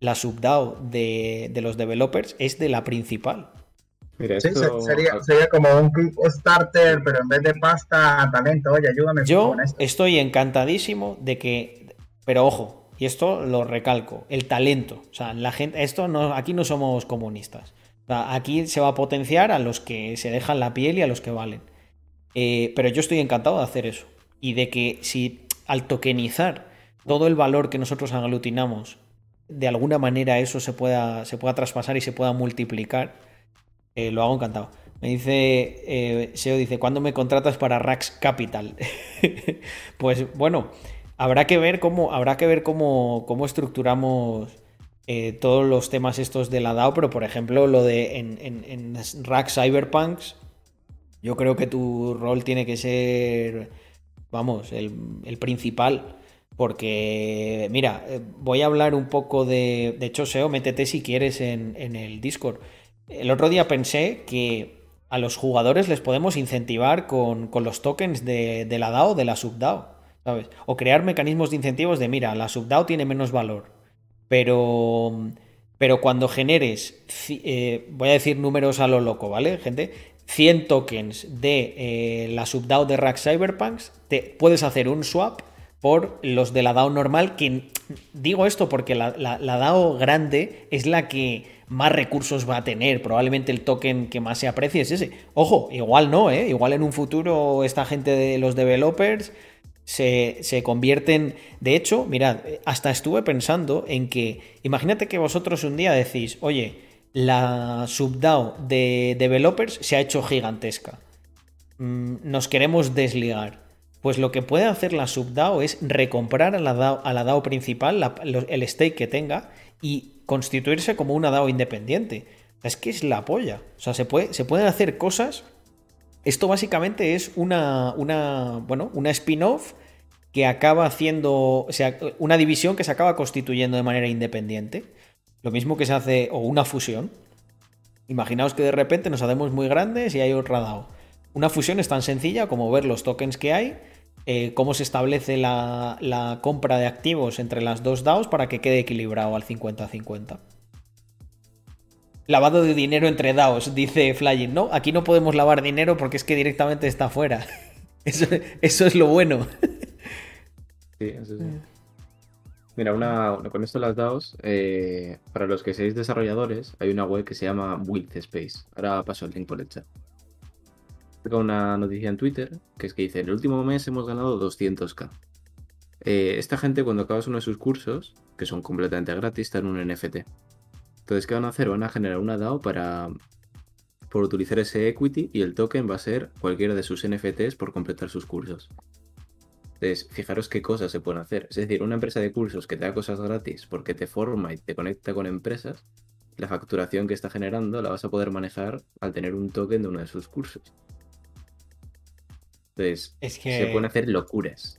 la subDAO de, de los developers es de la principal. Mira, sería, sería, como un starter, pero en vez de pasta, talento. Oye, ayúdame. Yo con esto. estoy encantadísimo de que, pero ojo, y esto lo recalco, el talento. O sea, la gente, esto no, aquí no somos comunistas. aquí se va a potenciar a los que se dejan la piel y a los que valen. Eh, pero yo estoy encantado de hacer eso. Y de que si al tokenizar todo el valor que nosotros aglutinamos, de alguna manera eso se pueda, se pueda traspasar y se pueda multiplicar eh, lo hago encantado. Me dice, eh, SEO dice, ¿cuándo me contratas para Rax Capital? pues bueno, habrá que ver cómo, habrá que ver cómo, cómo estructuramos eh, todos los temas estos de la DAO, pero por ejemplo, lo de en, en, Rax Cyberpunks, yo creo que tu rol tiene que ser, vamos, el, principal. Porque, mira, voy a hablar un poco de. De hecho, SEO, métete si quieres en, en el Discord. El otro día pensé que a los jugadores les podemos incentivar con, los tokens de, la DAO, de la subDAO, ¿sabes? O crear mecanismos de incentivos de, mira, la subDAO tiene menos valor, pero Pero cuando generes, eh, voy a decir números a lo loco, ¿vale, gente? 100 tokens de eh, la subDAO de Rack Cyberpunks, te puedes hacer un swap por los de la DAO normal, que digo esto porque la, DAO grande es la que más recursos va a tener. Probablemente el token que más se aprecie es ese. Ojo, igual no, ¿eh? Igual en un futuro esta gente de los developers se, se convierten... De hecho, mirad, hasta estuve pensando en que, imagínate que vosotros un día decís, oye, la subDAO de developers se ha hecho gigantesca. Mm, nos queremos desligar. Pues lo que puede hacer la subDAO es recomprar a la DAO, principal el stake que tenga y constituirse como una DAO independiente. Es que es la polla. O sea, se pueden hacer cosas. Esto básicamente es una, una, bueno, una spin-off que acaba haciendo, o sea, una división que se acaba constituyendo de manera independiente. Lo mismo que se hace, o una fusión. Imaginaos que de repente nos hacemos muy grandes y hay otra DAO. Una fusión es tan sencilla como ver los tokens que hay eh, cómo se establece la, compra de activos entre las dos DAOs para que quede equilibrado al 50-50. Lavado de dinero entre DAOs, dice Flying. No, aquí no podemos lavar dinero porque es que directamente está fuera. Eso, es lo bueno. Sí, eso sí. Mira, una, con esto de las DAOs, eh, para los que seáis desarrolladores, hay una web que se llama Width Space. Ahora paso el link por el chat una noticia en Twitter que es que dice, en el último mes hemos ganado 200k. Eh, esta gente cuando acabas uno de sus cursos, que son completamente gratis, están en un NFT. Entonces, ¿qué van a hacer? Van a generar una DAO para por utilizar ese equity y el token va a ser cualquiera de sus NFTs por completar sus cursos. Entonces, fijaros qué cosas se pueden hacer. Es decir, una empresa de cursos que te da cosas gratis porque te forma y te conecta con empresas, la facturación que está generando la vas a poder manejar al tener un token de uno de sus cursos. Entonces, es que... se pueden hacer locuras.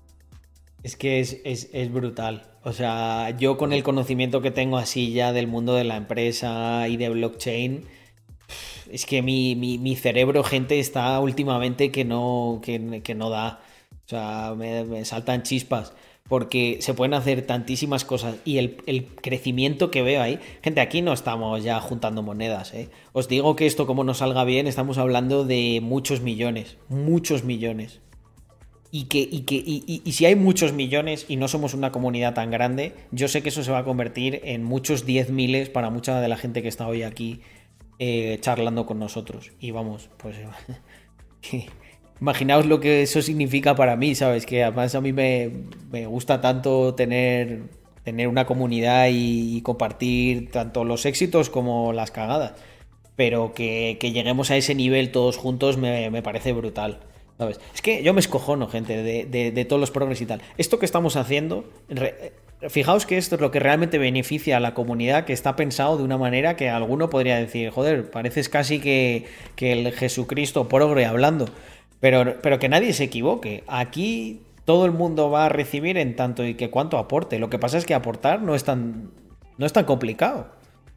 Es que es, brutal. O sea, yo con el conocimiento que tengo así ya del mundo de la empresa y de blockchain, es que mi, cerebro, gente, está últimamente que no, que, no da. O sea, me saltan chispas porque se pueden hacer tantísimas cosas y el, crecimiento que veo ahí, gente, aquí no estamos ya juntando monedas, ¿eh? os digo que esto como nos salga bien, estamos hablando de muchos millones, muchos millones. Y, que, y, que, y, si hay muchos millones y no somos una comunidad tan grande, yo sé que eso se va a convertir en muchos diez miles para mucha de la gente que está hoy aquí eh, charlando con nosotros. Y vamos, pues Imaginaos lo que eso significa para mí, ¿sabes? Que además a mí me, gusta tanto tener, tener una comunidad y, compartir tanto los éxitos como las cagadas. Pero que, lleguemos a ese nivel todos juntos me, parece brutal. ¿Sabes? Es que yo me escojono, gente, de, todos los progres y tal. Esto que estamos haciendo, fijaos que esto es lo que realmente beneficia a la comunidad, que está pensado de una manera que alguno podría decir, joder, pareces casi que, que el Jesucristo progre hablando. Pero, pero que nadie se equivoque. Aquí todo el mundo va a recibir en tanto y que cuánto aporte. Lo que pasa es que aportar no es tan, no es tan complicado.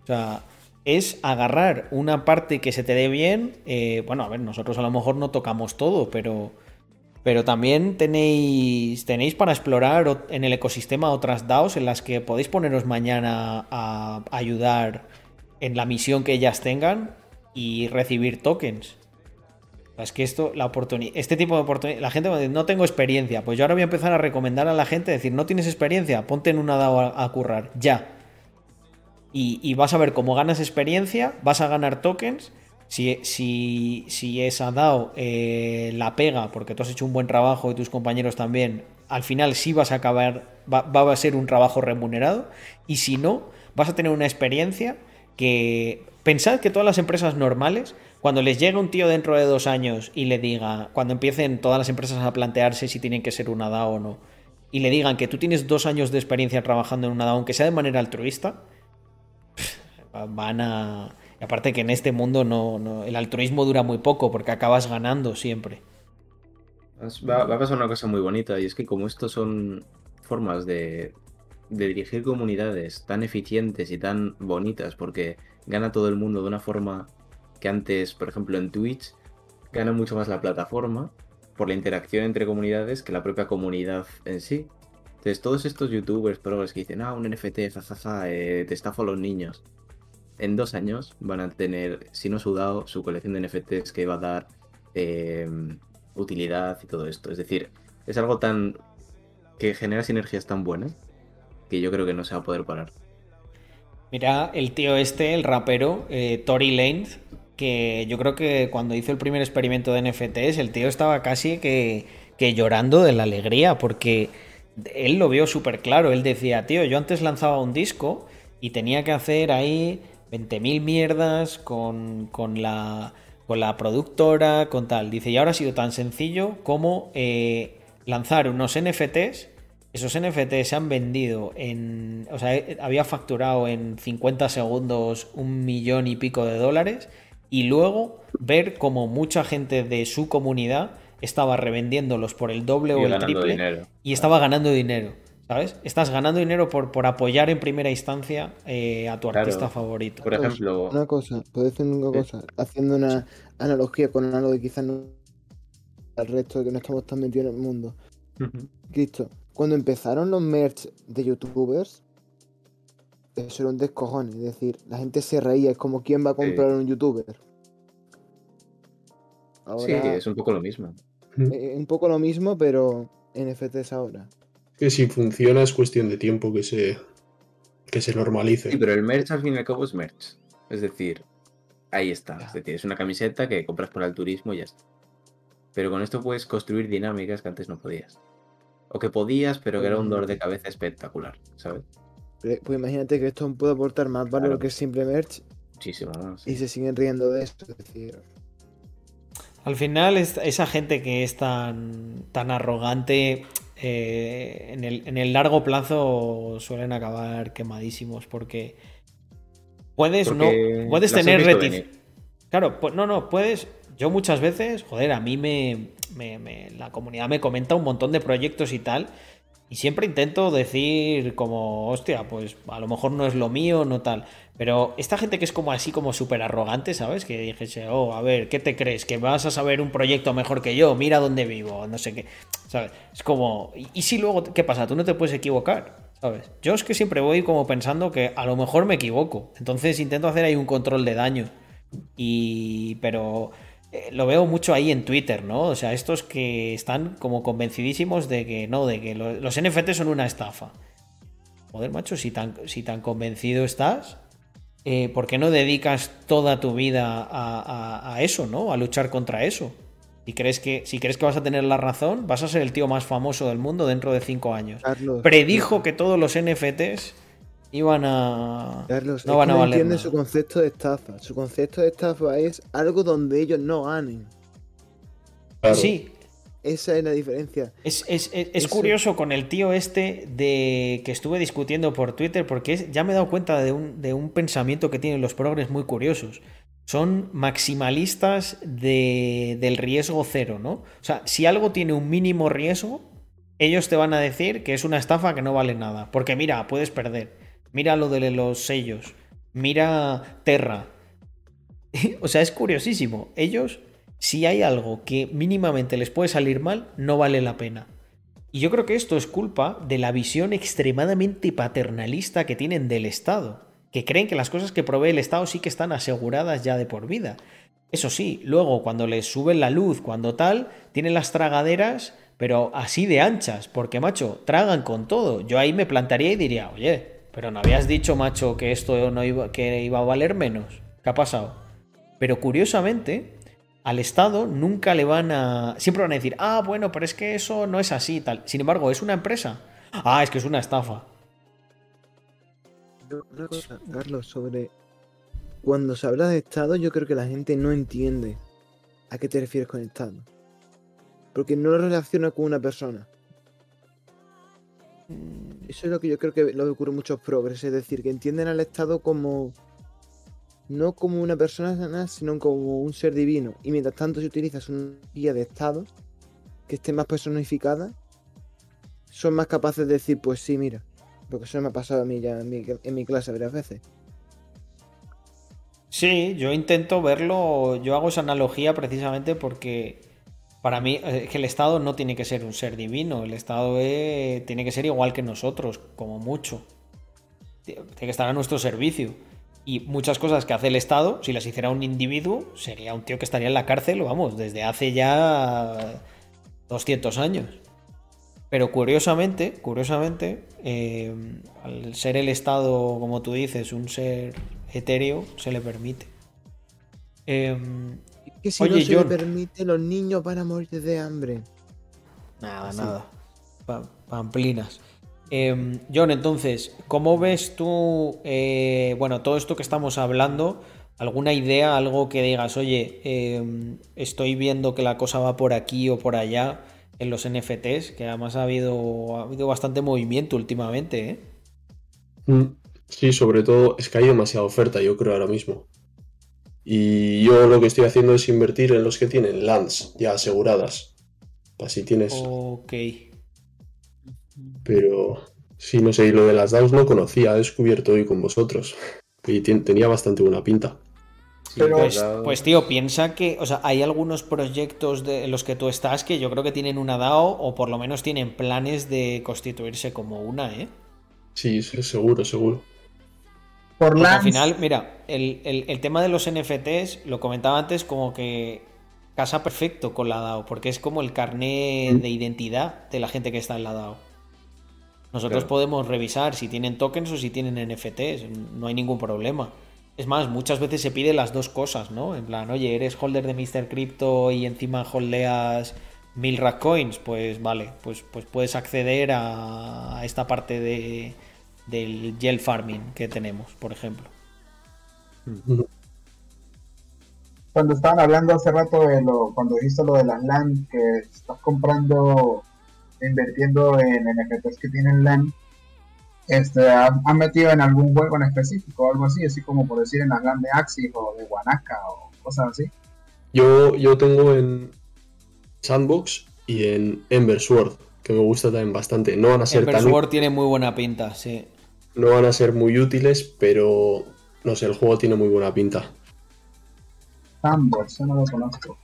O sea, es agarrar una parte que se te dé bien. Eh, bueno, a ver, nosotros a lo mejor no tocamos todo, pero, pero también tenéis, tenéis para explorar en el ecosistema otras DAOs en las que podéis poneros mañana a ayudar en la misión que ellas tengan y recibir tokens. Es que esto, la oportunidad, este tipo de oportunidad, la gente dice, no tengo experiencia. Pues yo ahora voy a empezar a recomendar a la gente, decir, no tienes experiencia, ponte en una DAO a, currar, ya. Y, vas a ver cómo ganas experiencia, vas a ganar tokens. Si, si, si esa DAO eh, la pega porque tú has hecho un buen trabajo y tus compañeros también, al final sí vas a acabar, va a ser un trabajo remunerado. Y si no, vas a tener una experiencia que pensad que todas las empresas normales cuando les llega un tío dentro de dos años y le diga, cuando empiecen todas las empresas a plantearse si tienen que ser una DAO o no, y le digan que tú tienes dos años de experiencia trabajando en una DAO, aunque sea de manera altruista, van a... Y aparte que en este mundo no, el altruismo dura muy poco porque acabas ganando siempre. Va, a pasar una cosa muy bonita y es que como estos son formas de dirigir comunidades tan eficientes y tan bonitas porque gana todo el mundo de una forma que antes, por ejemplo, en Twitch, gana mucho más la plataforma por la interacción entre comunidades que la propia comunidad en sí. Entonces, todos estos youtubers, progres que dicen, ah, un NFT, jajaja, eh, te estafo a los niños. en dos años van a tener, si no sudado, su colección de NFTs que va a dar eh, utilidad y todo esto. Es decir, es algo tan que genera sinergias tan buenas que yo creo que no se va a poder parar. Mira, el tío este, el rapero, eh, Tory Lanez, que yo creo que cuando hizo el primer experimento de NFTs, el tío estaba casi que, que llorando de la alegría, porque él lo vio súper claro. Él decía, tío, yo antes lanzaba un disco y tenía que hacer ahí 20.000 mierdas con, con, la, con la productora, con tal. Dice, y ahora ha sido tan sencillo como eh, lanzar unos NFTs esos NFT se han vendido en. O sea, había facturado en 50 segundos un millón y pico de dólares. Y luego ver como mucha gente de su comunidad estaba revendiéndolos por el doble o el triple. Y estaba ganando dinero. ¿Sabes? Estás ganando dinero por, por apoyar en primera instancia eh, a tu artista favorito. Por ejemplo. Una cosa, puedo decir una cosa. Haciendo una analogía con algo que quizás no. al resto de que no estamos tan metidos en el mundo. Cristo, cuando empezaron los merch de youtubers, eso era un descojón. Es decir, la gente se reía. Es como quién va a comprar un youtuber. sí, es un poco lo mismo. Eh, un poco lo mismo, pero NFTs ahora. Que si funciona es cuestión de tiempo que se, que se normalice. Sí, pero el merch al fin y al cabo es merch. Es decir, ahí está. Es decir, es una camiseta que compras para el turismo y ya está. Pero con esto puedes construir dinámicas que antes no podías. O que podías, pero que era un dolor de cabeza espectacular, ¿sabes? Pues imagínate que esto puede aportar más valor que simple merch. Muchísimo más. Y se siguen riendo de esto. Es decir. Al final, esa gente que es tan, tan arrogante, eh, en, el, largo plazo suelen acabar quemadísimos porque puedes, no, puedes tener reticencia. Claro, no, no, puedes. Yo muchas veces, joder, a mí me, la comunidad me comenta un montón de proyectos y tal. Y siempre intento decir como, hostia, pues a lo mejor no es lo mío, no tal. Pero esta gente que es como así, como súper arrogante, ¿sabes? Que dijese, oh, a ver, ¿qué te crees? ¿Que vas a saber un proyecto mejor que yo? Mira dónde vivo, no sé qué. ¿Sabes? Es como, ¿y si luego qué pasa? Tú no te puedes equivocar, ¿sabes? Yo es que siempre voy como pensando que a lo mejor me equivoco. Entonces intento hacer ahí un control de daño. Y, pero eh, lo veo mucho ahí en Twitter, ¿no? O sea, estos que están como convencidísimos de que no, de que los NFT son una estafa. Joder, macho, si tan, si tan convencido estás, eh, ¿por qué no dedicas toda tu vida a, eso, ¿no? A luchar contra eso. Y crees que, si crees que vas a tener la razón, vas a ser el tío más famoso del mundo dentro de cinco años. Predijo que todos los NFTs iban a. Carlos, no van a valer. entiende su concepto de estafa. Su concepto de estafa es algo donde ellos no ganen. Sí. Esa es la diferencia. Es, curioso con el tío este de que estuve discutiendo por Twitter, porque ya me he dado cuenta de un, de un pensamiento que tienen los progres muy curiosos. Son maximalistas de, del riesgo cero, ¿no? O sea, si algo tiene un mínimo riesgo, ellos te van a decir que es una estafa que no vale nada. Porque mira, puedes perder. Mira lo de los sellos. Mira Terra. o sea, es curiosísimo. Ellos, si hay algo que mínimamente les puede salir mal, no vale la pena. Y yo creo que esto es culpa de la visión extremadamente paternalista que tienen del Estado, que creen que las cosas que provee el Estado sí que están aseguradas ya de por vida. Eso sí, luego cuando les suben la luz, cuando tal, tienen las tragaderas, pero así de anchas, porque macho, tragan con todo. Yo ahí me plantaría y diría, oye, pero no habías dicho, macho, que esto no iba, que iba a valer menos. ¿Qué ha pasado? Pero curiosamente, al Estado nunca le van a. Siempre van a decir, ah, bueno, pero es que eso no es así tal. Sin embargo, es una empresa. Ah, es que es una estafa. Una cosa, Carlos, sobre. Cuando se habla de Estado, yo creo que la gente no entiende a qué te refieres con Estado. Porque no lo relaciona con una persona. Eso es lo que yo creo que lo que ocurre muchos progres, es decir, que entienden al Estado como no como una persona, sino como un ser divino. Y mientras tanto, si utilizas una guía de Estado que esté más personificada, son más capaces de decir, pues sí, mira, porque eso me ha pasado a mí ya en mi, en mi clase varias veces. Sí, yo intento verlo, yo hago esa analogía precisamente porque para mí, es eh, que el Estado no tiene que ser un ser divino, el Estado tiene que ser igual que nosotros, como mucho. Tiene que estar a nuestro servicio. Y muchas cosas que hace el Estado, si las hiciera un individuo, sería un tío que estaría en la cárcel, vamos, desde hace ya 200 años. Pero curiosamente, curiosamente, eh, al ser el Estado, como tú dices, un ser etéreo, se le permite. Que si no se le permite, los niños van a morir de hambre. Nada, nada. pamplinas. Em, John, entonces, ¿cómo ves tú, eh, bueno, todo esto que estamos hablando? ¿Alguna idea, algo que digas, oye, em, estoy viendo que la cosa va por aquí o por allá en los NFTs? Que además ha habido, ha habido bastante movimiento últimamente, ¿eh? Mm, sí, sobre todo es que hay demasiada oferta, yo creo, ahora mismo. Y yo lo que estoy haciendo es invertir en los que tienen lands ya aseguradas. Así tienes. Ok. Pero sí, no sé, y lo de las DAOs no conocía, he descubierto hoy con vosotros. Y tenía bastante buena pinta. pues, pues, tío, piensa que, o sea, hay algunos proyectos de en los que tú estás que yo creo que tienen una DAO o por lo menos tienen planes de constituirse como una, ¿eh? Sí, seguro, seguro. Por al final, mira, el, tema de los NFTs, lo comentaba antes, como que casa perfecto con la DAO, porque es como el carné de identidad de la gente que está en la DAO. Nosotros podemos revisar si tienen tokens o si tienen NFTs, no hay ningún problema. Es más, muchas veces se pide las dos cosas, ¿no? En plan, oye, eres holder de Mr. Crypto y encima holdeas mil rack coins, pues vale, pues, pues puedes acceder a esta parte de, del gel farming que tenemos, por ejemplo. Cuando estaban hablando hace rato de lo, cuando dijiste lo de las LAN, que estás comprando, invirtiendo en NFTs que tienen LAN, este, ¿han, metido en algún juego en específico o algo así? Así como por decir en las LAN de Axis o de Wanaka o cosas así. Yo, yo tengo en Sandbox y en Ember Sword, que me gusta también bastante. No van a ser Ember Sword tiene muy buena pinta, sí no van a ser muy útiles, pero no sé, el juego tiene muy buena pinta. Sandbox, no lo conozco.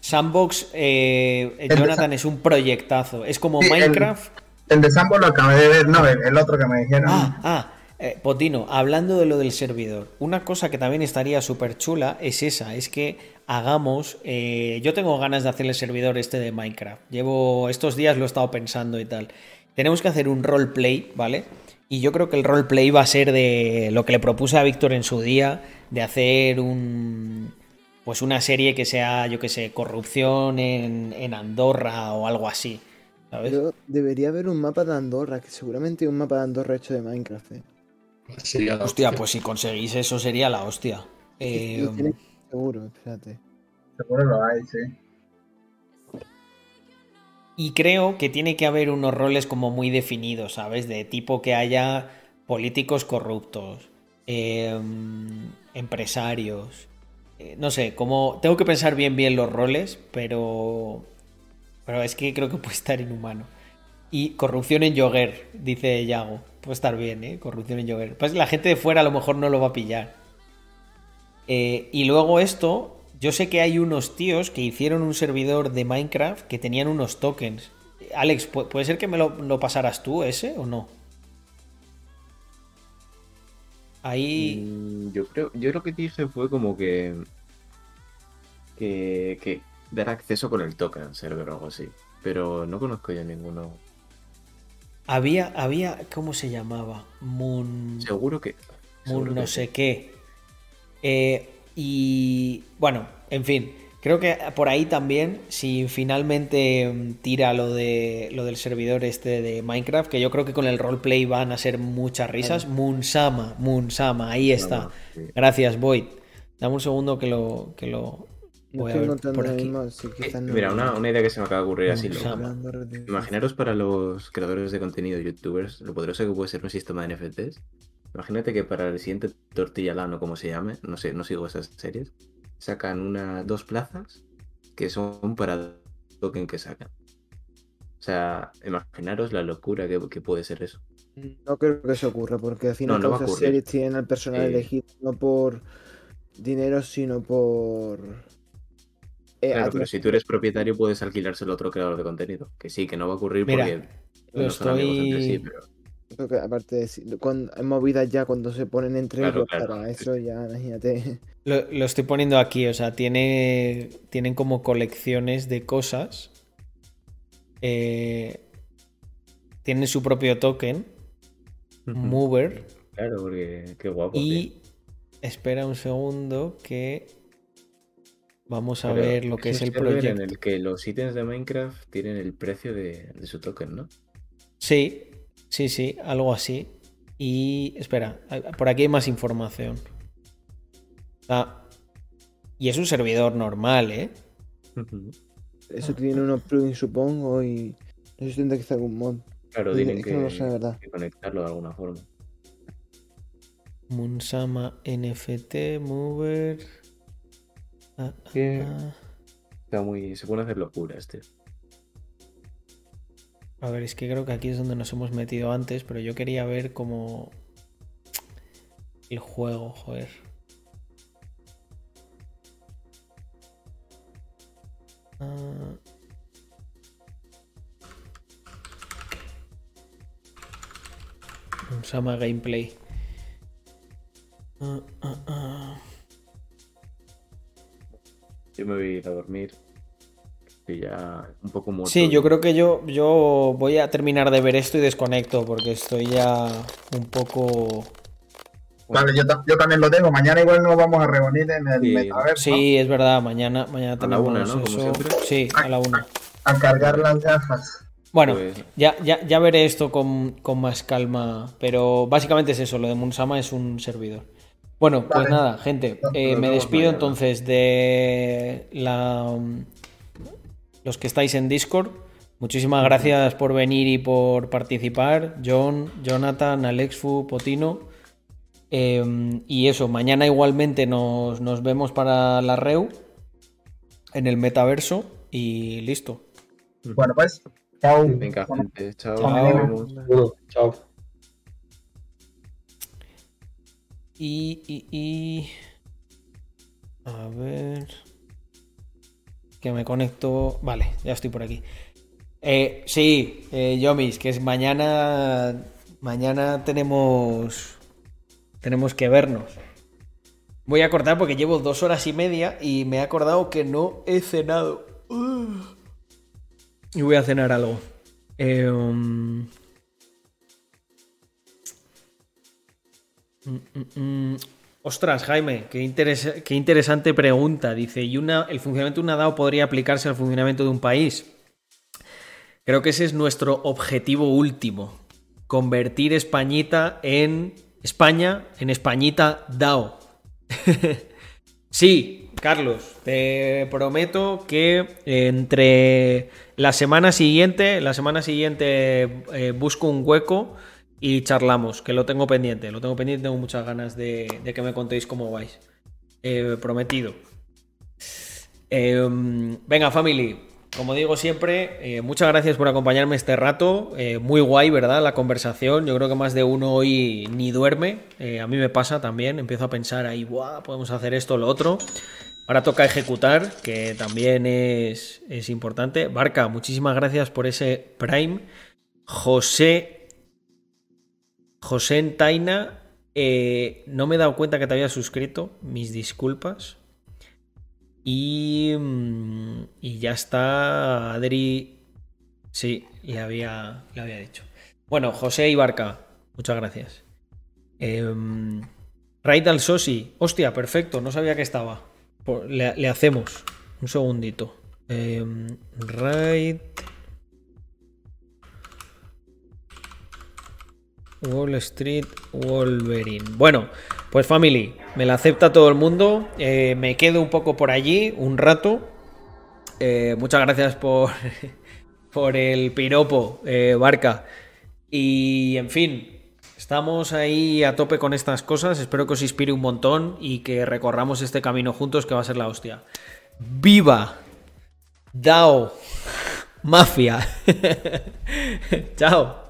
Sandbox, eh, Jonathan, es un proyectazo. Es como Minecraft. El, de Sandbox lo acabé de ver, no, el, otro que me dijeron. Ah, ah. Eh, Potino, hablando de lo del servidor, una cosa que también estaría súper chula es esa, es que hagamos, eh, yo tengo ganas de hacer el servidor este de Minecraft, llevo estos días lo he estado pensando y tal, tenemos que hacer un roleplay, ¿vale? Y yo creo que el roleplay va a ser de lo que le propuse a Víctor en su día, de hacer un pues una serie que sea, yo que sé, corrupción en, Andorra o algo así. ¿sabes? debería haber un mapa de Andorra, que seguramente hay un mapa de Andorra hecho de Minecraft. ¿eh? hostia, pues si conseguís eso sería la hostia. Eh, seguro, espérate. Seguro lo hay, sí. Y creo que tiene que haber unos roles como muy definidos, ¿sabes? De tipo que haya políticos corruptos, em, empresarios. Eh, no sé, como. Tengo que pensar bien bien los roles, pero. Pero es que creo que puede estar inhumano. Y corrupción en Jogger, dice Yago. Puede estar bien, ¿eh? Corrupción en Jogger. Pues la gente de fuera a lo mejor no lo va a pillar. Eh, y luego esto, yo sé que hay unos tíos que hicieron un servidor de Minecraft que tenían unos tokens. Alex, ¿puede ser que me lo, pasaras tú ese o no? Ahí. Mm, yo creo. Yo lo que dije fue como que. Que. que dar acceso con el token server o algo así. Pero no conozco yo ninguno. Había. Había. ¿Cómo se llamaba? Moon. Seguro que. Moon no sé qué. Eh, y bueno, en fin, creo que por ahí también, si finalmente mm, tira lo, de, lo del servidor este de Minecraft, que yo creo que con el roleplay van a ser muchas risas. Moonsama, Moonsama, ahí está. Gracias, Void. Dame un segundo que lo, que lo voy a ver por aquí. Eh, mira, una, idea que se me acaba de ocurrir así. Imaginaros para los creadores de contenido, youtubers, lo poderoso que puede ser un sistema de NFTs Imagínate que para el siguiente Tortilla Lano, como se llame, no sé, no sigo esas series, sacan una, dos plazas que son para token que sacan. O sea, imaginaros la locura que, puede ser eso. No creo que eso ocurra, porque al final no, no series tienen al personal elegido no por dinero, sino por. Eh, claro, pero si tú eres propietario puedes alquilárselo a otro creador de contenido. Que sí, que no va a ocurrir porque lo estoy... sí, pero... Porque aparte de cuando, en movidas ya cuando se ponen entre ellos para eso ya, imagínate. Lo, estoy poniendo aquí, o sea, tiene, tienen como colecciones de cosas. Eh, tienen su propio token, Mover. Claro, porque qué guapo. Y espera un segundo que vamos a ver lo que es el proyecto. En el que los ítems de Minecraft tienen el precio de, de su token, ¿no? Sí, Sí, sí, algo así. Y espera, por aquí hay más información. Ah, y es un servidor normal, ¿eh? Eso tiene unos plugins, supongo, y no sé si tendrá que hacer algún mod. Claro, tienen que, conectarlo de alguna forma. Munsama NFT, Mover. Ah, ah, Está muy. Se puede hacer locura este. A ver, es que creo que aquí es donde nos hemos metido antes, pero yo quería ver cómo... El juego, joder. Un Sama Gameplay. Ah, ah, yo me voy a ir a dormir ya un poco muerto. Sí, yo creo que yo, yo voy a terminar de ver esto y desconecto porque estoy ya un poco... Vale, yo, también lo tengo. Mañana igual nos vamos a reunir en el metaverso. Sí, es verdad. Mañana, mañana tenemos una, ¿no? eso. Sí, a, la una. A, cargar las gafas. Bueno, pues- ya, ya, ya, veré esto con, más calma. Pero básicamente es eso. Lo de Munsama es un servidor. Bueno, pues nada, gente. Eh, me despido entonces de la los que estáis en Discord. Muchísimas gracias por venir y por participar. John, Jonathan, Alexfu, Potino. Em, y eso, mañana igualmente nos, nos, vemos para la REU en el metaverso y listo. Bueno, pues, chao. Venga, gente, chao. Chao. chao. Y, y, y. A ver que me conecto. Vale, ya estoy por aquí. Eh, sí, eh, Yomis, que es mañana. Mañana tenemos. Tenemos que vernos. Voy a cortar porque llevo dos horas y media y me he acordado que no he cenado. Y voy a cenar algo. Eh, um, mm, mm, mm. Ostras, Jaime, qué, interesante pregunta. Dice, ¿y una, el funcionamiento de una DAO podría aplicarse al funcionamiento de un país? Creo que ese es nuestro objetivo último. Convertir Españita en España, en Españita DAO. sí, Carlos, te prometo que entre la semana siguiente, la semana siguiente eh, busco un hueco y charlamos, que lo tengo pendiente, lo tengo pendiente, tengo muchas ganas de, que me contéis cómo vais. Eh, prometido. Em, venga, family, como digo siempre, eh, muchas gracias por acompañarme este rato. Eh, muy guay, ¿verdad? La conversación. Yo creo que más de uno hoy ni duerme. a mí me pasa también. Empiezo a pensar ahí, Buah, podemos hacer esto lo otro. Ahora toca ejecutar, que también es, es importante. Barca, muchísimas gracias por ese Prime. José José Taina, eh, no me he dado cuenta que te había suscrito, mis disculpas. Y, mm, y ya está, Adri. Sí, le había, le había dicho. Bueno, José Ibarca, muchas gracias. Eh, Raid al Sosi, hostia, perfecto, no sabía que estaba. Le, hacemos. Un segundito. Eh, Raid. Wall Street Wolverine. Bueno, pues family, me la acepta todo el mundo. Eh, me quedo un poco por allí, un rato. Eh, muchas gracias por, por el piropo, eh, Barca. Y en fin, estamos ahí a tope con estas cosas. Espero que os inspire un montón y que recorramos este camino juntos que va a ser la hostia. ¡Viva! DAO. Mafia. Chao.